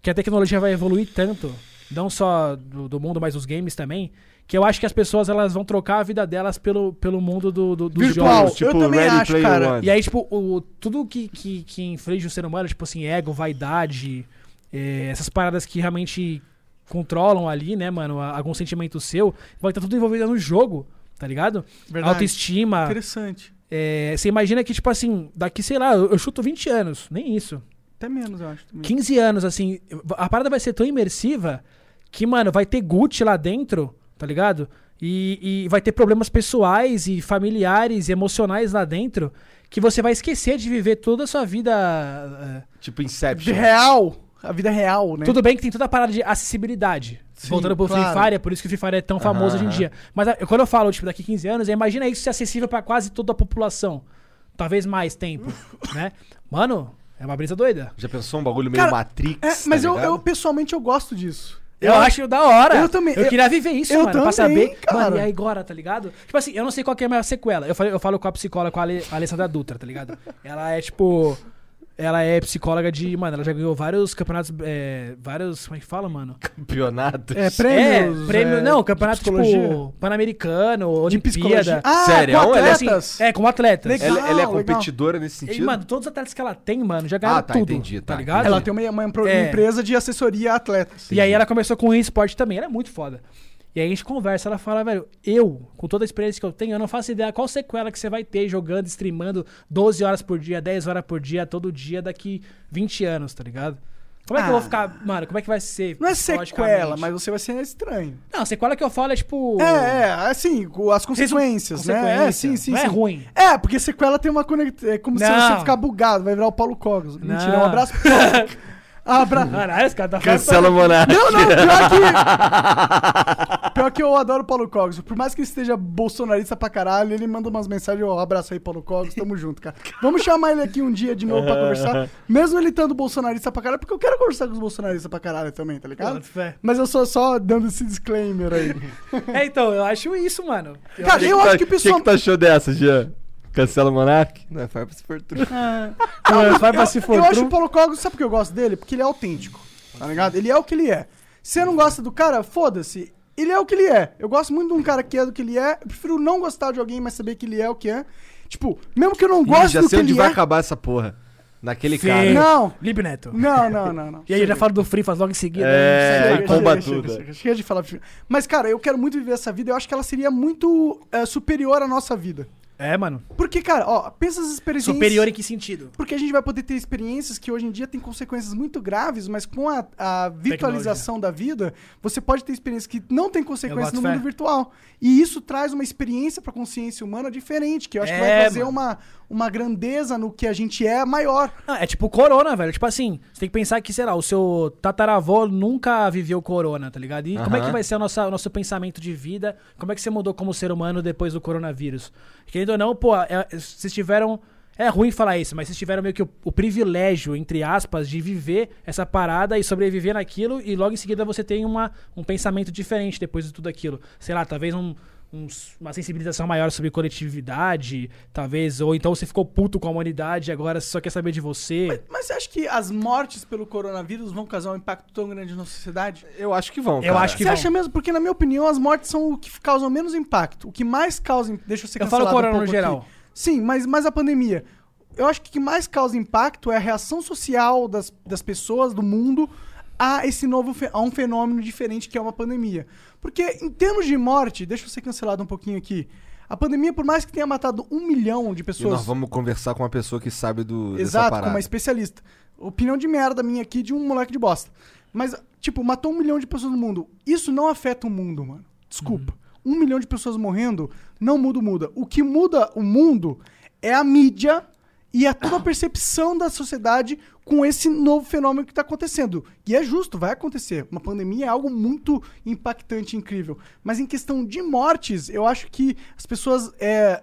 que a tecnologia vai evoluir tanto, não só do, do mundo, mas dos games também, que eu acho que as pessoas elas vão trocar a vida delas pelo, pelo mundo do, do- dos Virtual. jogos. Eu também acho, cara. One. E aí, tipo, o, tudo que, que, que inflige o ser humano, tipo assim, ego, vaidade, é, essas paradas que realmente controlam ali, né, mano, algum sentimento seu, vai estar tudo envolvido no jogo, tá ligado? Verdade. Autoestima. Interessante. é, você imagina que, tipo assim, daqui, sei lá, eu, eu chuto 20 anos, nem isso. Até menos, eu acho. também. 15 anos, assim, a parada vai ser tão imersiva que, mano, vai ter Gucci lá dentro, tá ligado? E, e vai ter problemas pessoais e familiares e emocionais lá dentro que você vai esquecer de viver toda a sua vida. eh, Tipo De Inception. real. A vida real, né? Tudo bem que tem toda a parada de acessibilidade. Sim, Voltando pro claro. Free Fire, é por isso que o Free Fire é tão famoso hoje em dia. Mas ah, quando eu falo, tipo, daqui 15 anos, imagina isso ser acessível pra quase toda a população. Talvez mais tempo, né? Mano, é uma brisa doida. Já pensou um bagulho meio Cara, Matrix? É, tá mas eu, eu, pessoalmente, eu gosto disso. Eu, acho da hora. eu também- Eu, eu- queria viver isso, eu mano. pra também, saber. cara. Mano, e aí agora, tá ligado? Tipo assim, eu não sei qual que é a minha sequela. Eu falo, eu falo com a psicóloga, com a Ale- a Alessandra Dutra, tá ligado? Ela é tipo. Ela é psicóloga de. Mano, ela já ganhou vários campeonatos. é, vários. Como é que fala, mano? Campeonato. É, prêmios. é, prêmio. é, não, campeonato tipo. Pan-Americano, De psicologia. Olimpíada. Ah, Sério? com Ela é Assim, atletas. é, como atletas. Legal. Ela, ela é legal. competidora nesse E, sentido? mano, todos os atletas que ela tem, mano, já ganharam Ah, tá, tudo. entendi, tá tá, ligado? Ela tem uma, uma, uma É. empresa de assessoria a atletas. E aí ela começou com o esporte também, ela é muito foda. E aí a gente conversa, ela fala, velho, eu, com toda a experiência que eu tenho, eu não faço ideia qual sequela que você vai ter jogando, streamando 12 horas por dia, 10 horas por dia, todo dia, daqui 20 anos, tá ligado? Como é que eu vou Ah. ficar, mano, como é que vai ser? Não é sequela, mas você vai ser estranho. Não, sequela que eu falo é tipo... É, é, assim, as consequências, né? É, sim, sim, Não sim. é ruim. É, porque sequela tem uma conexão. É como se Não. você ficar bugado, vai virar o Paulo Cogos. Mentira, Não. um abraço. Abra... Caralho, os caras tá Cancela o Monark. Não, não, pior que. Pior que eu adoro o Paulo Cogos. Por mais que ele esteja bolsonarista pra caralho, ele manda umas mensagens, ó, abraço aí, Paulo Cogos, tamo junto, cara. Vamos chamar ele aqui um dia de novo pra conversar. Mesmo ele estando bolsonarista pra caralho, porque eu quero conversar com os bolsonaristas pra caralho também, tá ligado? Mas eu sou só dando esse disclaimer aí. É, então, eu acho isso, mano. Eu Cara, eu acho que o O que, pessoal. que tu achou dessa, Jean? Cancela o Monark? Não é farpa se for true. acho- vai pra eu, se for eu acho true. o Paulo Cogos, sabe por que eu gosto dele? Porque ele é autêntico, tá ligado? Ele é o que ele é. Se você não gosta do cara, foda-se. Ele é o que ele é. Eu gosto muito de um cara que é do que ele é. Eu prefiro não gostar de alguém, mas saber que ele é o que é. Tipo, mesmo que eu não Ih, goste já do que sei onde ele vai é. acabar essa porra. Naquele Sim. cara. Não, Libe Neto. não, não, não, não. E aí eu já falo do Free, faz logo em seguida. É, né? comba tudo. chega, chega, chega de falar. Mas, cara, eu quero muito viver essa vida. Eu acho que ela seria muito é, superior à nossa vida. É, mano. Porque, cara, ó, pensa as experiências. Superior em que sentido? Porque a gente vai poder ter experiências que hoje em dia têm consequências muito graves, mas com a, a virtualização da vida, você pode ter experiências que não têm consequências no boto mundo fé. virtual. E isso traz uma experiência pra consciência humana diferente, que eu acho que vai É, trazer mano. uma, uma grandeza no que a gente é maior. Não, é tipo corona, velho. Tipo assim, você tem que pensar que, sei lá, o seu tataravô nunca viveu corona, tá ligado? E como é que vai ser o nosso, o nosso pensamento de vida? Como é que você mudou como ser humano depois do coronavírus? Querendo ou não, pô, é, vocês tiveram. É ruim falar isso, mas vocês tiveram meio que o, o privilégio, entre aspas, de viver essa parada e sobreviver naquilo, e logo em seguida você tem uma, um pensamento diferente depois de tudo aquilo. Sei lá, talvez um, uns- uma sensibilização maior sobre coletividade, talvez, ou então você ficou puto com a humanidade e agora só quer saber de você. Mas você acha que as mortes pelo coronavírus vão causar um impacto tão grande na sociedade? Eu acho que vão, Eu cara. acho que você vão. acha mesmo? Porque, na minha opinião, as mortes são o que causam menos impacto. O que mais causa. Deixa eu ser Eu falo cancelado um corona no geral. aqui. Sim, mas, mas a pandemia. Eu acho que o que mais causa impacto é a reação social das, das pessoas, do mundo, a esse novo a um fenômeno diferente que é uma pandemia. Porque, em termos de morte, deixa eu ser cancelado um pouquinho aqui. A pandemia, por mais que tenha matado um milhão de E pessoas. nós vamos conversar com uma pessoa que sabe do, Exato, como uma especialista. Opinião de merda minha aqui de um moleque de bosta. Mas, tipo, matou um milhão de pessoas no mundo. Isso não afeta o mundo, mano. Desculpa. Um milhão de pessoas morrendo não muda o mundo. O que muda o mundo é a mídia e a toda a percepção da sociedade com esse novo fenômeno que está acontecendo. E é justo, vai acontecer. Uma pandemia é algo muito impactante e incrível. Mas em questão de mortes, eu acho que as pessoas é,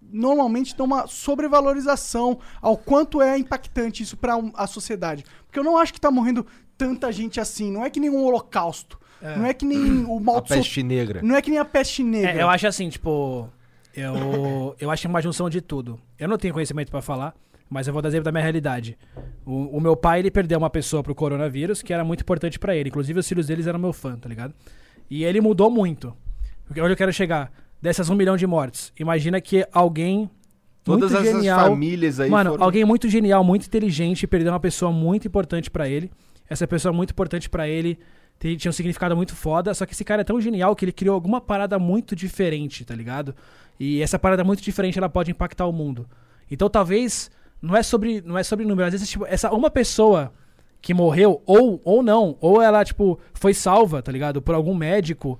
normalmente dão uma sobrevalorização ao quanto é impactante isso para a sociedade. Porque eu não acho que tá morrendo tanta gente assim. Não é que nem um holocausto. Não é que nem o mal A peste negra. Não é que nem a peste negra. É, eu acho assim, tipo. Eu, eu acho que é uma junção de tudo. Eu não tenho conhecimento pra falar, Mas eu vou dar exemplo da minha realidade. O, o meu pai, ele perdeu uma pessoa pro coronavírus que era muito importante pra ele. Inclusive, os filhos deles eram meu fã, tá ligado? E ele mudou muito. Onde eu quero chegar? Dessas um milhão de mortes. Imagina que alguém. Todas muito essas genial, famílias aí Mano, foram... alguém muito genial, muito inteligente, perdeu uma pessoa muito importante pra ele. Essa pessoa muito importante pra ele tinha um significado muito foda, só que esse cara é tão genial que ele criou alguma parada muito diferente, tá ligado? E essa parada muito diferente, ela pode impactar o mundo. Então talvez não é sobre, não é sobre número, às vezes tipo, essa uma pessoa que morreu ou ou não, ou ela tipo foi salva, tá ligado? Por algum médico.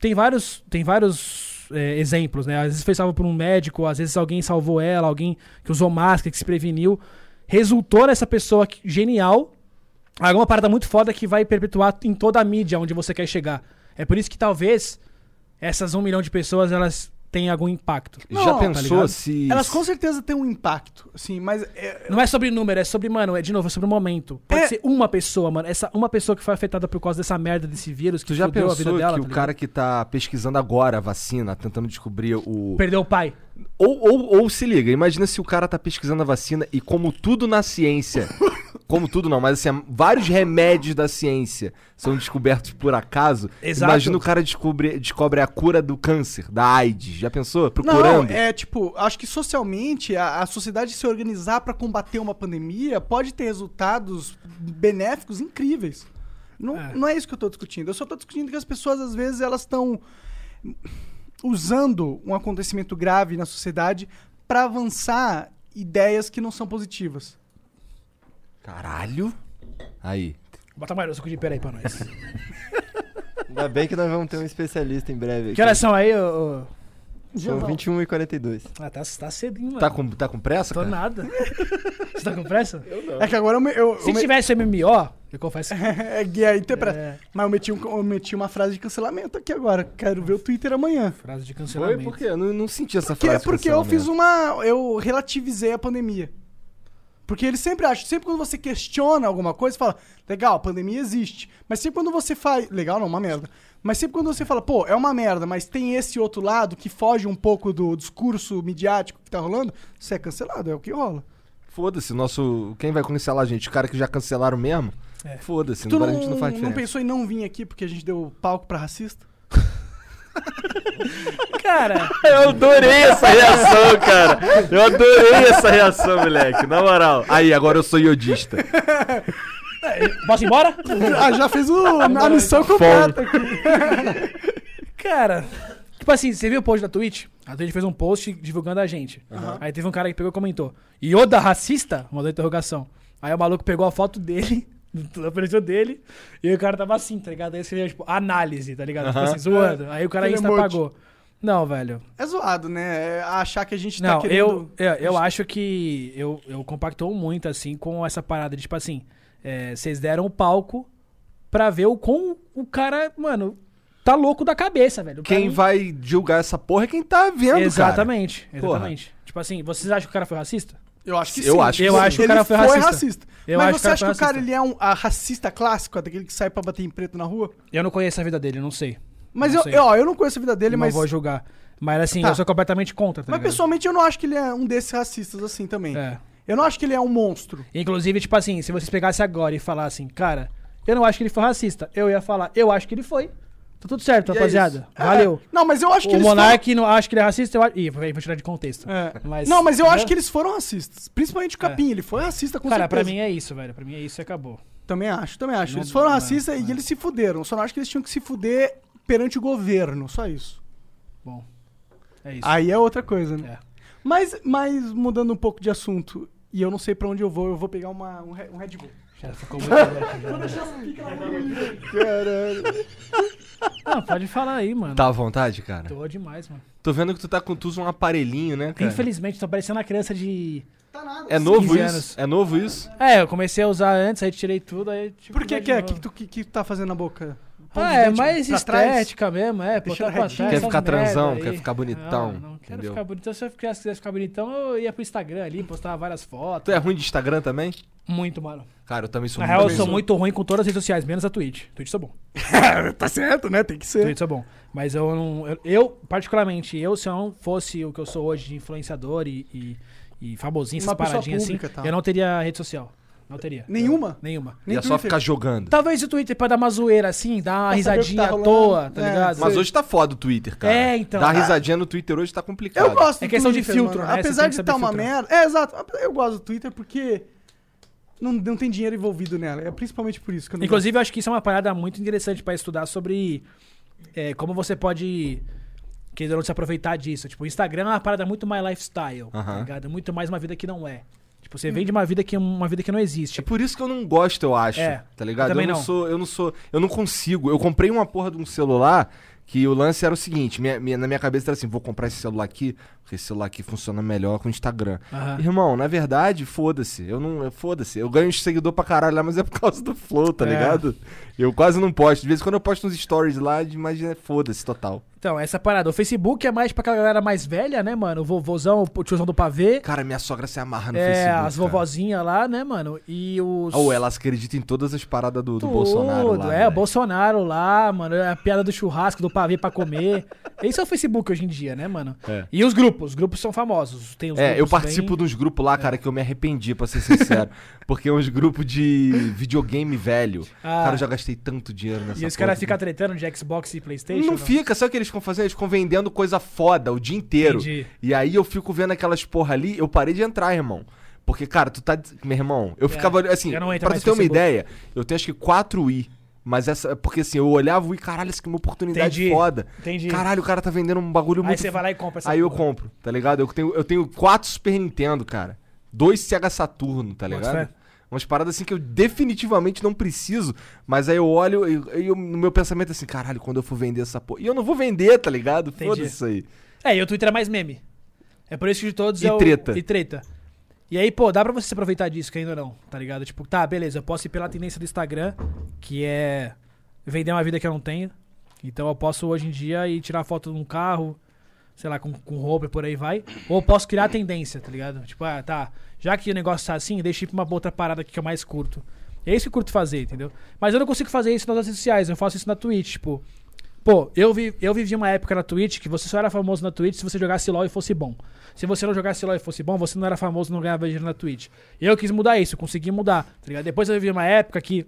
Tem vários, tem vários é, exemplos, né? Às vezes foi salva por um médico, às vezes alguém salvou ela, alguém que usou máscara, que se preveniu. Resultou nessa pessoa genial alguma parada muito foda que vai perpetuar em toda a mídia onde você quer chegar. É por isso que talvez essas um milhão de pessoas elas tenham algum impacto. Já Não, tá pensou ligado? se... Elas com certeza têm um impacto, assim, mas é, Não é sobre número, é sobre, mano, é de novo, é sobre o momento. Pode É. ser uma pessoa, mano. Essa uma pessoa que foi afetada por causa dessa merda desse vírus que Tu já fudeu a vida pensou dela. que tá o cara que tá pesquisando agora a vacina, tentando descobrir o... perdeu o pai. Ou, ou, ou se liga, imagina se o cara tá pesquisando a vacina e como tudo na ciência... como tudo não, mas assim, vários remédios da ciência são descobertos por acaso. Exato. Imagina o cara descobre, descobre a cura do câncer, da AIDS. Já pensou? Procurando. Não, é tipo, acho que socialmente a, a sociedade se organizar pra combater uma pandemia pode ter resultados benéficos incríveis. Não É. não é isso que eu tô discutindo. Eu só tô discutindo que as pessoas, às vezes, elas estão usando um acontecimento grave na sociedade pra avançar ideias que não são positivas. Caralho. Aí. Bota mais o suco de pera aí pra nós. Ainda bem que nós vamos ter um especialista em breve. que horas são aí, ô? ô? São 21 e 42. Ah, tá, tá cedinho, mano. Tá com, tá com pressa, Tô cara? nada. Você tá com pressa? É que agora eu, me- eu, Se eu me- tivesse MMO, eu confesso. é guia interpreta. É. Mas eu meti, um- eu meti uma frase de cancelamento aqui agora. Quero ver o Twitter amanhã. Frase de Foi cancelamento. por quê? Eu não, não senti essa Porque, frase. porque eu fiz cancelamento. uma. Eu relativizei a pandemia. Porque eles sempre acham, sempre quando você questiona alguma coisa, você fala, legal, a pandemia existe. Mas sempre quando você faz. Legal, não, uma merda. Mas sempre quando você fala, pô, é uma merda, mas tem esse outro lado que foge um pouco do discurso midiático que tá rolando, você é cancelado, é o que rola. Foda-se, nosso. Quem vai cancelar a gente? Os caras que já cancelaram mesmo? É. Foda-se, agora não, a gente não faz não diferença. pensou em não vir aqui porque a gente deu palco pra racista? Cara, Eu adorei essa reação, cara. Eu adorei essa reação, moleque. Na moral. Aí, agora eu sou iodista. posso ir embora? ah, já fez o, a missão completa aqui. Cara, tipo assim, você viu o post da Twitch? A Twitch fez um post divulgando a gente. Aí teve um cara que pegou e comentou: Yoda racista? Mandou interrogação. Aí o maluco pegou a foto dele, apareceu dele, e o cara tava assim, tá ligado? Aí escreveu, tipo, análise, tá ligado? Tipo assim, zoando. Aí o cara Aquele insta apagou. Não, velho. É zoado, né? É achar que a gente tá Não, querendo. eu, eu, eu acho que eu, eu compactou muito, assim, com essa parada de, tipo assim, é, vocês deram o palco pra ver o quão o cara, mano, tá louco da cabeça, velho. Pra Quem mim- vai julgar essa porra é quem tá vendo, Exatamente, Porra. exatamente. Tipo assim, vocês acham que o cara foi racista? Eu acho que Eu sim. acho que Eu sim. acho que o cara foi racista. Eu Mas acho você acha que o cara racista. ele é um a racista clássico, aquele que sai pra bater em preto na rua? Eu não conheço a vida dele, eu não sei. Mas Não eu, sei. eu, ó, eu não conheço a vida dele, não mas. vou julgar. Mas assim, Tá. eu sou completamente contra, tá Mas ligado? pessoalmente eu não acho que ele é um desses racistas assim também. É. Eu não acho que ele é um monstro. Inclusive, tipo assim, se vocês pegassem agora e falassem, cara, eu não acho que ele foi racista, eu ia falar, eu acho que ele foi. Tá tudo certo, E é rapaziada. É. Valeu. Não, mas eu acho que O eles Monark não acha que ele é racista, eu acho. Ih, vou tirar de contexto. foram... É. Mas, não, mas eu acho que eles foram racistas. Principalmente o Capim, ele foi racista com Cara, certeza. pra mim é isso, velho. Pra mim é isso e acabou. Também acho, também acho. Não- eles foram não, racistas não. e eles se fuderam. Só não acho que eles tinham que se fuder perante o governo, só isso. Bom. É isso. Aí é outra coisa, né? É. Mas, mas mudando um pouco de assunto, e eu não sei pra onde eu vou, eu vou pegar uma, um, um Red Bull. Já ficou muito já, né? Caralho. Não, pode falar aí, mano. Tá à vontade, cara? Tô demais, mano. Tô vendo que tu tá com tu usa um aparelhinho, né, cara? Infelizmente, tô parecendo uma criança de. Tá nada. É novo 15 isso? anos. É novo isso? É, eu comecei a usar antes, aí tirei tudo, aí. Tipo, Por que vai que é? O novo. que, tu que, que tá fazendo na boca? Pão Ah, é dente mais pra trás? estética mesmo, é. Deixando Botar pra retinho. trás, Quer essas ficar transão, merda quer aí. ficar bonitão, Não, não quero entendeu? ficar bonitão. Se eu quisesse quisesse ficar bonitão, eu ia pro Instagram ali, postava várias fotos. Tu é ruim de Instagram também? Muito, mano. Cara, eu também sou Na muito real, eu ruim. sou muito ruim com todas as redes sociais, menos a Twitch. Twitch sou bom. tá certo, né? Tem que ser. Twitch sou bom. Mas eu não. Eu, eu, particularmente, eu, se eu não fosse o que eu sou hoje de influenciador e, e, e famosinho, essas Uma pessoa paradinhas pública assim, tal. eu não teria rede social. Não teria. Nenhuma? Nenhuma. Nem Ia só Twitter. ficar jogando. Talvez o Twitter pra dar uma zoeira assim, dar uma Pra saber o que risadinha tá à rolando. toa, tá É, ligado? Mas hoje tá foda o Twitter, cara. É, então. Dar Ah. risadinha no Twitter hoje tá complicado. Eu gosto É questão de filtro, mano. né? Você Apesar que de saber estar uma filtrar. merda. É, exato. Eu gosto do Twitter porque não, não tem dinheiro envolvido nela. É principalmente por isso que eu não Inclusive, eu acho que isso é uma parada muito interessante pra estudar sobre é, como você pode querendo não se aproveitar disso. Tipo, o Instagram é uma parada muito mais lifestyle, tá ligado? Muito mais uma vida que não é. Tipo, você vende uma vida que uma vida que não existe. É por isso que eu não gosto, eu acho. É, tá ligado? eu também não, não. sou, eu não sou, eu não consigo. Eu comprei uma porra de um celular que o lance era o seguinte, minha- minha- na minha cabeça era assim, vou comprar esse celular aqui, porque esse celular aqui funciona melhor com o Instagram. Aham. Irmão, na verdade, foda-se. Eu não, foda-se. Eu ganho seguidor pra caralho lá, mas é por causa do Flow, tá É. ligado? Eu quase não posto. De vez em quando eu posto uns stories lá, de- mas é foda-se total. Então, essa parada. O Facebook é mais pra aquela galera mais velha, né, mano? O vovôzão, o tiozão do pavê. Cara, minha sogra se amarra no é, Facebook. as cara. vovozinhas lá, né, mano? E os. Ou elas acreditam em todas as paradas do, do Tudo, Bolsonaro lá. é, né? o Bolsonaro lá, mano, é a piada do churrasco, do pavê pra comer. Esse é o Facebook hoje em dia, né, mano? É. E os grupos, os grupos são famosos. Tem os É, eu participo bem- dos grupos lá, cara, que eu me arrependi, pra ser sincero. porque é uns grupos de videogame velho. Ah. Cara, eu já gastei tanto dinheiro nessa E os caras ficam tretando de Xbox e Playstation. Não fica, sabe o que eles ficam fazendo? Eles ficam vendendo coisa foda o dia inteiro. Entendi. E aí eu fico vendo aquelas porra ali, eu parei de entrar, irmão. Porque, cara, tu tá. Meu irmão, eu ficava assim, eu pra tu ter uma ideia, eu tenho acho que 4 i. Mas essa. Porque assim, eu olhava i, caralho, isso aqui é uma oportunidade Entendi. foda. Entendi. Caralho, o cara tá vendendo um bagulho Aí muito. você vai lá e compra essa Aí eu porra. compro, tá ligado? Eu tenho, eu tenho quatro Super Nintendo, cara. Dois Sega Saturno, tá ligado? Umas paradas assim que eu definitivamente não preciso, mas aí eu olho e, no meu pensamento é assim, caralho, quando eu for vender essa porra. E eu não vou vender, tá ligado? Foda-se isso aí. É, e o Twitter é mais meme. É por isso que de todos E é o... treta. E treta. E aí, pô, dá pra você se aproveitar disso, que ainda não, tá ligado? Tipo, tá, beleza, eu posso ir pela tendência do Instagram, que é vender uma vida que eu não tenho. Então eu posso hoje em dia ir tirar foto de um carro, sei lá, com, com roupa e por aí vai. Ou posso criar a tendência, tá ligado? Tipo, ah, tá, já que o negócio tá assim, deixa ir pra uma outra parada aqui que eu mais curto. É isso que eu curto fazer, entendeu? Mas eu não consigo fazer isso nas redes sociais, eu faço isso na Twitch, tipo... Pô, eu, vi, eu vivi uma época na Twitch que você só era famoso na Twitch se você jogasse LoL e fosse bom. Se você não jogasse LoL e fosse bom, você não era famoso e não ganhava dinheiro na Twitch. E eu quis mudar isso, consegui mudar, tá ligado? Depois eu vivi uma época que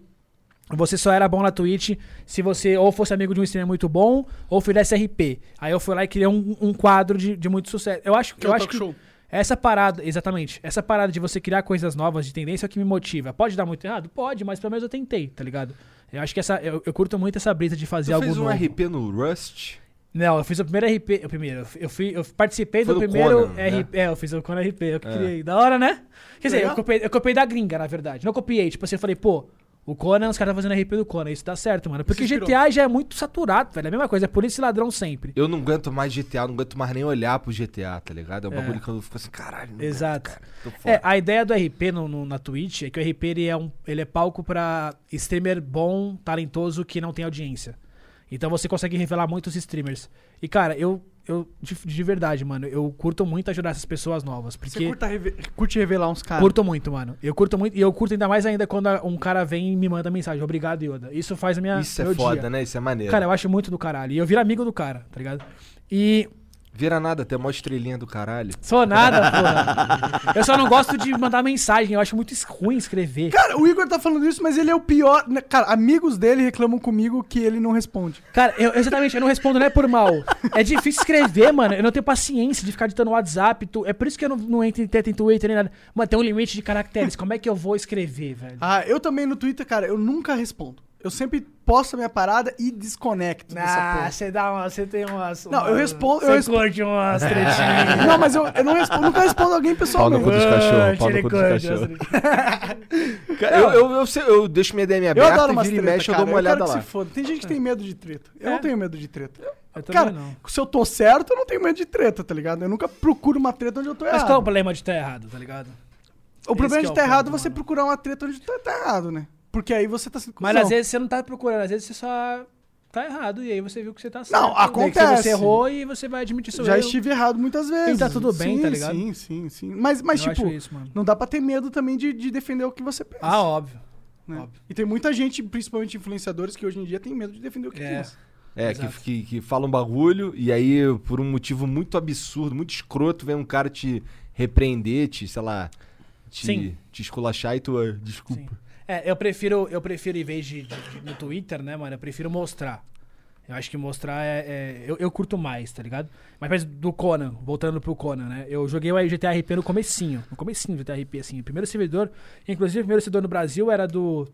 você só era bom na Twitch se você ou fosse amigo de um streamer muito bom ou fizesse RP. Aí eu fui lá e criei um, um quadro de, de muito sucesso. Eu acho que, eu é o acho que show. essa parada, exatamente, essa parada de você criar coisas novas de tendência é o que me motiva. Pode dar muito errado? Pode, mas pelo menos eu tentei, tá ligado? Eu acho que essa, eu, eu curto muito essa brisa de fazer Tu algo fez um novo. RP no Rust? Não, eu fiz o primeiro RP. O primeiro, eu fui- eu, eu participei do do primeiro Conan, né? RP. É, eu fiz o Conan RP, eu que É. criei. Da hora, né? Quer dizer, eu copiei, eu copiei da gringa, na verdade. Não copiei. Tipo assim, eu falei, pô, o Conan, os caras fazendo RP do Conan. Isso dá certo, mano. Porque. GTA já é muito saturado, velho. É a mesma coisa, é polícia e ladrão sempre. Eu não aguento mais GTA, não aguento mais nem olhar pro GTA, tá ligado? É um É. bagulho que eu fico assim, caralho. Não Exato. Aguento, cara. É, a ideia do RP no, no- na Twitch é que o RP ele é, um, ele é palco pra streamer bom, talentoso, que não tem audiência. Então você consegue revelar muitos streamers. E, cara, eu, eu de, de verdade, mano, eu curto muito ajudar essas pessoas novas. Você Porque curta reve- curte revelar uns caras. curto muito, mano. Eu curto muito. E eu curto ainda mais ainda quando um cara vem e me manda mensagem. Obrigado, Yoda. Isso faz a minha. Isso é foda, dia. né? Isso é maneiro. Cara, eu acho muito do caralho. E eu viro amigo do cara, tá ligado? E. Vira nada, tem mó estrelinha do caralho. Sou nada, porra. Eu só não gosto de mandar mensagem. Eu acho muito ruim escrever. Cara, o Igor tá falando isso, mas ele é o pior. né? Cara, amigos dele reclamam comigo que ele não responde. Cara, eu, exatamente, eu não respondo não é por mal. É difícil escrever, mano. Eu não tenho paciência de ficar ditando WhatsApp. tu- É por isso que eu não, não entro em teta em Twitter nem nada. Mano, tem um limite de caracteres. Como é que eu vou escrever, velho? Ah, eu também no Twitter, cara, eu nunca respondo. Eu sempre posto a minha parada e desconecto dessa Ah, porra. você dá uma. Você tem umas. Não, eu respondo- eu Você respondo- curte umas tretinhas. Não, mas eu, eu não respondo, nunca respondo alguém Pau no pessoalmente. cu dos cachorros, Ah, pau no cu dos cachorros. Cara, eu, eu, eu, eu deixo minha DM Eu aberta adoro e umas vira e treta, mexe, eu cara. dou uma olhada lá. se foda. Tem gente que tem medo de treta. Eu É. não tenho medo de treta. Eu- Eu também cara, não. se eu tô certo, eu não tenho medo de treta, tá ligado? Eu nunca procuro uma treta onde eu tô Mas errado. qual é o problema de estar errado, tá ligado? O problema Esse de estar é o errado é você mano. procurar uma treta onde tá, tá errado, né? Porque aí você tá sendo Mas cuzão. às vezes você não tá procurando, às vezes você só tá errado. E aí você viu que você tá certo. Não, acontece. Você errou e você vai admitir seu Já erro. estive errado muitas vezes. E tá tudo bem, sim, tá ligado? Sim, sim, sim. Mas, mas Eu tipo, acho isso, mano. não dá pra ter medo também de, de defender o que você pensa. Ah, óbvio. né? óbvio. E tem muita gente, principalmente influenciadores, que hoje em dia tem medo de defender o que É. pensa. É, que, que, que fala um bagulho e aí, por um motivo muito absurdo, muito escroto, vem um cara te repreender, te, sei lá, te, Sim. te esculachar e tu, ah, desculpa. Sim. É, eu prefiro, eu prefiro, em vez de, de- de- no Twitter, né, mano, eu prefiro mostrar. Eu acho que mostrar é. é- eu, eu curto mais, tá ligado? Mas do Conan, voltando pro Conan, né? Eu joguei o GTA RP no comecinho. No comecinho do GTA RP, assim. O primeiro servidor, inclusive o primeiro servidor no Brasil era do.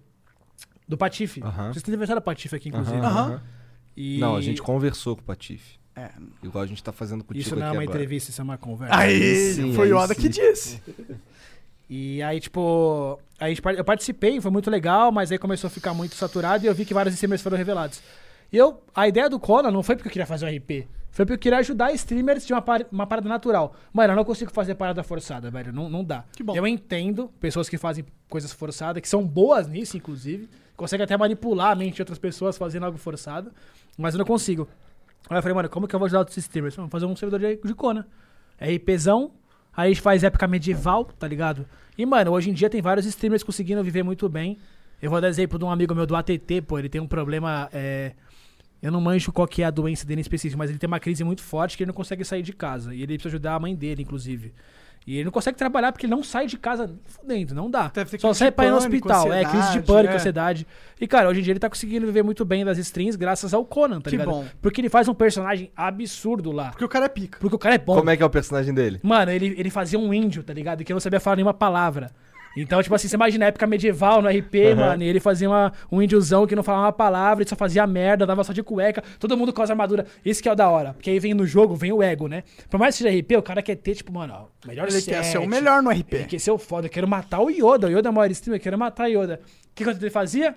Do Patife. Vocês têm aniversário do Patife aqui, inclusive. Aham, aham. E- Não, a gente conversou com o Patife. É. Igual a gente tá fazendo contigo Isso não é aqui uma agora. entrevista, isso é uma conversa. Aí, sim, foi aí o Oda que disse. E aí, tipo, a gente, par- eu participei, foi muito legal, mas aí começou a ficar muito saturado e eu vi que vários streamers foram revelados. E eu, a ideia do Conan não foi porque eu queria fazer um RP, foi porque eu queria ajudar streamers de uma, par- uma parada natural. Mano, eu não consigo fazer parada forçada, velho, não, não dá. Eu entendo pessoas que fazem coisas forçadas, que são boas nisso, inclusive, conseguem até manipular a mente de outras pessoas fazendo algo forçado, mas eu não consigo. Aí eu falei, mano, como que eu vou ajudar outros streamers? Vamos fazer um servidor de, de Conan. RPzão, aí faz época medieval, tá ligado? E, mano, hoje em dia tem vários streamers conseguindo viver muito bem. Eu vou dar exemplo de um amigo meu do ATT, pô, ele tem um problema. é, Eu não manjo qual que é a doença dele em específico, mas ele tem uma crise muito forte que ele não consegue sair de casa. E ele precisa ajudar a mãe dele, inclusive. E ele não consegue trabalhar porque ele não sai de casa fudendo, não dá. Só sai pra ir no hospital. É, crise de pânico, é. ansiedade. E, cara, hoje em dia ele tá conseguindo viver muito bem das streams graças ao Conan, tá Que ligado? bom. Porque ele faz um personagem absurdo lá. Porque o cara é pica. Porque o cara é bom. Como é que é o personagem dele? Mano, ele, ele fazia um índio, tá ligado? Que não sabia falar nenhuma palavra. Então, tipo assim, você imagina a época medieval no RP, mano, e ele fazia uma, um índiozão que não falava uma palavra, ele só fazia merda, dava só de cueca, todo mundo com as armaduras. Isso que é o da hora. Porque aí vem no jogo, vem o ego, né? Por mais que seja RP, o cara quer ter, tipo, mano, ó, melhor Ele quer set, ser o melhor no Ele RP. quer ser o foda, eu quero matar o Yoda. O Yoda é o maior streamer, eu quero matar o Yoda. O que, que ele fazia?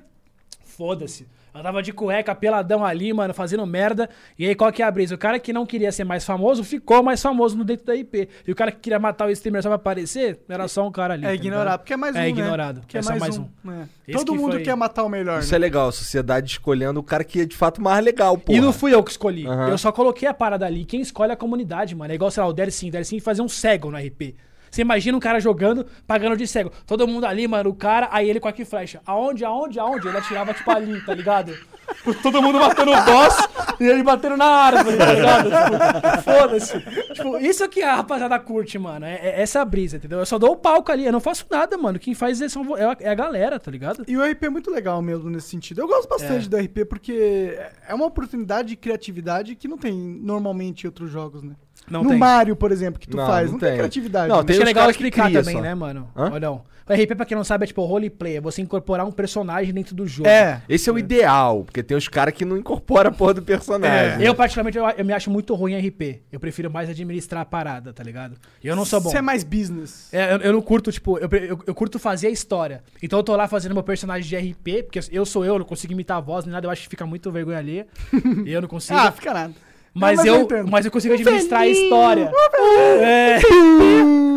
Foda-se. Andava de cueca, peladão ali, mano, fazendo merda. E aí, qual que é a brisa? O cara que não queria ser mais famoso, ficou mais famoso no dentro da IP. E o cara que queria matar o streamer só pra aparecer, era só um cara ali. É tá ignorar, ligado? porque é mais um, É né? ignorado. Porque É é só mais, mais um. um. É. Todo que mundo foi- quer matar o melhor, Isso né? é legal, a sociedade escolhendo o cara que é de fato mais legal, pô. E não fui eu que escolhi. Aham. Eu só coloquei a parada ali. Quem escolhe é a comunidade, mano. É igual, sei lá, o Dersim. O Dersim fazia um cego no RP. Você imagina um cara jogando, pagando de cego. Todo mundo ali, mano, o cara, aí ele com a que flecha. Aonde, aonde, aonde? Ele atirava, tipo, ali, tá ligado? Todo mundo batendo o boss e ele batendo na árvore, tá ligado? Tipo, Foda-se. Tipo, isso que a rapaziada curte, mano. É, é essa brisa, entendeu? Eu só dou o palco ali, eu não faço nada, mano. Quem faz é, são- é a, é a galera, tá ligado? E o RP é muito legal mesmo nesse sentido. Eu gosto bastante É. do RP porque é uma oportunidade de criatividade que não tem normalmente em outros jogos, né? Não no tem. Mario, por exemplo, que tu Não, faz, não não, tem. tem. criatividade. Não, né? tem Acho que é os legal caras que explicar cria também, só. né, mano? Hã? Olha, não. O RP, pra quem não sabe, é tipo roleplay. É você incorporar um personagem dentro do jogo. É. Esse é o ideal, porque tem os caras que não incorporam a porra do personagem. Eu, particularmente, eu, eu me acho muito ruim em RP. Eu prefiro mais administrar a parada, tá ligado? Eu não sou bom. Você é mais business. É, eu, eu não curto, tipo, eu, eu, eu curto fazer a história. Então eu tô lá fazendo meu personagem de RP, porque eu sou eu, eu não consigo imitar a voz nem nada, eu acho que fica muito vergonha alheia. e eu não consigo. Ah, fica nada. Mas, eu, mas eu consigo administrar a história. É.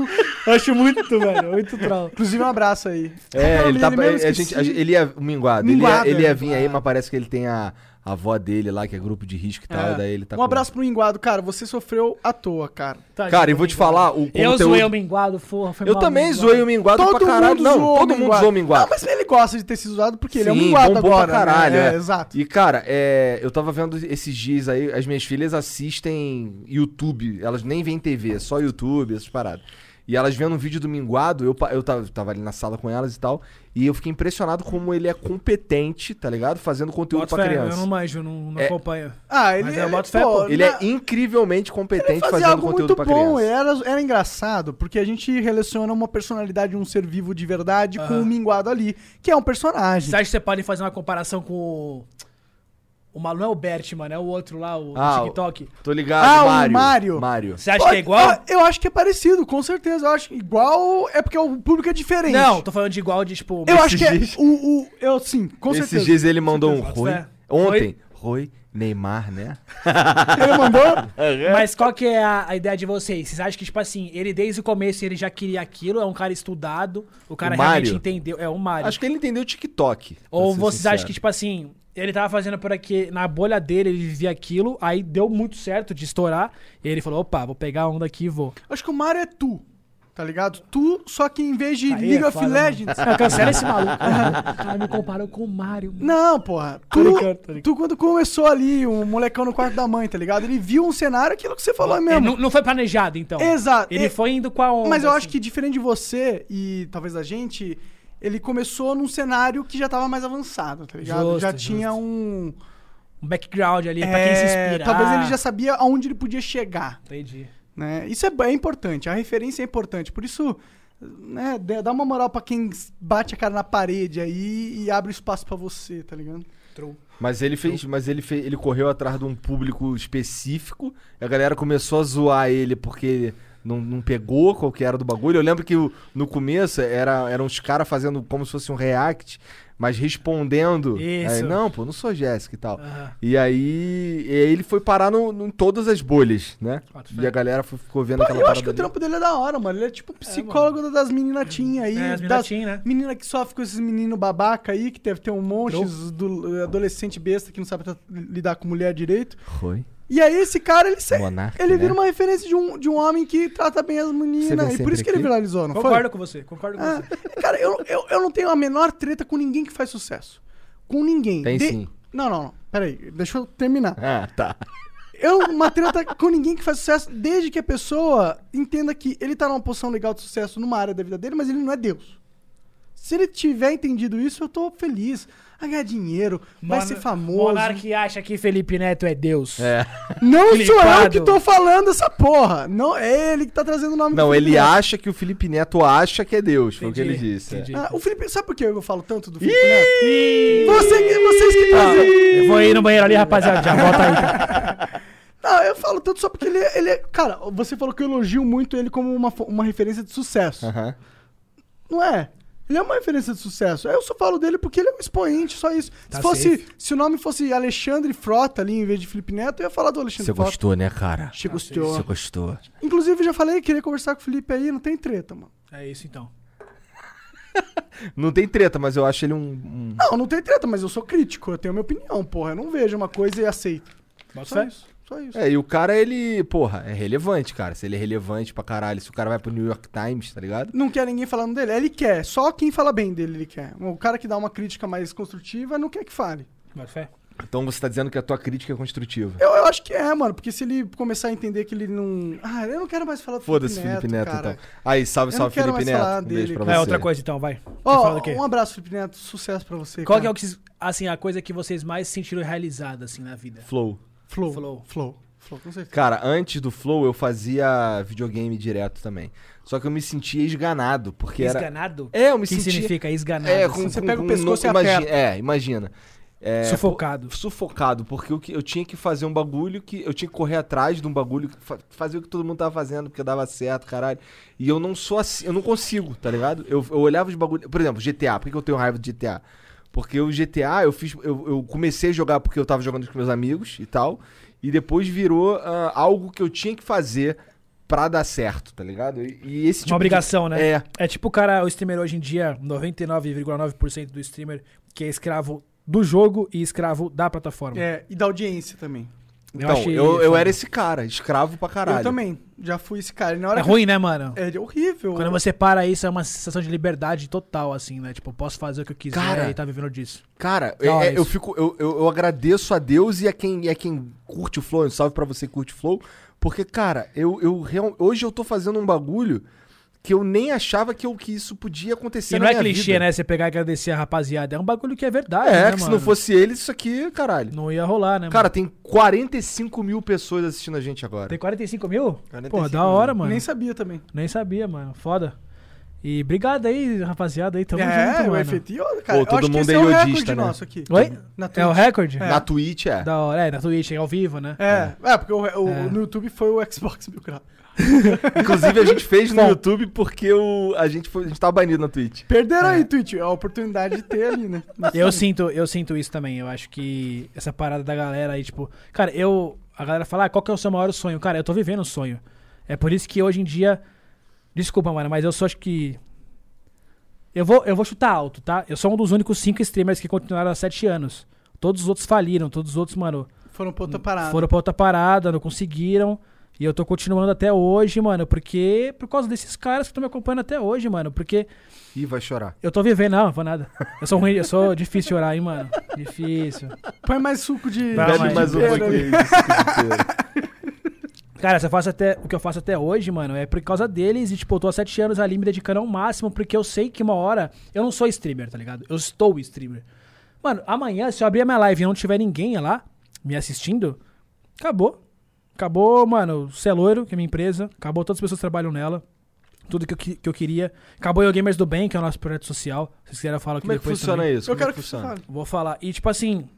Eu acho muito, velho, muito troll. Inclusive, um abraço aí. É, ele tá. a gente, a gente- ele ia. o Minguado. Minguado, ele ia, ele é. ia vir aí, mas parece que ele tem a, a avó dele lá, que é grupo de risco e tal. É. e daí ele tá um com- abraço pro Minguado. Cara, você sofreu à toa, cara. Tadinho Cara, e vou te falar, o Eu conteúdo- zoei o Minguado, porra, foi Eu mal, também Minguado. zoei o Minguado Todo pra caralho. mundo Não, todo mundo zoou o Minguado. Não, mas ele gosta de ter sido zoado porque ele é um Sim, Minguado agora. pra caralho. né? é. exato. E, cara, é, eu tava vendo esses dias aí, as minhas filhas assistem YouTube, elas nem veem TV, só YouTube, essas paradas. E elas vendo um vídeo do Minguado, eu, eu tava, tava ali na sala com elas e tal, e eu fiquei impressionado como ele é competente, tá ligado? Fazendo conteúdo Boto pra fé, criança. Eu não manjo, não, não É. acompanho. Ah, ele, Mas eu ele, boto fé, pô. Ele na- é incrivelmente competente fazendo algo conteúdo muito pra bom. criança. Era, era engraçado, porque a gente relaciona uma personalidade, um ser vivo de verdade, com o Minguado ali, que é um personagem. Você acha que você pode fazer uma comparação com o. O maluco não é o Bert, mano, é o outro lá, o Ah, TikTok. Tô ligado, Ah, o Mário. Mário. Mário. Você acha Pode- que é igual? Eu acho que é parecido, com certeza. Eu acho igual. É porque o público é diferente. Não, tô falando de igual de tipo. Eu Esses acho que é. O, o, eu, sim, com Esses certeza. dias ele mandou um. Rui. É. Ontem. Rui, Neymar, né? Ele mandou. Mas qual que é a, a ideia de vocês? Vocês acham que, tipo assim, ele desde o começo ele já queria aquilo, é um cara estudado, o cara O realmente entendeu. É o Mário. Acho que ele entendeu o TikTok. Ou vocês sincero. acham que, tipo assim, ele tava fazendo por aqui, na bolha dele, ele vivia aquilo, aí deu muito certo de estourar, e ele falou, opa, vou pegar a onda aqui e vou. Acho que o Mario é tu. tá ligado? Tu, só que em vez de Aí League é of foda, mano. Legends. Não, cancela esse maluco. Ah, me comparou com o Mario. Não, porra. Tu, brincando, tô brincando. tu, quando começou ali, um molecão no quarto da mãe, tá ligado? Ele viu um cenário, aquilo que você falou é Ele mesmo. não, não foi planejado, então. Exato. Ele É- foi indo com a onda. Mas eu acho assim. que diferente de você e talvez da gente, ele começou num cenário que já tava mais avançado, tá ligado? Justo, já justo. tinha um. Um background ali pra quem se é, inspirar. Talvez ele já sabia aonde ele podia chegar. Entendi. Né? Isso é, é importante, a referência é importante. Por isso, né, dá uma moral pra quem bate a cara na parede aí e abre espaço pra você, tá ligado? True. Mas ele fez, mas ele fez, ele correu atrás de um público específico. E a galera começou a zoar ele porque não, não pegou qual que era do bagulho. Eu lembro que o- no começo era, eram os caras fazendo como se fosse um react, mas respondendo. Isso. Aí, não, pô, não sou Jéssica e tal. Aham. E aí, e aí ele foi parar no, no- em todas as bolhas, né? Boto fé. E a galera foi- ficou vendo Pô, aquela eu acho que o trampo dele é da hora, mano. Ele é tipo psicólogo das meninatinhas aí. É, as das minatinhas, né? Menina que sofre com esses meninos babaca aí, que deve ter um monte do adolescente besta que não sabe lidar com mulher direito. Foi. E aí esse cara, ele, se- Monarca, ele né? vira uma referência de um, de um homem que trata bem as meninas. E por isso que ele viralizou, não Concordo foi? com você, concordo com Ah, você. cara, eu, eu, eu não tenho a menor treta com ninguém que faz sucesso. Com ninguém. Tem De- sim. Não, não, não. Peraí, deixa eu terminar. Ah, tá. Eu, uma treta com ninguém que faz sucesso, desde que a pessoa entenda que ele tá numa posição legal de sucesso numa área da vida dele, mas ele não é Deus. Se ele tiver entendido isso, eu tô feliz. Vai ganhar dinheiro, vai ser famoso. Monark acha que Felipe Neto é Deus. É. Não sou eu que tô falando essa porra. Não, é ele que tá trazendo o nome Não, do ele Neto. acha que o Felipe Neto acha que é Deus. Foi o que ele Entendi, disse. é. entendi. Ah, o Felipe, sabe por que eu falo tanto do Felipe Neto? Você, vocês que Ah, trazem. eu vou ir no banheiro ali, rapaziada. Já volta aí. Tá? Não, eu falo tanto só porque ele, é- ele é. Cara, você falou que eu elogio muito ele como uma, uma referência de sucesso. Aham. Não é? Ele é uma referência de sucesso. Eu só falo dele porque ele é um expoente, só isso. Tá se fosse. safe. Se o nome fosse Alexandre Frota ali em vez de Felipe Neto, eu ia falar do Alexandre Você Frota. gostou, né, cara? Você Tá gostou. Você gostou. Inclusive, eu já falei que queria conversar com o Felipe aí, não tem treta, mano. É isso então. Não tem treta, mas eu acho ele um. um- Não, não tem treta, mas eu sou crítico, eu tenho a minha opinião, porra. Eu não vejo uma coisa e aceito. Bota Só fé? isso. Só isso. É, e o cara, ele, porra, é relevante, cara. Se ele é relevante pra caralho, se o cara vai pro New York Times, tá ligado? Não quer ninguém falando dele. Ele quer. Só quem fala bem dele ele quer. O cara que dá uma crítica mais construtiva não quer que fale. Bota fé? Então você tá dizendo que a tua crítica é construtiva. Eu, eu acho que é, mano. Porque se ele começar a entender que ele não. Ah, eu não quero mais falar do Foda-se, Felipe Neto, cara. então. Aí, salve, salve, Felipe mais Neto. falar Um beijo dele. pra É você. outra coisa então, vai. Ó, fala do quê? um abraço, Felipe Neto. Sucesso pra você. Qual que cara. é o que, assim, a coisa que vocês mais se sentiram realizada, assim, na vida? Flow. Flow. Flow. Flow. Flow, com certeza. Cara, antes do Flow eu fazia videogame direto também. Só que eu me sentia esganado, porque era... Esganado? É, eu me O que sentia... significa esganado? É, com, Você com- pega o com- pescoço e imagina, aperta. É, imagina. É, Sufocado. pô, sufocado, porque eu, eu tinha que fazer um bagulho que. Eu tinha que correr atrás de um bagulho, que fa- fazer o que todo mundo tava fazendo, porque dava certo, caralho. E eu não sou assim, eu não consigo, tá ligado? Eu, eu olhava os bagulhos. Por exemplo, GTA, por que eu tenho raiva de GTA? Porque o GTA, eu fiz. Eu, eu comecei a jogar porque eu tava jogando com meus amigos e tal. E depois virou ah, algo que eu tinha que fazer pra dar certo, tá ligado? E, e esse tipo Uma obrigação, de, né? É. É tipo o cara, o streamer hoje em dia, 99,9% do streamer que é escravo do jogo e escravo da plataforma. É, e da audiência também. Eu Então, achei eu, eu era esse cara, escravo pra caralho. Eu também. Já fui esse cara. Na hora É que- ruim, né, mano? É horrível. Quando você para isso, é uma sensação de liberdade total, assim, né? Tipo, eu posso fazer o que eu quiser Cara, e tá vivendo disso. Cara, é- é- eu fico. Eu, eu, eu agradeço a Deus e a quem, e a quem curte o Flow. Um salve pra você que curte o Flow. Porque, cara, eu, eu real- hoje eu tô fazendo um bagulho que eu nem achava que, eu, que isso podia acontecer E na não é clichê, vida. né? Você pegar e agradecer a rapaziada. É um bagulho que é verdade, É, né, que se mano? não fosse eles, isso aqui, caralho. Não ia rolar, né, Cara, mano? tem 45 mil pessoas assistindo a gente agora. Tem 45 mil? 45 Pô, da mil. hora, mano. Nem Nem, sabia também. sabia, mano. Foda. E obrigado aí, rapaziada aí. Tamo é, junto, o mano. efetivo, cara. Pô, todo mundo é é iodista, né? nosso aqui. Oi? Na É o recorde? Na Twitch, é. Da hora. É, na Twitch, é ao vivo, né? É, é, porque o, o- É. no YouTube foi o Xbox Mil Grau. Inclusive, a gente fez no Bom. YouTube porque o, a, gente foi, a gente tava banido na Twitch. Perderam É. aí, Twitch, a oportunidade de ter ali, né? Eu sinto, eu sinto isso também. Eu acho que essa parada da galera aí, tipo, cara, eu. A galera fala, ah, qual que é o seu maior sonho? Cara, eu tô vivendo um sonho. É por isso que hoje em dia. Desculpa, mano, mas eu só acho que. Eu vou, eu vou chutar alto, tá? Eu sou um dos únicos cinco streamers que continuaram há sete anos. Todos os outros faliram, todos os outros, mano, Foram pra outra parada. foram pra outra parada, não conseguiram. E eu tô continuando até hoje, mano, porque. Por causa desses caras que estão me acompanhando até hoje, mano. Porque Ih, vai chorar. eu tô vivendo. Não, vou nada. Eu sou ruim, eu sou difícil de orar, hein, mano. Difícil. Põe mais suco de. De Bebe mais um pera pouquinho ali. Cara, se eu faço até, o que eu faço até hoje, mano, é por causa deles. E, tipo, eu tô há sete anos ali me dedicando ao máximo, porque eu sei que uma hora eu não sou streamer, tá ligado? Eu estou streamer. Mano, amanhã, se eu abrir a minha live e não tiver ninguém lá me assistindo, acabou. Acabou, mano, o é loiro, que é minha empresa. Acabou todas as pessoas que trabalham nela. Tudo que eu, que, que eu queria. Acabou o Gamers do Bem, que é o nosso projeto social. Se vocês quiserem, eu falo aqui Como é que depois funciona também. isso? Eu Como é quero que que funciona? Vou falar. E, tipo assim.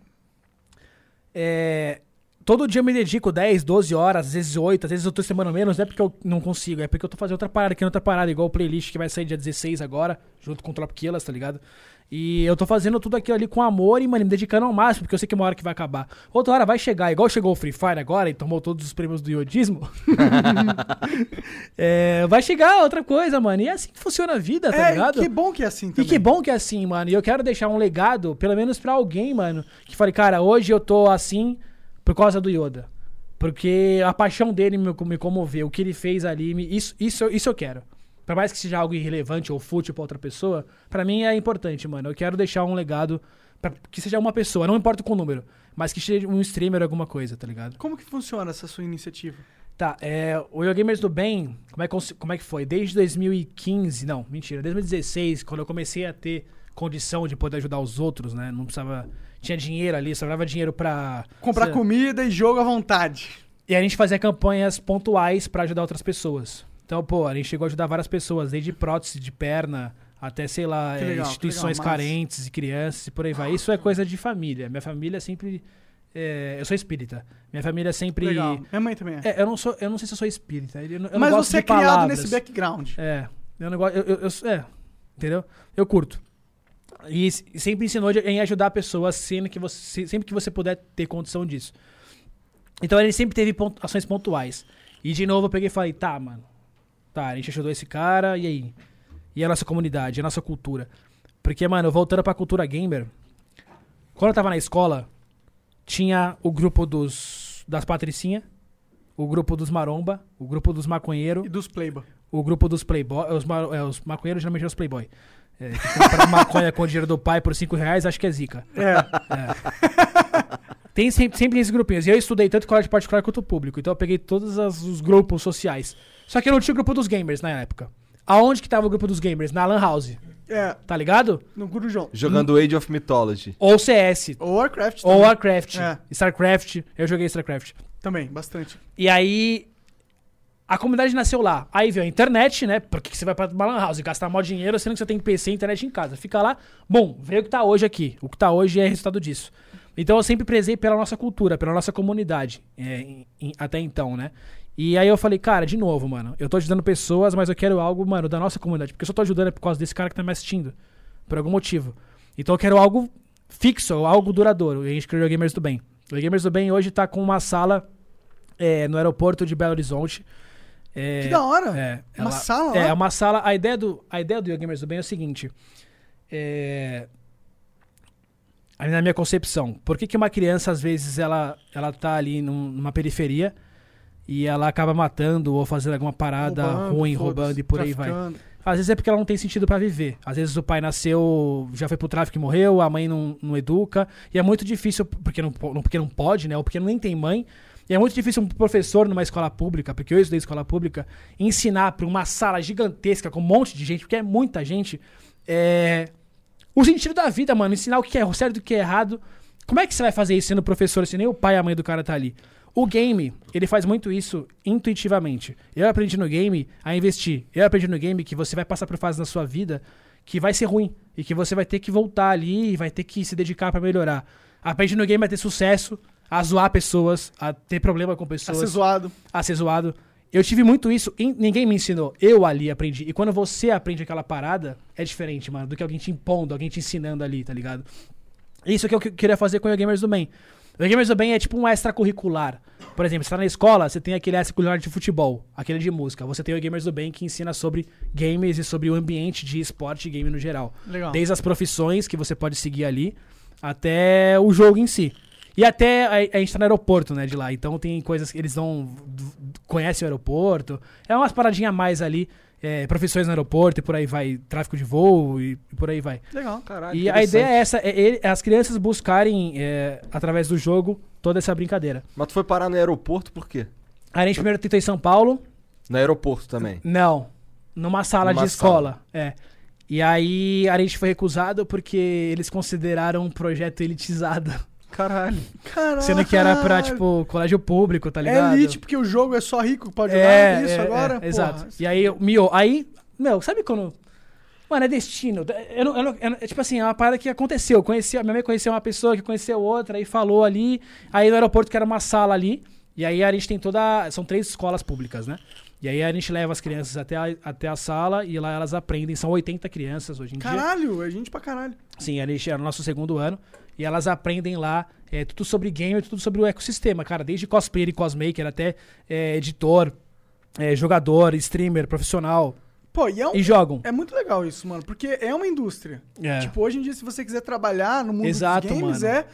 É. Todo dia eu me dedico 10, 12 horas, às vezes 8, às vezes eu tô semana menos, não é porque eu não consigo, é porque eu tô fazendo outra parada aqui, outra parada, igual o playlist que vai sair dia 16 agora, junto com o Trop Killers, tá ligado? E eu tô fazendo tudo aquilo ali com amor e, mano, me dedicando ao máximo, porque eu sei que uma hora que vai acabar. Outra hora vai chegar, igual chegou o Free Fire agora e tomou todos os prêmios do iodismo. É, vai chegar outra coisa, mano. E é assim que funciona a vida, tá É, ligado? que bom que é assim E também. que bom que é assim, mano. E eu quero deixar um legado, pelo menos pra alguém, mano, que fale, cara, hoje eu tô assim por causa do Yoda. Porque a paixão dele me, me comoveu, o que ele fez ali, me- isso, isso, isso eu quero. Por mais que seja algo irrelevante ou fútil pra outra pessoa, pra mim é importante, mano. Eu quero deixar um legado pra que seja uma pessoa, não importa com o número, mas que seja um streamer ou alguma coisa, tá ligado? Como que funciona essa sua iniciativa? Tá, é, o Gamers do Bem, como é, que, como é que foi? Desde 2015, não, mentira, 2016, quando eu comecei a ter condição de poder ajudar os outros, né? Não precisava. Tinha dinheiro ali, sobrava dinheiro pra. Comprar Cê- comida e jogo à vontade. E a gente fazia campanhas pontuais pra ajudar outras pessoas. Então, pô, a gente chegou a ajudar várias pessoas, desde prótese de perna até, sei lá, é, legal, instituições legal, massa. carentes e crianças e por aí vai. Isso é coisa de família. Minha família sempre. é, eu sou espírita. Minha família sempre. Legal. Minha mãe também é. É, eu não sou, eu não sei se eu sou espírita. Eu, eu Mas você é criado palavras. nesse background. É, eu não gosto. Eu, eu, eu- é, entendeu? Eu curto. E s- sempre ensinou de- em ajudar pessoas sempre que você, sempre que você puder ter condição disso. Então ele sempre teve ações pontuais. E de novo eu peguei e falei, tá, mano. Tá, a gente ajudou esse cara, e aí? E a nossa comunidade, a nossa cultura. Porque, mano, voltando pra cultura gamer, quando eu tava na escola, tinha o grupo dos das patricinha, o grupo dos maromba, o grupo dos maconheiro, E dos Playboy. o grupo dos playboy, os, ma- é, os maconheiros geralmente são os playboy. É, que maconha com o dinheiro do pai por 5 reais, acho que é zica. É. Tem sempre, sempre esses grupinhos. E eu estudei tanto colégio particular quanto público. Então eu peguei todos as- os grupos sociais. Só que eu não tinha o grupo dos gamers na época. Aonde que tava o grupo dos gamers? Na Lan House. É, Tá ligado? no Gurujão. Jogando Age of Mythology. Ou CS. Ou Warcraft Ou também. Warcraft. É. StarCraft. Eu joguei StarCraft. Também, bastante. E aí. A comunidade nasceu lá. Aí veio a internet, né? Por que que você vai pra uma lan house e gastar maior dinheiro sendo que você tem PC e internet em casa? Fica lá. Bom, veio o que tá hoje aqui. O que tá hoje é resultado disso. Então eu sempre prezei pela nossa cultura, pela nossa comunidade. é, em- em- até então, né? E aí eu falei, cara, de novo, mano. Eu tô ajudando pessoas, mas eu quero algo, mano, da nossa comunidade. Porque eu só tô ajudando é por causa desse cara que tá me assistindo. Por algum motivo. Então eu quero algo fixo, algo duradouro. E a gente criou o Gamers do Bem. O Gamers do Bem hoje tá com uma sala é, no aeroporto de Belo Horizonte. É, Que da hora. É, Uma sala É, uma sala. A ideia do, a ideia do Gamers do Bem é o seguinte. É, na minha concepção, por que, que uma criança, às vezes, ela, ela tá ali num- numa periferia e ela acaba matando ou fazendo alguma parada Roubando, ruim, roubando e por aí vai? Às vezes é porque ela não tem sentido pra viver. Às vezes o pai nasceu, já foi pro tráfico e morreu, a mãe não, não educa. E é muito difícil, porque não, po- não- porque não pode, né? Ou porque nem tem mãe. E é muito difícil um professor numa escola pública, porque eu estudei escola pública, ensinar pra uma sala gigantesca com um monte de gente, porque é muita gente, é, o sentido da vida, mano. Ensinar o que é certo e o que é errado. Como é que você vai fazer isso sendo professor se nem o pai e a mãe do cara tá ali? O game, ele faz muito isso intuitivamente. Eu aprendi no game a investir. Eu aprendi no game que você vai passar por fases na sua vida que vai ser ruim e que você vai ter que voltar ali e vai ter que se dedicar pra melhorar. Aprendi no game a ter sucesso, a zoar pessoas, a ter problema com A pessoas ser zoado. a ser zoado. Eu tive muito isso, ninguém me ensinou. Eu ali aprendi. E quando você aprende aquela parada, é diferente, mano, do que alguém te impondo, alguém te ensinando ali, tá ligado? Isso que eu que- queria fazer com o Gamers do Bem. O Gamers do Bem é tipo um extracurricular. Por exemplo, você tá na escola, você tem aquele extracurricular de futebol, aquele de música. Você tem o Gamers do Bem que ensina sobre games e sobre o ambiente de esporte e game no geral. Legal. Desde as profissões que você pode seguir ali até o jogo em si. E até a, a gente tá no aeroporto, né, de lá. Então tem coisas que eles não conhecem o aeroporto. É umas paradinhas a mais ali. É, profissões no aeroporto e por aí vai. Tráfico de voo e, e por aí vai. Legal. Caralho, E a ideia é essa, é, ele- é as crianças buscarem, é, através do jogo, toda essa brincadeira. Mas tu foi parar no aeroporto por quê? A gente primeiro tentou em São Paulo. No aeroporto também. Não. Numa sala Numa de escola. É. E aí a gente foi recusado porque eles consideraram um projeto elitizado. Caralho. Caralho. Sendo que era pra, tipo, colégio público, tá ligado? É elite, porque o jogo é só rico que pode jogar É, isso é, agora? é, exato. E aí, eu- mio, aí, meu, sabe quando. Mano, é destino. Eu não, eu não- eu não- é tipo assim, é uma parada que aconteceu. Eu Conheci, minha mãe conheceu uma pessoa que conheceu outra, aí falou ali. Aí no aeroporto, que era uma sala ali. E aí a gente tem toda. São três escolas públicas, né? E aí a gente leva as crianças até a, até a sala e lá elas aprendem. São 80 crianças hoje em dia. Caralho, é gente pra caralho. Sim, a gente era o nosso segundo ano. E elas aprendem lá é, tudo sobre game, tudo sobre o ecossistema, cara. Desde cosplayer e cosmaker até é, editor, é, jogador, streamer, profissional. Pô, e é, um- E jogam. é muito legal isso, mano, porque é uma indústria. É. Tipo, hoje em dia, se você quiser trabalhar no mundo Exato, dos games, mano. é...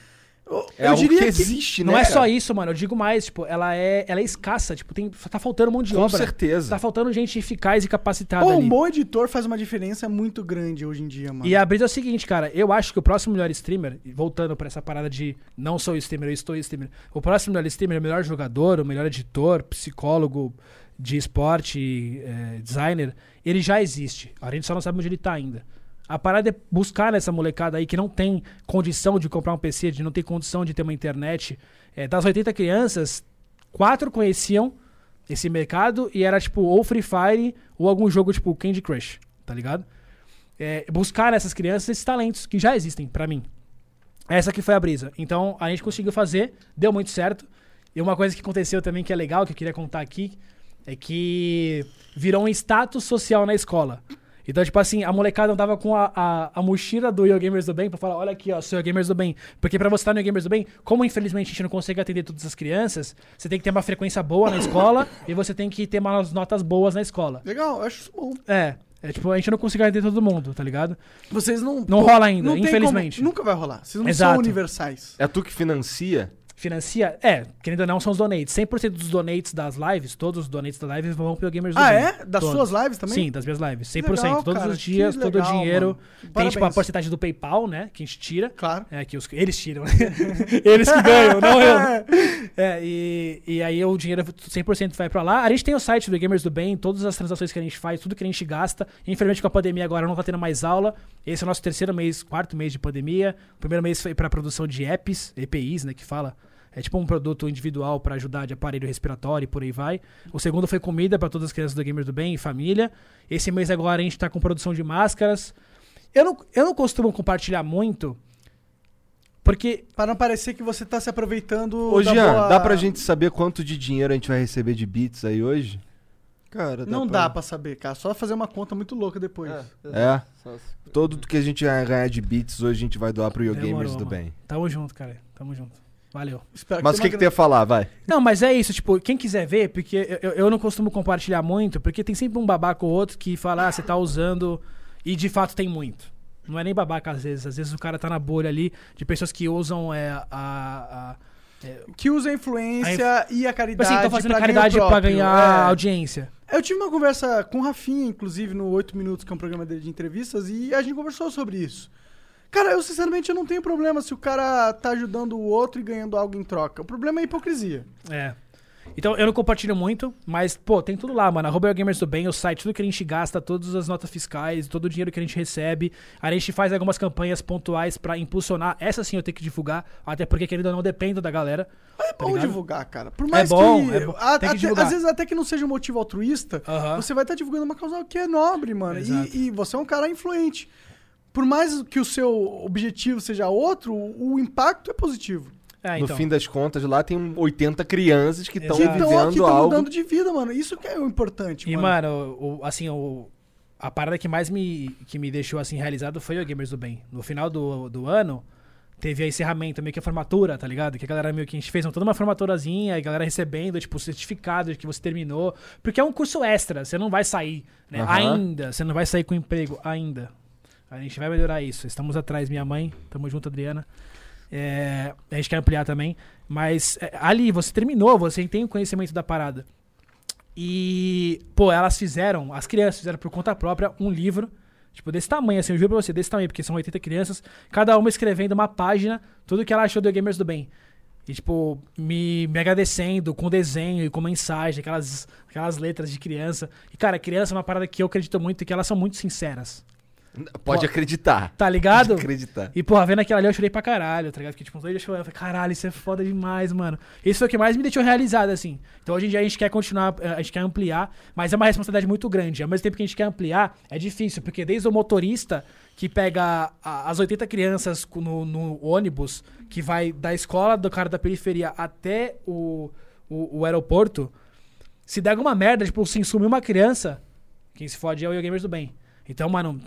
Eu, É eu algo diria que que... existe, Não né? é só cara? isso, mano. Eu digo mais, tipo, ela é, ela é escassa. Tipo, tem, tá faltando um monte de Com obra. certeza. Tá faltando gente eficaz e capacitada Pô, ali. um bom editor faz uma diferença muito grande hoje em dia, mano. E a brisa é o seguinte, cara. Eu acho que o próximo melhor streamer, voltando pra essa parada de não sou streamer, eu estou streamer. O próximo melhor streamer é o melhor jogador, o melhor editor, psicólogo de esporte, eh, designer. Ele já existe. A gente só não sabe onde ele tá ainda. A parada é buscar nessa molecada aí que não tem condição de comprar um PC, de não tem condição de ter uma internet. Eh, das 80 crianças, quatro conheciam esse mercado e era tipo ou Free Fire ou algum jogo tipo Candy Crush, tá ligado? É, buscar nessas crianças esses talentos que já existem pra mim. Essa que foi a brisa. Então a gente conseguiu fazer, deu muito certo. E uma coisa que aconteceu também que é legal, que eu queria contar aqui, é que virou um status social na escola. Então, tipo assim, a molecada andava com a, a, a mochila do Yo Gamers do Bem pra falar: olha aqui, ó, sou Yo Gamers do Bem. Porque pra você estar no Yo Gamers do Bem, como infelizmente a gente não consegue atender todas as crianças, você tem que ter uma frequência boa na escola e você tem que ter umas notas boas na escola. Legal, eu acho isso bom. É. É tipo, a gente não consegue atender todo mundo, tá ligado? Vocês não... Não rola ainda, não infelizmente. como- nunca vai rolar. Vocês não Exato. são universais. É tu que financia? Financia? É, querendo ou não, são os donates. 100% dos donates das lives, todos os donates das lives vão pro Gamers do Ah, é? Das Todos. suas lives também? Sim, das minhas lives. 100%. Legal, todos cara, os dias, que todo o legal, dinheiro. mano. Tem tipo a porcentagem do PayPal, né? Que a gente tira. Claro. É, que os, eles tiram, né? eles que ganham, não eu. É, e, e aí o dinheiro 100% vai pra lá. A gente tem o site do Gamers do Bem, todas as transações que a gente faz, tudo que a gente gasta. Infelizmente com a pandemia agora não tá tendo mais aula. Esse é o nosso terceiro mês, quarto mês de pandemia. O primeiro mês foi pra produção de apps, EPIs, né, que fala. É tipo um produto individual pra ajudar de aparelho respiratório e por aí vai. O segundo foi comida pra todas as crianças do Gamers do Bem e família. Esse mês agora a gente tá com produção de máscaras. Eu não, eu não costumo compartilhar muito, porque Pra não parecer que você tá se aproveitando Ô, da Jean, boa- dá pra gente saber quanto de dinheiro a gente vai receber de bits aí hoje? Cara, Não dá pra saber, cara. Só fazer uma conta muito louca depois. É? Se- Todo que a gente vai ganhar de bits hoje a gente vai doar pro Yo Demorou, Gamers do mano. Bem. Tamo junto, cara. Tamo junto. Valeu. Espero Mas o que, que tu ia falar? Vai. Não, mas é isso, tipo, quem quiser ver, porque eu, eu- não costumo compartilhar muito, porque tem sempre um babaca ou outro que fala, ah, você tá usando, e de fato tem muito. Não é nem babaca às vezes, às vezes o cara tá na bolha ali de pessoas que usam é, a. a- Que usa a influência e a Tipo caridade. assim, estão fazendo pra caridade pra próprio. ganhar É. audiência. Eu tive uma conversa com o Rafinha, inclusive, no 8 Minutos, que é um programa dele de entrevistas, e a gente conversou sobre isso. Cara, eu sinceramente eu não tenho problema se o cara tá ajudando o outro e ganhando algo em troca. O problema é a hipocrisia. É. Então eu não compartilho muito, mas, pô, tem tudo lá, mano. Arroba Gamers do Bem, o site, tudo que a gente gasta, todas as notas fiscais, todo o dinheiro que a gente recebe. A gente faz algumas campanhas pontuais pra impulsionar. Essa sim eu tenho que divulgar, até porque, querido ou não, depende da galera. É bom ligado? divulgar, cara. Por mais bom, que. é bom. a- até- divulgar. às vezes, até que não seja um motivo altruísta, Aham. você vai estar divulgando uma causa que é nobre, mano. E, e você é um cara influente. Por mais que o seu objetivo seja outro, o impacto é positivo. É, No então. fim das contas, lá tem 80 crianças que estão. Que estão aqui vivendo tão algo. mudando de vida, mano. Isso que é o importante, E, mano. mano, o, o- assim, o, a parada que mais me, que me deixou assim realizado foi o Gamers do Bem. No final do, do ano, teve a encerramento, meio que a formatura, tá ligado? Que a galera meio que a gente fez toda uma formaturazinha, e a galera recebendo, tipo, o certificado de que você terminou. Porque é um curso extra, você não vai sair, né? Aham. Ainda, você não vai sair com emprego, ainda. A gente vai melhorar isso. Estamos atrás, minha mãe. Tamo junto, Adriana. É, a gente quer ampliar também. Mas é, ali, você terminou, você tem o conhecimento da parada. E, pô, elas fizeram, as crianças fizeram por conta própria um livro, tipo, desse tamanho, assim, eu juro pra você, desse tamanho, porque são 80 crianças, cada uma escrevendo uma página, tudo que ela achou do Gamers do Bem. E, tipo, me, me agradecendo com desenho e com mensagem, aquelas, aquelas letras de criança. E, cara, criança é uma parada que eu acredito muito e que elas são muito sinceras. Pode acreditar. Tá ligado? Pode acreditar. E, porra, vendo aquilo ali eu chorei pra caralho, tá ligado? Porque, tipo, uns dois dias chorando. Eu falei, caralho, isso é foda demais, mano. Isso foi o que mais me deixou realizado, assim. Então, hoje em dia, a gente quer continuar, eh, a gente quer ampliar, mas é uma responsabilidade muito grande. Ao mesmo tempo que a gente quer ampliar, é difícil, porque desde o motorista que pega as 80 crianças no, no ônibus, que vai da escola do cara da periferia até o, o, o aeroporto, se der alguma merda, tipo, se sumir uma criança, quem se fode é o Gamers do Bem. Então, mano,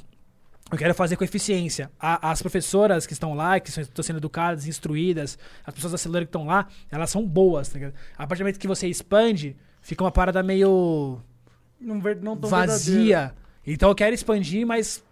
eu quero fazer com eficiência. A- as professoras que estão lá, que estão sendo educadas, instruídas, as pessoas da que estão lá, elas são boas, tá ligado? A partir do momento que você expande, fica uma parada meio Não, não vazia. Então eu quero expandir, mas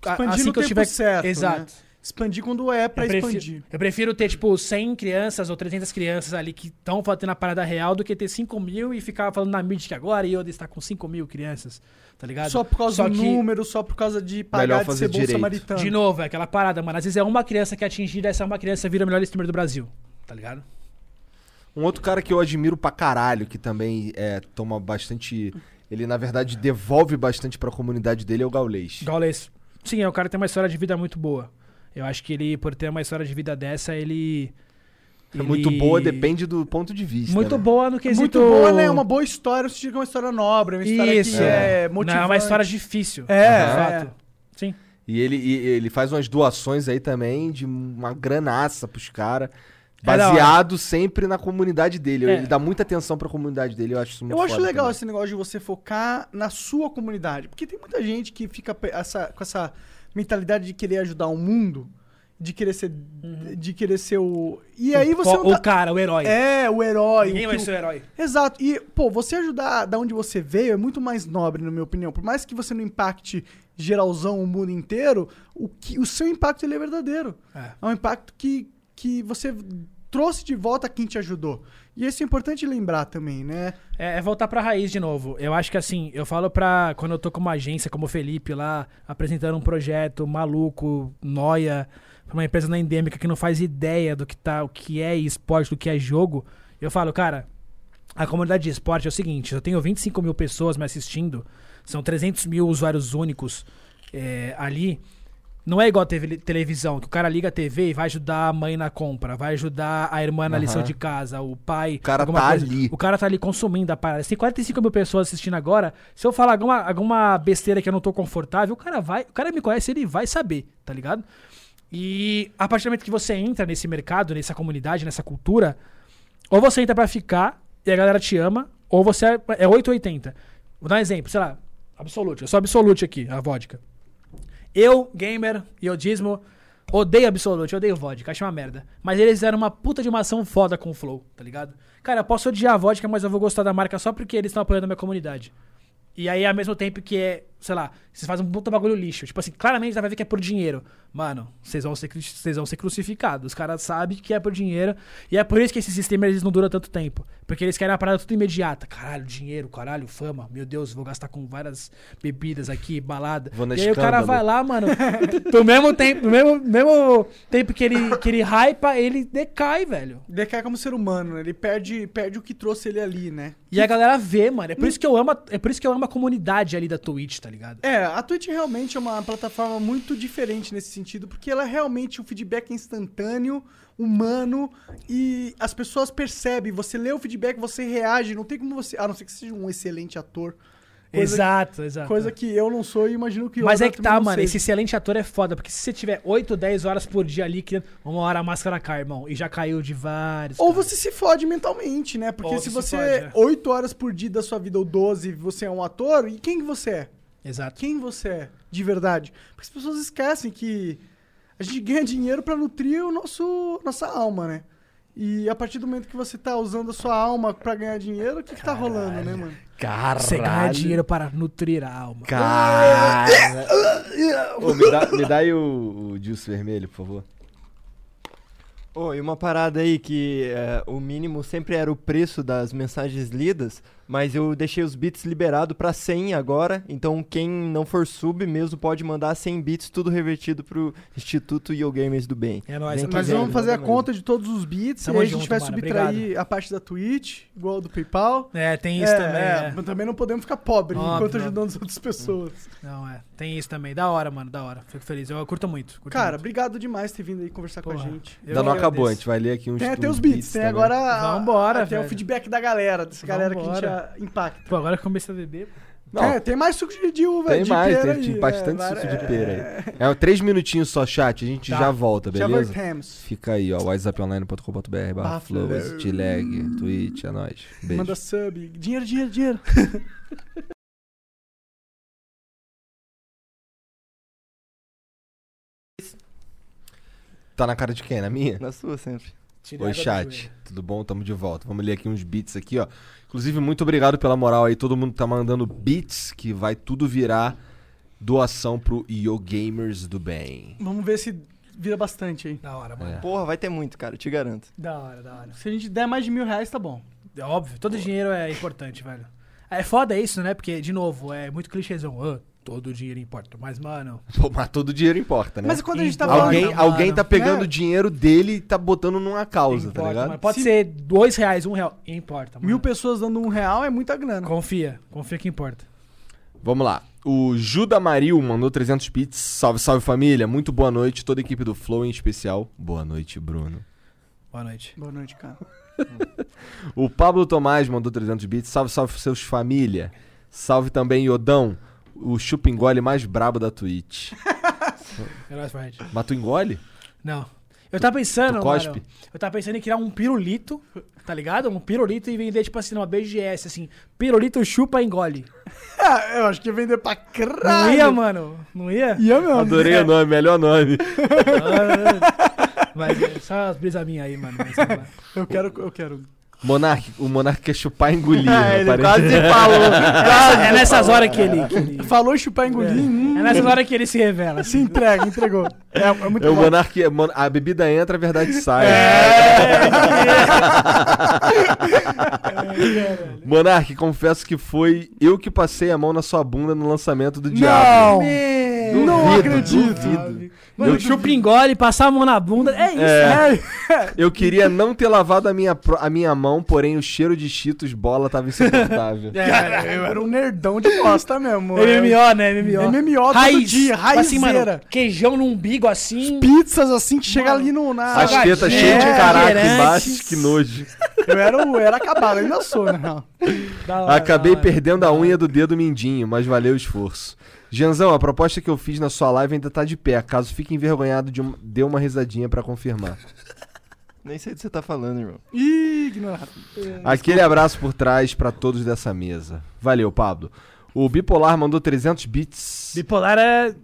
Expandir assim no que eu tiver certo, Exato. né? Expandir quando é pra eu, prefiro, expandir. eu prefiro ter, tipo, 100 crianças ou 300 crianças ali que estão fazendo a parada real do que ter 5 mil e ficar falando na mídia que agora e eu estar com 5 mil crianças, tá ligado? Só por causa Só do que- número, só por causa de pagar Melhor de fazer ser bom direito. samaritano. De novo, é aquela parada, mano. Às vezes é uma criança que é atingida, essa uma criança vira o melhor streamer do Brasil, tá ligado? Um outro cara que eu admiro pra caralho, que também é, toma bastante. Ele, na verdade, devolve bastante pra comunidade dele, é o Gaulês. Gaules. Sim, é, o cara tem uma história de vida muito boa. Eu acho que ele, por ter uma história de vida dessa, ele. É ele- muito boa, depende do ponto de vista. Muito né? boa no É quesito. muito boa, né? É uma boa história, que é uma história nobre, é uma história Isso. que é Não, motivante. é uma história difícil. É, de é. fato. Sim. E ele, e ele faz umas doações aí também de uma granaça pros caras. É. Baseado sempre na comunidade dele. É. Ele dá muita atenção pra comunidade dele. Eu acho isso muito Eu acho foda legal também. esse negócio de você focar na sua comunidade. Porque tem muita gente que fica essa- com essa mentalidade de querer ajudar o mundo, de querer ser. De querer ser o. E aí você. o, tá- o cara, o herói. É, o herói. Ninguém o vai ser o herói. Exato. E, pô, você ajudar da onde você veio é muito mais nobre, na minha opinião. Por mais que você não impacte geralzão o mundo inteiro, o, que, o seu impacto ele é verdadeiro. É. É um impacto que, que você trouxe de volta quem te ajudou. E isso é importante lembrar também, né? É, é voltar pra raiz de novo. Eu acho que assim, eu falo pra. Quando eu tô com uma agência como o Felipe lá, apresentando um projeto maluco, noia, pra uma empresa na endêmica que não faz ideia do que tá, o que é esporte, do que é jogo, eu falo, cara, a comunidade de esporte é o seguinte: eu tenho 25 mil pessoas me assistindo, são 300 mil usuários únicos é, ali. Não é igual a TV televisão, que o cara liga a TV e vai ajudar a mãe na compra, vai ajudar a irmã na Aham. lição de casa, o pai. O cara tá ali. O cara tá ali consumindo a parada. Se tem 45 mil pessoas assistindo agora, se eu falar alguma, alguma besteira que eu não tô confortável, o cara vai. O cara me conhece, ele vai saber, tá ligado? E a partir do momento que você entra nesse mercado, nessa comunidade, nessa cultura, ou você entra pra ficar e a galera te ama, ou você é, é 880. Vou dar um exemplo, sei lá, Absolute. Eu sou Absolute aqui, a vodka. Eu, gamer, iodismo, odeio Absolute, odeio vodka, acho uma merda. Mas eles fizeram uma puta de uma ação foda com o Flow, tá ligado? Cara, eu posso odiar a vodka, mas eu vou gostar da marca só porque eles estão apoiando a minha comunidade. E aí, ao mesmo tempo que é, sei lá, vocês fazem um puta bagulho lixo. Tipo assim, claramente dá pra ver que é por dinheiro. Mano, vocês vão ser, vocês vão ser crucificados. Os caras sabem que é por dinheiro. E é por isso que esses sistemas eles não duram tanto tempo. Porque eles querem uma parada tudo imediata. Caralho, dinheiro, caralho, fama. Meu Deus, vou gastar com várias bebidas aqui, balada. Vou na e aí o cara escândalo. vai lá, mano. no mesmo tempo, no mesmo, mesmo tempo que ele, que ele hypa, ele decai, velho. Decai como ser humano, né? Ele perde, perde o que trouxe ele ali, né? E a galera vê, mano. É por isso que eu amo, a- é por isso que eu amo a comunidade ali da Twitch, tá ligado? É, a Twitch realmente é uma plataforma muito diferente nesse sentido, porque ela realmente, o feedback é instantâneo, humano, e as pessoas percebem, você lê o feedback, você reage, não tem como você, a não ser que seja um excelente ator. Coisa, exato, exato. Coisa que eu não sou e imagino que Mas é que tá, mano. seja. Esse excelente ator é foda. Porque se você tiver 8, 10 horas por dia ali, criando, uma hora a máscara cai, irmão. E já caiu de vários. Ou cara. você se fode mentalmente, né? Porque Ou se você se fode, é. 8 horas por dia da sua vida ou 12, você é um ator, e quem que você é? Exato. Quem você é, de verdade? Porque as pessoas esquecem que a gente ganha dinheiro pra nutrir o nosso nossa alma, né? E a partir do momento que você tá usando a sua alma pra ganhar dinheiro, o que, que tá rolando, né, mano? Caralho. Você ganha dinheiro para nutrir a alma. Caralho. Ô, me, dá, me dá aí o, o juice vermelho, por favor. Ô, e uma parada aí que é, o mínimo sempre era o preço das mensagens lidas, mas eu deixei os bits liberado pra 100 agora, então quem não for sub mesmo pode mandar 100 bits, tudo revertido pro Instituto Yogamers do Bem. É nóis. Mas quiser, vamos fazer a conta de todos os bits Tamo e aí a gente junto, vai mano. subtrair a parte da Twitch, igual do PayPal. É, tem isso É, também. é, é. mas também não podemos ficar pobre Óbvio, enquanto óbvio. ajudando as outras pessoas. Não, é. Tem isso também. Da hora, mano. Da hora. Fico feliz. Eu curto muito. curto Cara, muito. obrigado demais por ter vindo aí conversar com a Porra. gente. Eu Ainda não acabou, a gente vai ler aqui uns Tem até os beats, tem também. agora a- Vambora, até o feedback da galera, dessa galera que a Vambora. Gente impacta. Pô, agora que eu comecei a beber. Não, É, tem mais suco de, de uva, tem de mais, pera tem aí, bastante é, suco de pera aí. É, três minutinhos só, chat, a gente Tá. já volta, Já beleza? Fica aí, ó, whatsapponline.com.br barra flow. lag, twitch, é nóis. Beijo. Manda sub. Dinheiro, dinheiro, dinheiro. Tá na cara de quem? Na minha? Na sua sempre. Tirei Oi, chat. Tudo bom? Tamo de volta. Vamos ler aqui uns beats aqui, ó. Inclusive, muito obrigado pela moral aí. Todo mundo tá mandando beats, que vai tudo virar doação pro Yo Gamers do Bem. Vamos ver se vira bastante aí. Da hora, mano. É. Porra, vai ter muito, cara, te garanto. Da hora, da hora. Se a gente der mais de mil reais, tá bom. É óbvio, todo dinheiro é importante, velho. É foda isso, né? Porque, de novo, é muito clichêzão. Ah, todo dinheiro importa. Mas, mano, Pô, mas todo dinheiro importa, né? Mas quando a gente tá Importa, falando... alguém, mano. alguém tá pegando Né? o dinheiro dele e tá botando numa causa, importa, tá ligado? mano. Pode Se- ser dois reais, um real. Importa, mano. Mil pessoas dando um real é muita grana. Confia, confia que importa. Vamos lá. O Juda Maril mandou 300 bits. Salve, salve família. Muito boa noite. Toda a equipe do Flow em especial. Boa noite, Bruno. Boa noite. Boa noite, cara. O Pablo Tomás mandou 300 bits. Salve, salve seus família. Salve também Yodão, o chupa engole mais brabo da Twitch. É nóis, Fred. Mas tu engole? Não. Eu tava pensando, Tu cospe? mano. Eu tava pensando em criar um pirulito, tá ligado? Um pirulito e vender, tipo assim, numa BGS, assim. Pirulito chupa engole. Ah, eu acho que ia vender pra caralho. Não ia, mano? Não ia? Ia mesmo. Adorei o nome, melhor nome. Mas é só as brisas minhas aí, mano. Mas, mano. Eu quero, eu quero. Monark, o Monark quer chupar e engolir. É, ele quase falou. É nessas horas que ele. que ele- Falou chupar e engolir, hum, É nessas horas que ele se revela. se entrega, entregou. É, é muito É o bom. Monark, Mon- a bebida entra, a verdade sai. Monark, confesso que foi eu que passei a mão na sua bunda no lançamento do Diabo. Não, não Duvido, acredito. duvido. Mano, chupa engole, passar a mão na bunda. É isso. É. É, Eu queria não ter lavado a minha, a minha mão, porém o cheiro de cheetos bola tava insuportável. cara, eu era um nerdão de bosta mesmo. MMO, né? MMO. MMO todo Raiz. dia, Tipo Assim, mano, quegjão no umbigo assim. Pizzas assim que chega Mano, ali no, na... As tetas cheias de é, caraca embaixo, que nojo. Eu era, eu era acabado, ainda sou, né? Não. Acabei perdendo a unha do dedo mindinho, mas valeu o esforço. Janzão, a proposta que eu fiz na sua live ainda tá de pé. Caso fique envergonhado, de um- dê uma risadinha pra confirmar. Nem sei do que você tá falando, irmão. Ih, ignorado. Aquele abraço por trás pra todos dessa mesa. Valeu, Pablo. O Bipolar mandou 300 bits. Bipolar é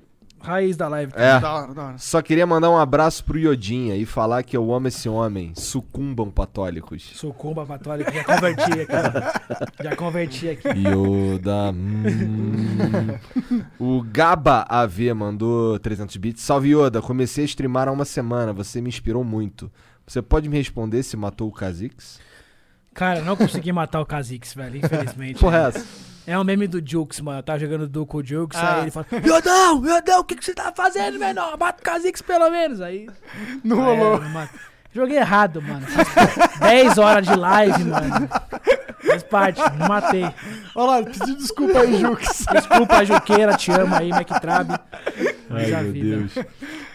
raiz da live. É. Da hora, da hora. Só queria mandar um abraço pro Iodinha e falar que eu amo esse homem. Sucumbam católicos. Sucumba católico, já converti aqui. já converti aqui. Yoda. hum. O Gaba AV mandou 300 bits. Salve Yoda, comecei a streamar há uma semana. Você me inspirou muito. Você pode me responder se matou o Kha'Zix? Cara, não consegui matar o Kha'Zix, velho, infelizmente. Porra, é essa? É um meme do Jukes, mano. Eu tava jogando Duke com o Jukes, Ah. aí ele fala: Yodão, Yodão, o que, que você tá fazendo, menor? Mata o Kha'Zix pelo menos. Aí. Não aí, rolou. Joguei errado, mano. Fiz 10 horas de live, mano. Faz parte, não matei. Olha lá, pedi desculpa aí, Jux. Desculpa, Juqueira, te amo aí, McTrab. Ai, meu vi, Deus.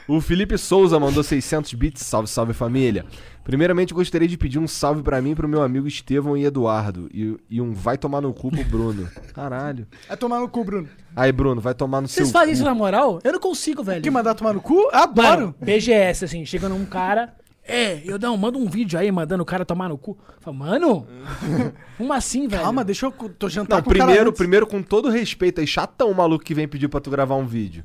O Felipe Souza mandou 600 bits. Salve, salve família. Primeiramente, gostaria de pedir um salve pra mim e pro meu amigo Estevão e Eduardo. E, e um vai tomar no cu pro Bruno. Caralho. É tomar no cu, Bruno. Aí, Bruno, vai tomar no Vocês seu fazem cu. isso na moral? Eu não consigo, velho. Quer mandar tomar no cu? Adoro. Mano, BGS, assim, chega num cara. É, eu não, manda um vídeo aí mandando o cara tomar no cu. Fala, mano, como assim, velho? Calma, deixa eu... Tô jantando Não, com o cara primeiro, primeiro, com todo respeito aí, chatão o maluco que vem pedir pra tu gravar um vídeo.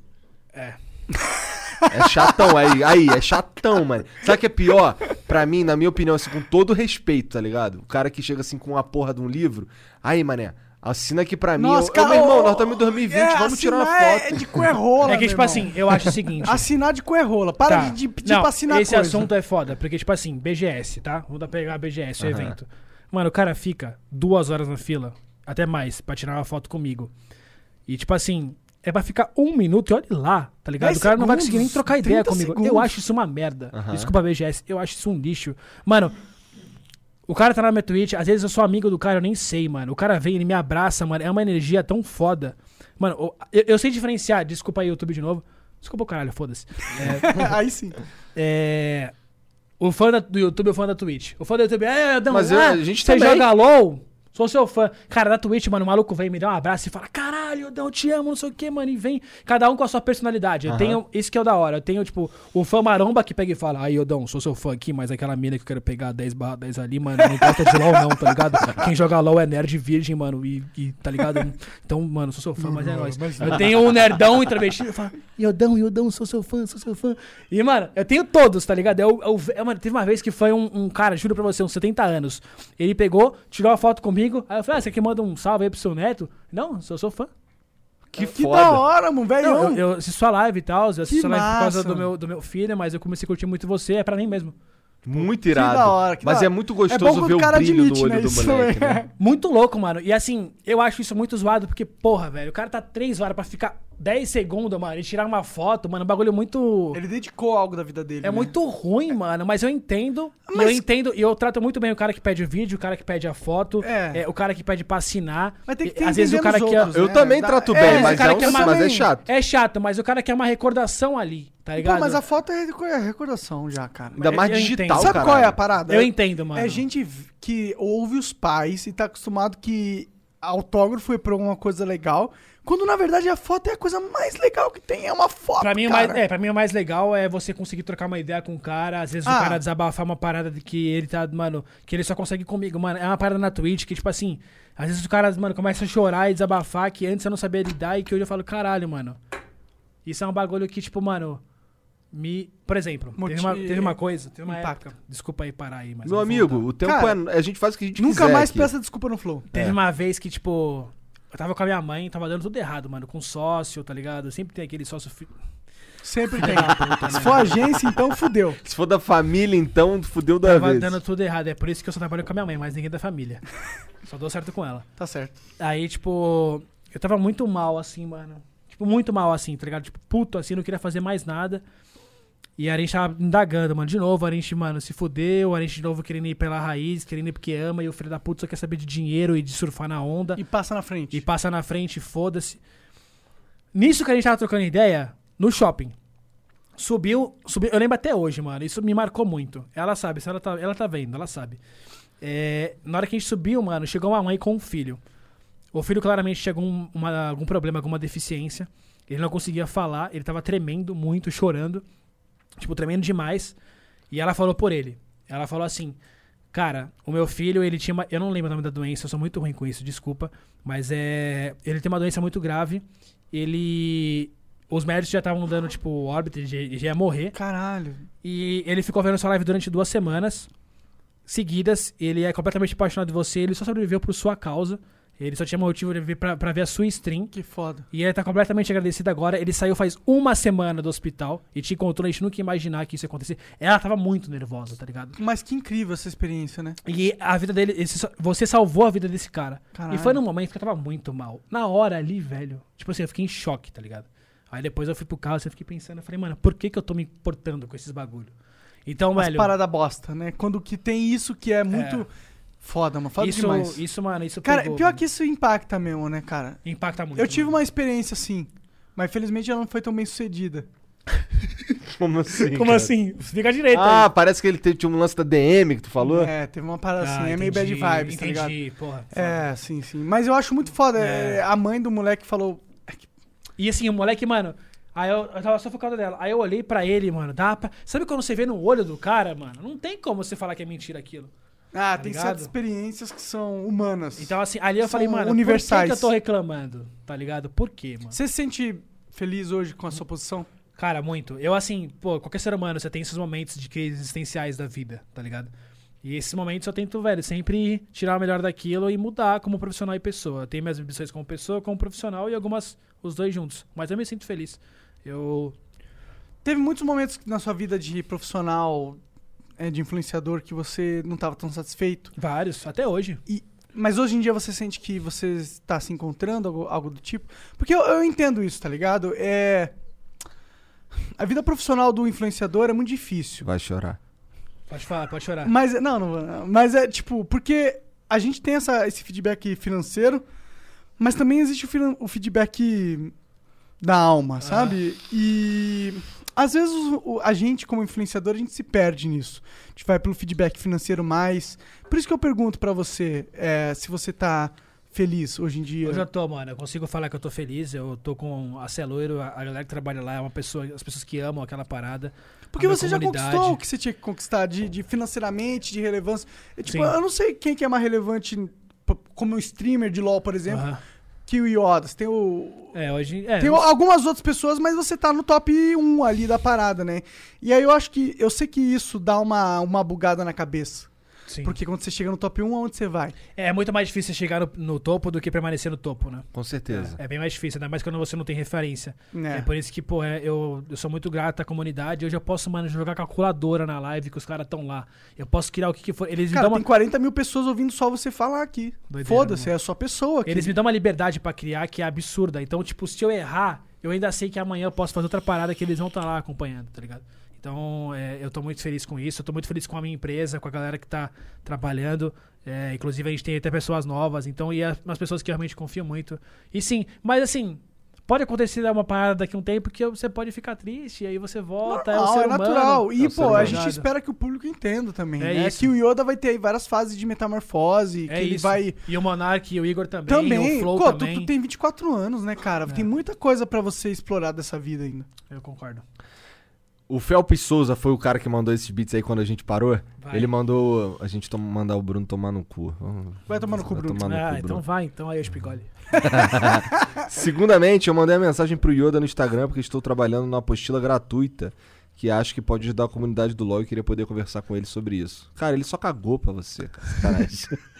É. É chatão, aí, aí, é chatão, mano. Sabe o que é pior? Pra mim, na minha opinião, assim, com todo respeito, tá ligado? O cara que chega assim com a porra de um livro. Aí, mané, Assina aqui pra mim. Nossa, Ô, cara, meu irmão, nós estamos em 2020, é, vamos tirar uma é- foto. É de coerrola, É que, tipo irmão. assim, eu acho o seguinte. Assinar de coerrola. Para Tá. de, pedir Não, pra assinar esse coisa. assunto é foda, porque, tipo assim, BGS, tá? Vamos dar- pegar a BGS, o evento. Mano, o cara fica duas horas na fila, até mais, pra tirar uma foto comigo. E, tipo assim, é pra ficar um minuto e olha lá, tá ligado? 10 O cara não vai segundos, conseguir nem trocar ideia 30 comigo. Eu segundos. acho isso uma merda. Aham. Desculpa, BGS, eu acho isso um lixo. Mano, o cara tá na minha Twitch, às vezes eu sou amigo do cara, eu nem sei, mano. O cara vem, ele me abraça, mano. É uma energia tão foda. Mano, eu, eu sei diferenciar, desculpa aí, YouTube de novo. Desculpa o caralho, foda-se. Aí sim. É. O fã da- do YouTube e o fã da Twitch. O fã do YouTube, é, não, Mas eu- ah, a gente você também. joga LOL? Sou seu fã. Cara, da Twitch, mano, o maluco vem me dá um abraço e fala: Caralho, eu te amo, não sei o que, mano. E vem, cada um com a sua personalidade. Eu Aham. tenho, isso que é o da hora. Eu tenho, tipo, o fã maromba que pega e fala: Ai, Odão, sou seu fã aqui, mas aquela mina que eu quero pegar 10 barra 10 ali, mano, não gosta de LOL, não, tá ligado? Quem joga LOL é nerd virgem, mano, e, e, tá ligado? Então, mano, sou seu fã, mas é nóis. Eu tenho um nerdão introvertido, eu falo, Iodão, Iodão, sou seu fã, sou seu fã. E, mano, eu tenho todos, tá ligado? Eu, eu, eu- mano, teve uma vez que foi um, um cara, juro pra você, uns 70 anos. Ele pegou, tirou uma foto comigo, aí eu falei, ah, você quer manda um salve aí pro seu neto? Não, eu sou fã. Que Que foda. da hora, mano, velho. Não, eu, eu assisto sua live e tal, eu assisto sua live por causa massa, do meu, do meu filho, mas eu comecei a curtir muito você, é pra mim mesmo. Muito irado. da hora, que Mas da é muito É gostoso quando ver o o cara brilho admite, do olho né, do isso, moleque, é. né? Muito louco, mano. E assim, eu acho isso muito zoado, porque, porra, velho, o cara tá 3 horas pra ficar 10 segundos, mano, e tirar uma foto, mano, um bagulho muito. Ele dedicou algo da vida dele. É né? muito ruim, mano, mas eu entendo. Mas- eu entendo, e eu trato muito bem o cara que pede o vídeo, o cara que pede a foto, É. é, o cara que pede pra assinar. Mas tem que ter às vezes o cara entendendo quer. os Eu outros, também Dá- trato é, bem, mas mas, o cara é, um- uma- mas é chato. É chato, mas o cara quer uma recordação ali, tá ligado? Pô, mas a foto é reco- é recordação já, cara. Ainda mais eu digital, entendo. Sabe cara. qual é a parada? Eu entendo, mano. É gente que ouve os pais e tá acostumado que autógrafo é pra alguma coisa legal, quando na verdade a foto é a coisa mais legal que tem, é uma foto, Pra mim, o cara. mais, é, pra mim, o mais legal é você conseguir trocar uma ideia com o cara. Às vezes Ah. o cara desabafar uma parada de que ele tá, mano, que ele só consegue comigo. Mano, é uma parada na Twitch que, tipo assim, às vezes o cara, mano, começa a chorar e desabafar que antes eu não sabia lidar e que hoje eu falo, caralho, mano. Isso é um bagulho que, tipo, mano, me. Por exemplo, teve Moti- uma, teve uma coisa, teve uma Impacta. época. Desculpa aí parar aí, mas. Meu amigo, voltar. o tempo Cara, é. A gente faz o que a gente Nunca quiser mais aqui. peça desculpa no Flow. Teve É. uma vez que, tipo, eu tava com a minha mãe, tava dando tudo errado, mano, com sócio, tá ligado? Sempre tem aquele sócio. fi- Sempre tem. Se for agência, então fudeu. Se for da família, então, fudeu da Tava vez. dando tudo errado. É por isso que eu só trabalho com a minha mãe, mas ninguém da família. só dou certo com ela. Tá certo. Aí, tipo, eu tava muito mal, assim, mano. Tipo, muito mal, assim, tá ligado? Tipo, puto, assim, não queria fazer mais nada. E a gente tava indagando, mano. De novo, a gente, mano, se fudeu. A gente de novo querendo ir pela raiz, querendo ir porque ama. E o filho da puta só quer saber de dinheiro e de surfar na onda. E passa na frente. E passa na frente, foda-se. Nisso que a gente tava trocando ideia, no shopping. Subiu, subiu. Eu lembro até hoje, mano. Isso me marcou muito. Ela sabe, se ela tá, ela tá vendo, ela sabe. É, na hora que a gente subiu, mano, chegou uma mãe com um filho. O filho claramente tinha algum, uma- algum problema, alguma deficiência. Ele não conseguia falar, ele tava tremendo muito, chorando. Tipo, tremendo demais. E ela falou por ele. Ela falou assim: Cara, o meu filho, ele tinha uma. Eu não lembro o nome da doença, eu sou muito ruim com isso, desculpa. Mas é. Ele tem uma doença muito grave. Ele. Os médicos já estavam dando, tipo, órbita, ele já, ia morrer. Caralho. E ele ficou vendo sua live durante duas semanas seguidas. Ele é completamente apaixonado de você. Ele só sobreviveu por sua causa. Ele só tinha motivo de viver pra, pra ver a sua stream. Que foda. E ele tá completamente agradecido agora. Ele saiu faz uma semana do hospital e te encontrou. A gente nunca ia imaginar que isso ia acontecer. Ela tava muito nervosa, tá ligado? Mas que incrível essa experiência, né? E a vida dele, esse- você salvou a vida desse cara. Caralho. E foi num momento que eu tava muito mal. Na hora ali, velho. Tipo assim, eu fiquei em choque, tá ligado? Aí depois eu fui pro carro, eu fiquei pensando, eu falei, mano, por que que eu tô me importando com esses bagulho? Então, Umas velho, parada bosta, né? Quando que tem isso que é muito foda, mano. Foda isso, demais. isso, mano, isso Cara, pegou, pior velho. que isso impacta mesmo, né, cara? Impacta muito. Eu tive mano. uma experiência assim, mas felizmente ela não foi tão bem sucedida. Como assim? Como cara? assim? Fica direito Ah, aí. parece que ele teve, tinha um lance da DM que tu falou. É, teve uma parada assim, Ah, é meio bad entendi, vibes, tá ligado? Entendi, porra. foda. É, sim, sim. Mas eu acho muito foda. É. é, A mãe do moleque falou. E assim, o moleque, mano. Aí eu, eu tava só focado nela. Aí eu olhei pra ele, mano. Dá pra... Sabe quando você vê no olho do cara, mano? Não tem como você falar que é mentira aquilo. Ah, Tá tem ligado? certas experiências que são humanas. Então, assim, ali eu falei, mano, universais. por que, que eu tô reclamando? Tá ligado? Por quê, mano? Você se sente feliz hoje com a sua posição? Cara, muito. Eu, assim, pô, qualquer ser humano, você tem esses momentos de crises existenciais da vida, tá ligado? E esses momentos eu tento, velho, sempre tirar o melhor daquilo e mudar como profissional e pessoa. Eu tenho minhas ambições como pessoa, como profissional e algumas, os dois juntos. Mas eu me sinto feliz. Eu. Teve muitos momentos na sua vida de profissional, é, de influenciador, que você não estava tão satisfeito. Vários, até hoje. Mas hoje em dia você sente que você está se encontrando, algo, algo do tipo? Porque eu, eu entendo isso, tá ligado? É. A vida profissional do influenciador é muito difícil. Vai chorar. Pode falar, pode chorar. Mas, não, não, vou- mas é tipo, porque a gente tem essa, esse feedback financeiro, mas também existe o, o feedback da alma, sabe? E às vezes o- a gente, como influenciador, a gente se perde nisso. A gente vai pelo feedback financeiro mais. Por isso que eu pergunto pra você é, se você tá feliz hoje em dia. Eu já tô, mano. Eu consigo falar que eu tô feliz. Eu tô com a Celoiro, a a galera que trabalha lá, é uma pessoa, as pessoas que amam aquela parada. Porque você já conquistou o que você tinha que conquistar de, de financeiramente, de relevância. É, tipo, Sim. eu não sei quem que é mais relevante como um streamer de LoL, por exemplo. Que o Yoda. Você tem o. É, hoje. É, Tem algumas outras pessoas, mas você tá no top 1 ali da parada, né? E aí eu acho que. Eu sei que isso dá uma, uma bugada na cabeça. Sim. Porque quando você chega no top 1, aonde você vai? É muito mais difícil você chegar no, no topo do que permanecer no topo, né? Com certeza. É bem mais difícil, ainda mais quando você não tem referência. É. É, por isso que, pô, é, eu, eu sou muito grato à comunidade. Hoje eu posso, mano, jogar calculadora na live que os caras estão lá. Eu posso criar o que, que for. Eles me Cara, dão uma, tem 40 mil pessoas ouvindo só você falar aqui. Foda-se, é a sua pessoa aqui. eles me dão uma liberdade pra criar que é absurda. Então, tipo, se eu errar, eu ainda sei que amanhã eu posso fazer outra parada que eles vão estar lá acompanhando, tá ligado? Então, é, eu tô muito feliz com isso. Eu tô muito feliz com a minha empresa, com a galera que tá trabalhando. É, inclusive, a gente tem até pessoas novas. Então, e as umas pessoas que eu realmente confio muito. E sim, mas assim, pode acontecer uma parada daqui a um tempo que você pode ficar triste, e aí você volta, é o Normal, ser é humano. natural. E, É o ser pô, a gente espera que o público entenda também. É né? isso. Que o Yoda vai ter aí várias fases de metamorfose, É que ele isso. vai. E o Monark e o Igor também, Também, o Flow pô, tu, também. tu tem 24 anos, né, cara? É. Tem muita coisa pra você explorar dessa vida ainda. Eu concordo. O Felps Souza foi o cara que mandou esses beats aí quando a gente parou. Vai. Ele mandou a gente mandar o Bruno tomar no cu. Vai tomar no cu, Bruno. tomar no ah, cu, então Bruno. vai, então aí, Spigoli. Segundamente, eu mandei a mensagem pro Yoda no Instagram porque estou trabalhando numa apostila gratuita que acho que pode ajudar a comunidade do LoL e queria poder conversar com ele sobre isso. Cara, ele só cagou pra você, cara.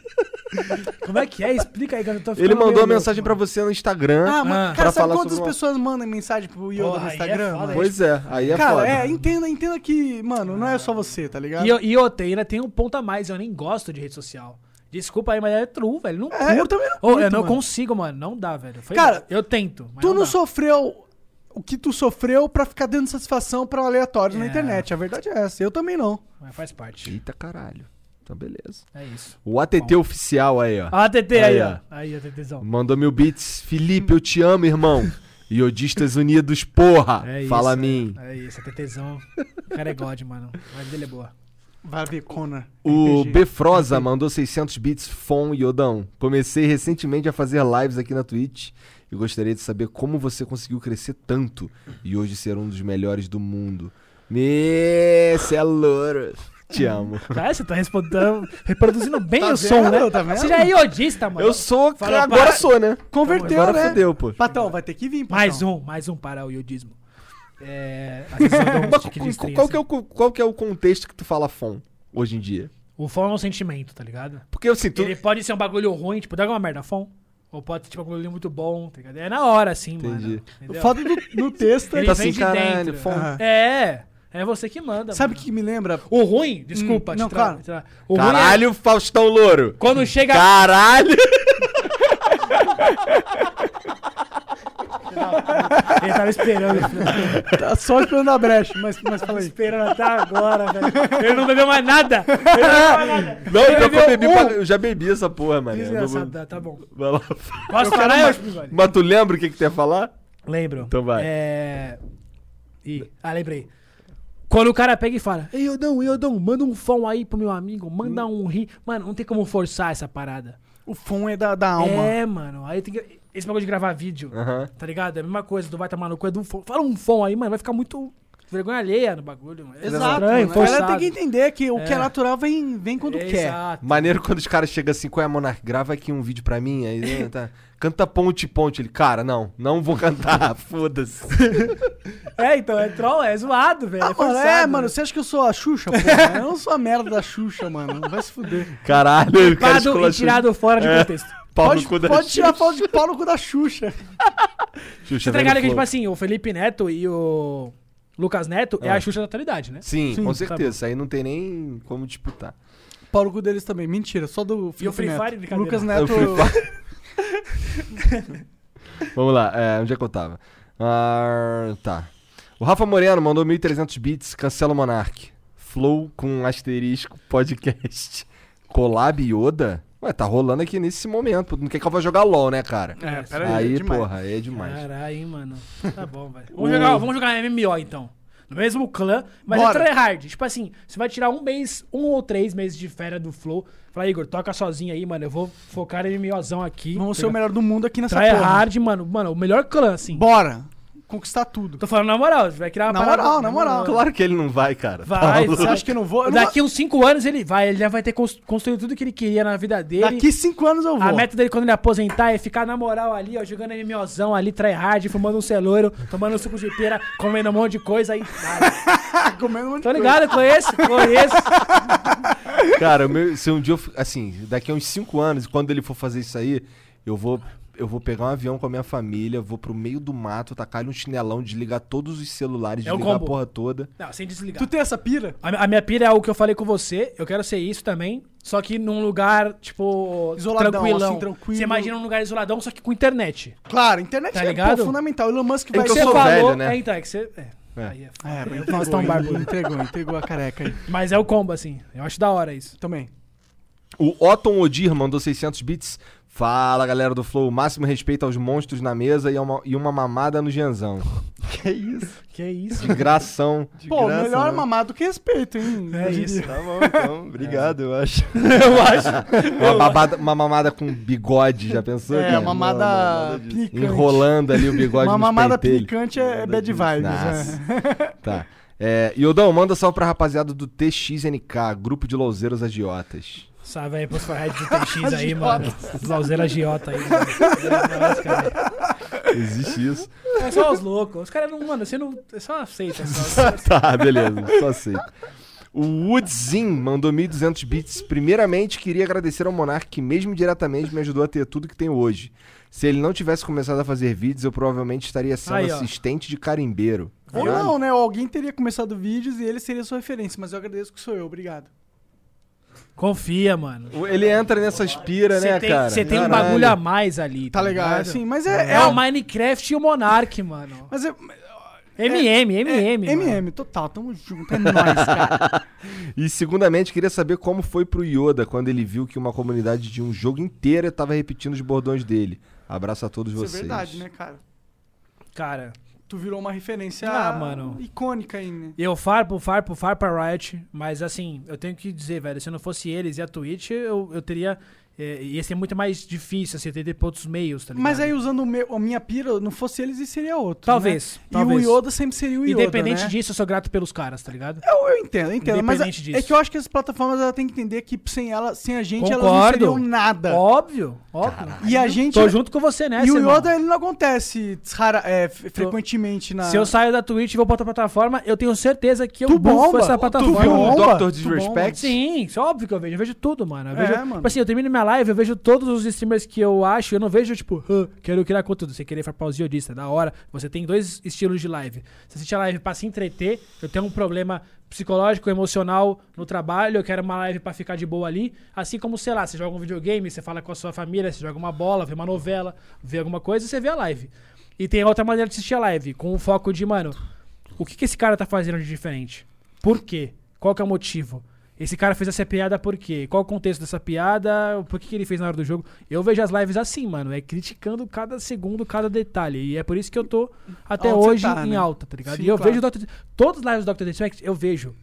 Como é que é? Explica aí, que eu tô ele mandou a mensagem pra você no Instagram. Ah, mas, Ah. cara, Pra sabe falar quantas sobre uma- pessoas mandam mensagem pro Yoda Porra, no aí é Instagram? foda, mano? Pois é, aí é Cara, foda. é, entenda, entenda que, mano, não é só você, tá ligado? E, eu- e outra, ainda tem um ponto a mais, eu nem gosto de rede social. Desculpa aí, mas é true, velho. Não É, eu curto. também não Ô, eu curto, não mano. consigo, mano. Não dá, velho. Foi Cara, eu tento. Mas Tu não dá. sofreu o que tu sofreu pra ficar dando satisfação pra aleatórios na É. internet. A verdade é essa. Eu também não. Mas faz parte. Eita caralho. Então beleza. É isso. O ATT oficial aí, ó. Ó, a TT aí, Aí, ó. Aí, ó, TTzão. Mandou mil beats. Felipe, eu te amo, irmão. Iodistas Unidos, porra. É isso. Fala a é. mim. É isso, a TTzão. O cara é God, mano. A vibe dele é boa. Vai ver, Connor. O RPG. Befrosa mandou 600 bits Fon Yodão. Comecei recentemente a fazer lives aqui na Twitch e gostaria de saber como você conseguiu crescer tanto e hoje ser um dos melhores do mundo. Me, cê é louro. Te amo. Cara, você tá respondendo, reproduzindo bem Tá o som, vendo? né? Tá vendo? Você já é iodista, mano. Eu sou, Fala, agora para. sou, né? Converteu, Agora né? fodeu, pô. Patrão, vai ter que vir, patrão. Mais um, mais um para o iodismo. É, um qual, que é o, qual que é o contexto que tu fala Fon hoje em dia? O fom é um sentimento, tá ligado? Porque assim, tu... Ele pode ser um bagulho ruim, tipo, dá uma merda, fom. Ou pode ser tipo, um bagulho muito bom, tá ligado? É na hora, assim, Entendi. mano. O entendeu? foda do, do texto é Ele tá vem assim, de caralho, dentro. fom. Aham. É, é você que manda. Sabe o que me lembra? O ruim, desculpa, Hum, te não, tra- claro. tra- O ruim é Caralho, Faustão Louro. quando chega. Caralho. Ele tava esperando. Tá só esperando a brecha, mas, mas fala aí. esperando até agora, velho. Ele não bebeu mais nada. Ele não bebeu mais nada. Não, então eu bebeu bebi, um. pra- eu já bebi essa porra, mano. Desgraçado, tá, tá bom. Vai lá. Posso falar, eu, Spigoli? Mas tu lembra o que, que tu ia falar? Lembro. Então vai. É. Ih, ah, lembrei. Quando o cara pega e fala, Ei, Iodão, Iodão, manda um fom aí pro meu amigo, manda um ri. Mano, não tem como forçar essa parada. O fom é da, da alma. É, mano. Aí tem que. Esse bagulho de gravar vídeo, Aham. tá ligado? É a mesma coisa, tu vai tomar no cu, é do fom. Fala um fom aí, mano, vai ficar muito. vergonha alheia no bagulho, mano. É Exato. estranho, mano. A galera forçado. tem que entender que o que é É. natural vem, vem quando quer. Exato. Maneiro quando os caras chegam assim, qual é a Monark? Grava aqui um vídeo pra mim, aí né, tá. Canta ponte, ponte. Ele, cara, não, não vou cantar, foda-se. É, então, é troll, é zoado, velho. Ah, é mano, forçado. é, mano, você acha que eu sou a Xuxa, porra? eu não sou a merda da Xuxa, mano. Vai se fuder. Caralho, o cara Pado e tirado fora de É. contexto. Pau pode da pode tirar Xuxa. foto de pau no cu da Xuxa. Xuxa, Você tá ligado que, tipo assim, o Felipe Neto e o Lucas Neto é Ah. a Xuxa da atualidade, né? Sim, Sim, com tá certeza. Isso aí não tem nem como disputar. Pau no cu deles também. Mentira, só do E o Free Neto. Fire. Lucas É Neto. O Vamos lá, é, onde é que eu tava? Ah, tá. O Rafa Moreno mandou 1.300 bits, cancela o Monark. Flow com asterisco podcast. Collab Yoda? Ué, tá rolando aqui nesse momento. Não quer que eu vá jogar LOL, né, cara? É, pera aí. Aí, é demais. porra, aí é demais. Caralho, hein, mano. Tá bom, velho. O- Vamos, jogar, vamos jogar MMO, então. No mesmo clã, mas Bora. é tryhard. Tipo assim, você vai tirar um mês, um ou três meses de férias do Flow. Fala, Igor, toca sozinho aí, mano. Eu vou focar em MMOzão aqui. Vamos ser o melhor do mundo aqui nessa Try porra. hard, mano. Mano, o melhor clã, assim. Bora. Conquistar tudo. Tô falando na moral, vai criar uma Na parada- moral, na moral. Claro que ele não vai, cara. Vai, Tá Você acha que eu não vou? Eu não Daqui uns 5 anos ele vai, ele já vai ter cons- construído tudo que ele queria na vida dele. Daqui cinco anos eu vou. A meta dele quando ele aposentar é ficar na moral ali, ó, jogando MMOzão ali, tryhard, fumando um celouro, tomando um suco de pera, comendo um monte de coisa aí. Cara, Comendo um monte de tô coisa. ligado, conheço, conheço. Cara, o meu- se um dia eu. fi- Assim, daqui a uns 5 anos, quando ele for fazer isso aí, eu vou. Eu vou pegar um avião com a minha família, vou pro meio do mato, tacar um chinelão, desligar todos os celulares, É desligar a porra toda. Não, sem desligar. Tu tem essa pira? A, a minha pira é o que eu falei com você, eu quero ser isso também, só que num lugar, tipo, Isoladão, tranquilão. assim, tranquilo. Você imagina um lugar isoladão, só que com internet. Claro, internet Tá é ligado? pô, fundamental. Elon Musk É vai que eu sou falou, velho, né? É, então, é que você... É, É. Aí é, É, foda. entregou, Faustão Barbudo. entregou, entregou a careca aí. Mas é o combo, assim. Eu acho da hora isso. Também. O Otton Odir mandou 600 bits. Fala, galera do Flow. Máximo respeito aos monstros na mesa e uma, e uma mamada no Genzão. Que isso? Que isso? De gração. De Pô, graça, melhor né? mamado que respeito, hein? É isso. Tá bom, então. Obrigado, eu acho. eu acho. Uma, babada- uma mamada com bigode, já pensou? É, cara? uma mamada picante. Enrolando ali o bigode Uma mamada pentelhos. picante é bad vibes, Nossa. é. Tá. É, Iodão, manda salve pra rapaziada do TXNK, grupo de louzeiros agiotas. Salve aí pros Farheads do TX aí, mano. Lauzeira agiota aí, mano. Existe isso? É só os loucos. Os caras não, mano, você não. É só aceita. Só. tá, beleza, só aceito. O Woodzin mandou 1.200 bits. Primeiramente, queria agradecer ao Monark que, mesmo diretamente, me ajudou a ter tudo que tenho hoje. Se ele não tivesse começado a fazer vídeos, eu provavelmente estaria sendo Aí, ó. assistente de carimbeiro. Ou não, né? Ou alguém teria começado vídeos e ele seria sua referência, mas eu agradeço que sou eu, obrigado. Confia, mano. Ele entra nessas piras, né, tem, cara? Você tem um bagulho a mais ali. Tá legal, ligado? assim, mas é. É, o Minecraft e o Monark, mano. Mas é. MM, MM. mano. MM, total, tamo junto, é nóis, cara. E segundamente, queria saber como foi pro Yoda quando ele viu que uma comunidade de um jogo inteiro estava repetindo os bordões dele. Abraço a todos Isso é vocês. verdade, né, cara? Cara, Tu virou uma referência Ah, mano. icônica aí, né? eu farpo, farpo, farpo a Riot, mas assim, eu tenho que dizer, velho, se não fosse eles e a Twitch, eu, eu teria. É, ia ser muito mais difícil, assim, eu teria outros meios, tá ligado? Mas aí, usando o meu, a minha pira, não fosse eles e seria outro. Talvez, Né? talvez. E o Yoda sempre seria o Yoda. Independente né? disso, eu sou grato pelos caras, tá ligado? Eu, eu entendo, eu entendo. Mas é, Independente disso. é que eu acho que as plataformas ela têm que entender que sem ela, sem a gente, elas não Concordo. seriam nada. Óbvio, óbvio. E a gente. Tô junto com você nessa, e o irmão. Yoda, ele não acontece rara- é, frequentemente na. Se eu saio da Twitch e vou pra outra plataforma, eu tenho certeza que eu Tu bomba, essa tu plataforma. Viu o Dr. tu Disrespect? Sim, isso é óbvio que eu vejo. Eu vejo tudo, mano. Eu É, vejo, mano. Tipo assim, eu termino minha live, eu vejo todos os streamers que eu acho, eu não vejo, tipo, "Ah, quero criar conteúdo. Você querer farpar os iodistas, da hora. Você tem dois estilos de live. Você assiste a live pra se entreter, eu tenho um problema psicológico, emocional no trabalho, eu quero uma live pra ficar de boa ali. Assim como, sei lá, você joga um videogame, você fala com a sua família, você joga uma bola, vê uma novela, vê alguma coisa, você vê a live. E tem outra maneira de assistir a live, com o foco de, mano, o que, que esse cara tá fazendo de diferente? Por quê? Qual que é o motivo? Esse cara fez essa piada por quê? Qual o contexto dessa piada? Por que, que ele fez na hora do jogo? Eu vejo as lives assim, mano. É criticando cada segundo, cada detalhe. E é por isso que eu tô até Onde hoje tá, em né? alta, tá ligado? Sim, e eu claro. vejo o Dr. Todas as lives do Dr. Disrespect, eu vejo.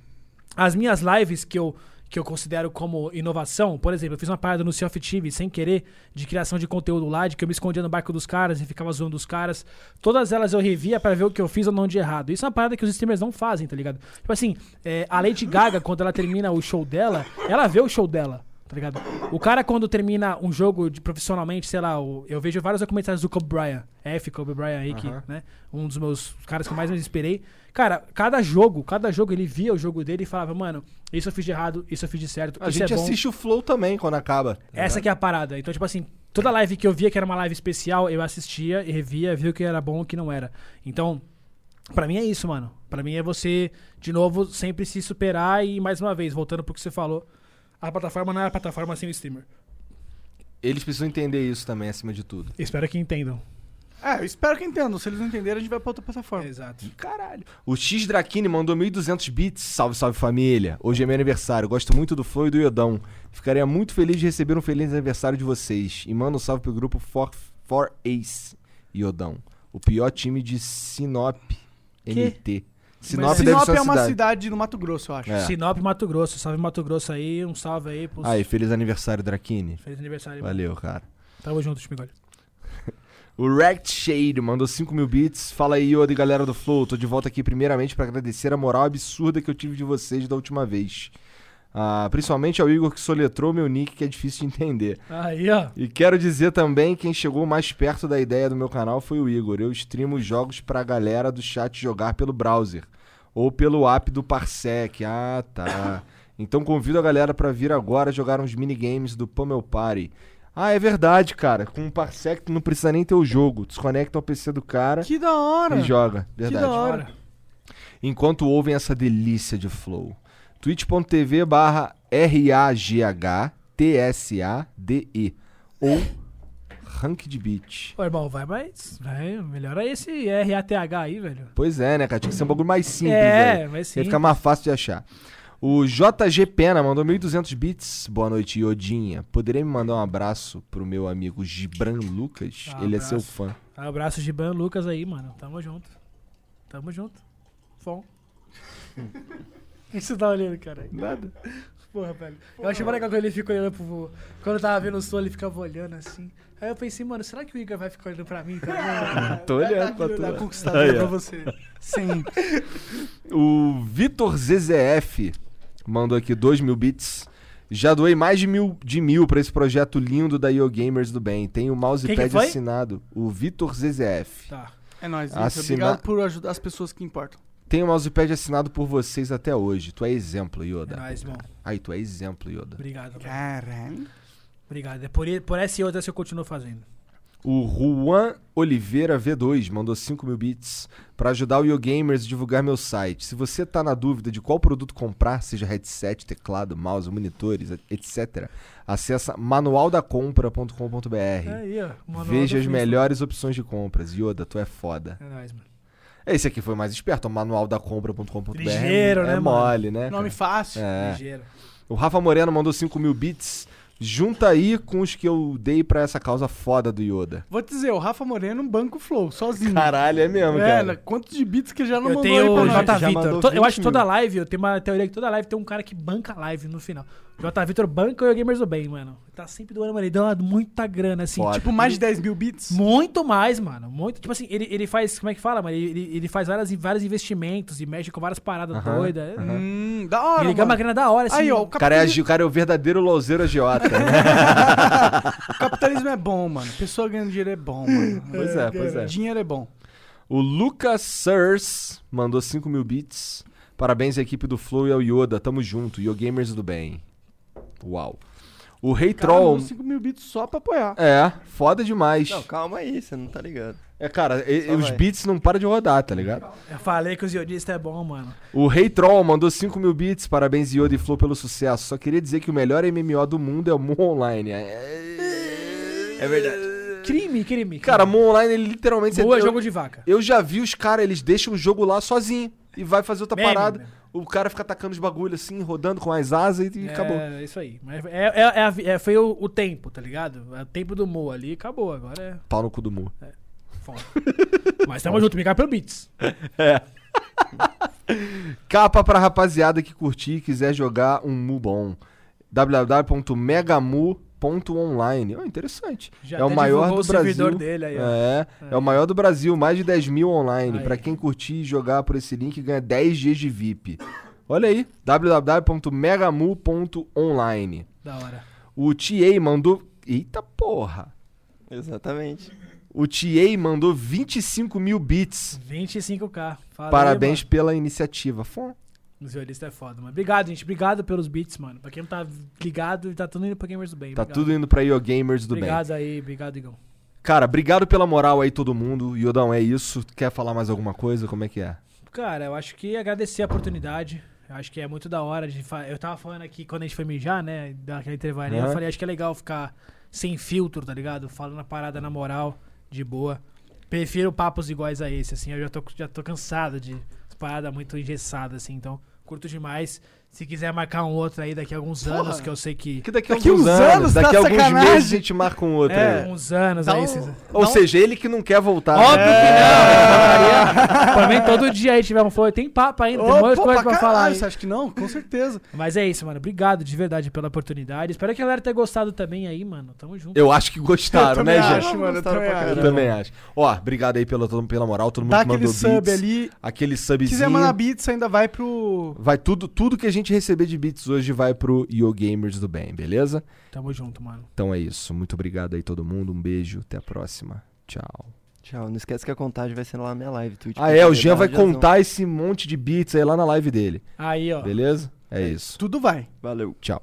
As minhas lives que eu, que eu considero como inovação, por exemplo, eu fiz uma parada no Sea of Thieves sem querer, de criação de conteúdo lá, de que eu me escondia no barco dos caras e ficava zoando os caras. Todas elas eu revia pra ver o que eu fiz ou não de errado. Isso é uma parada que os streamers não fazem, tá ligado? Tipo assim, é, a Lady Gaga, quando ela termina o show dela, ela vê o show dela. Tá ligado? O cara, quando termina um jogo de, profissionalmente, sei lá, o- eu vejo vários documentários do Kobe Bryant, F. Kobe Bryant aí, que, Aham. né? Um dos meus caras que eu mais me inspirei. Cara, cada jogo, cada jogo ele via o jogo dele e falava, mano, isso eu fiz de errado, isso eu fiz de certo, A gente é assiste o Flow também quando acaba. Essa que é a parada. Então, tipo assim, toda live que eu via que era uma live especial, eu assistia e revia, via o que era bom e o que não era. Então, pra mim é isso, mano. Pra mim é você, de novo, sempre se superar e, mais uma vez, voltando pro que você falou, a plataforma não é a plataforma sem o streamer. Eles precisam entender isso também, acima de tudo. Espero que entendam. É, eu espero que entendam. Se eles não entenderem, a gente vai pra outra plataforma. Exato. Caralho. O X Drakini mandou 1.200 bits. Salve, salve família. Hoje é meu aniversário. Gosto muito do Flow e do Iodão. Ficaria muito feliz de receber um feliz aniversário de vocês. E manda um salve pro grupo For, For Ace Iodão. O pior time de Sinop NT. Sinop Sinop ser é uma cidade. cidade no Mato Grosso, eu acho. É. Sinop, Mato Grosso. Salve Mato Grosso aí. Um salve aí pros... Aí, feliz aniversário, Drakini. Feliz aniversário. Valeu, cara. Tamo junto, Schmigolho. O Rect Shade mandou 5 mil bits. Fala aí, Yoda e galera do Flow. Tô de volta aqui primeiramente pra agradecer a moral absurda que eu tive de vocês da última vez. Ah, principalmente ao Igor que soletrou meu nick, que é difícil de entender. Aí, ó. E quero dizer também, quem chegou mais perto da ideia do meu canal foi o Igor. Eu streamo jogos pra galera do chat jogar pelo browser. Ou pelo app do Parsec. Ah, tá. Então convido a galera pra vir agora jogar uns minigames do Pummel Party. Ah, é verdade, cara. Com o Parsec tu não precisa nem ter o jogo. Desconecta o PC do cara Que da hora. e joga. Verdade. da hora. Enquanto ouvem essa delícia de flow. twitch.tv barra R-A-G-H-T-S-A-D-E ou Ranked Beat. Ô, irmão, vai mais. Vai, melhora esse RATH aí, velho. Pois é, né, cara? Tinha que ser um bagulho mais simples, é, velho. mas sim. Ia ficar mais fácil de achar. O JG Pena mandou 1.200 bits. Boa noite, Iodinha. Poderia me mandar um abraço pro meu amigo Gibran Lucas? Ah, Ele é abraço. seu fã. Abraço de Ban Lucas aí, mano. Tamo junto. Tamo junto. Fom. O que você tá olhando, cara? Nada. Porra, velho. Eu achei legal quando ele fica olhando pro. Quando eu tava vendo o som, ele ficava olhando assim. Aí eu pensei, mano, será que o Igor vai ficar olhando pra mim também? Tô olhando pra Da tu. conquistadora Aí, ó. pra você. Sim. O Vitor ZZF mandou aqui 2 mil bits. Já doei mais de mil, de mil pra esse projeto lindo da Yo Gamers do Bem. Tem o mousepad que assinado. O Vitor ZZF. tá. É nóis. Assina- Obrigado por ajudar as pessoas que importam. Tem o mousepad assinado por vocês até hoje. Tu é exemplo, É Yoda. nóis, irmão. Aí, tu é exemplo, Yoda. Obrigado. Caralho. Obrigado. É por, por essa e outra que eu continuo fazendo. O Juan Oliveira V2 mandou 5 mil bits para ajudar o YoGamers a divulgar meu site. Se você tá na dúvida de qual produto comprar, seja headset, teclado, mouse, monitores, etc., acessa manualdacompra.com.br. Manual Veja as melhores opções de compras. Yoda, tu é foda. É nóis, mano. Esse aqui foi mais esperto, o manualdacompra.com.br. Ligeiro, é né, mano? mole, né? Nome cara? fácil. É. Ligeiro. O Rafa Moreno mandou 5 mil bits. Junta aí com os que eu dei pra essa causa foda do Yoda. Vou te dizer, o Rafa Moreno um banco flow, sozinho. Caralho, é mesmo, é, cara. quantos de bits que já não Eu mandou tenho aí o pra nós? J. Já Vitor. mandou To- Eu 20 acho que toda live, eu tenho uma teoria que toda live tem um cara que banca a live no final. J. Vitor banca o Gamers do Bem, mano. Tá sempre doando, mano. Ele dá uma- muita grana, assim. Foda. Tipo, Tipo, mais de 10 mil bits? muito mais, mano. Muito. Tipo assim, ele, ele faz. Como é que fala, mano? Ele, ele, ele faz várias, vários investimentos e mexe com várias paradas doidas. Hum, da hora, Ele ganha uma grana da hora, assim. Aí, ó, o cara, é, o cara é o verdadeiro louzeiro agiota. né? o capitalismo é bom, mano. Pessoa ganhando dinheiro é bom, mano. pois é, pois é. Dinheiro é bom. O Lucas Sirs mandou 5 mil bits. Parabéns à equipe do Flow e ao Yoda. Tamo junto. Yo Gamers do Bem. Uau. O Rei Cara, Troll. mandou 5 mil bits só pra apoiar. É, foda demais. Não, calma aí, você não tá ligado. É, cara, e- os beats não param de rodar, tá ligado? Eu falei que os iodistas é bom, mano. O Rei Troll mandou 5 mil bits. Parabéns, Yoda e Flow, pelo sucesso. Só queria dizer que o melhor MMO do mundo é o Moon Online. É verdade. Crime, crime. Cara, Moon Online, ele literalmente... Boa, eu, jogo de vaca. eu já vi os caras, eles deixam o jogo lá sozinho. E vai fazer outra Meme, parada. meme. O cara fica atacando os bagulhos assim, rodando com as asas e, e acabou. É, isso aí. Mas é, é- é é- foi o, o tempo, tá ligado? É o tempo do Mo ali, acabou. Agora é Pau no cu do Mu. foda. Mas tamo junto, me pelo Beats. É. Capa pra rapaziada que curtir e quiser jogar um Mu bom. www.megamu.online. Oh, interessante. Já é o maior do o Brasil. dele aí, ó. é, é o maior do Brasil, mais de 10 mil online. Pra quem curtir e jogar por esse link, ganha 10 dias de VIP. Olha aí, www.megamu.online. Da hora. O TA mandou. Eita porra! Exatamente. O TA mandou 25 mil bits. 25k. Fala Parabéns Aí, pela iniciativa. Fom. Mano. O violista é foda, mano. Obrigado, gente. Obrigado pelos beats, mano. Pra quem tá ligado, tá tudo indo pra Gamers do Bem. Tá Obrigado. tudo indo pra Yo Gamers do bem. Obrigado aí, obrigado, Igão. Cara, obrigado pela moral aí, todo mundo. Yodão, é isso. Quer falar mais alguma coisa? Como é que é? Cara, eu acho que agradecer a oportunidade. Eu acho que é muito da hora de fa... Eu tava falando aqui quando a gente foi mijar, né? Daquele intervalinho. Aham. Eu falei, acho que é legal ficar sem filtro, tá ligado? Falando a parada na moral, de boa. Prefiro papos iguais a esse, assim. Eu já tô, já tô cansado de paradas muito engessadas, assim. Então, curto demais. Se quiser marcar um outro aí daqui a alguns Porra. anos, que eu sei que. Que daqui a Daqui alguns uns anos, anos, daqui tá a alguns sacanagem. meses a gente marca um outro É, aí. uns anos Dá aí. Cês... Ou um- seja, ele que não quer voltar. Óbvio É. que não! Eu Pra mim, todo dia aí tiver um flow, tem papo ainda, tem pô, coisa pra pra falar. aí. Você acha que não? Com certeza. Mas é isso, mano. Obrigado de verdade pela oportunidade. Espero que a galera tenha gostado também aí, mano. Tamo junto. Eu acho que gostaram, né, também gente? acho, mano, eu Gostaram também acho. Eu também acho. Ó, obrigado aí pela, pela moral, todo mundo Dá que aquele mandou sub beats. ali. Aquele Se subzinho. quiser mandar beats, ainda vai pro. Vai tudo, tudo que a gente receber de beats hoje vai pro Yo Gamers do Bem, beleza? Tamo junto, mano. Então é isso. Muito obrigado aí todo mundo. Um beijo, até a próxima. Tchau. Tchau. Não esquece que a contagem vai ser lá na minha live. Twitch. Ah, é, o Jean vai contar esse monte de beats aí lá na live dele. Aí, ó. Beleza? É isso. Tudo vai. Valeu. Tchau.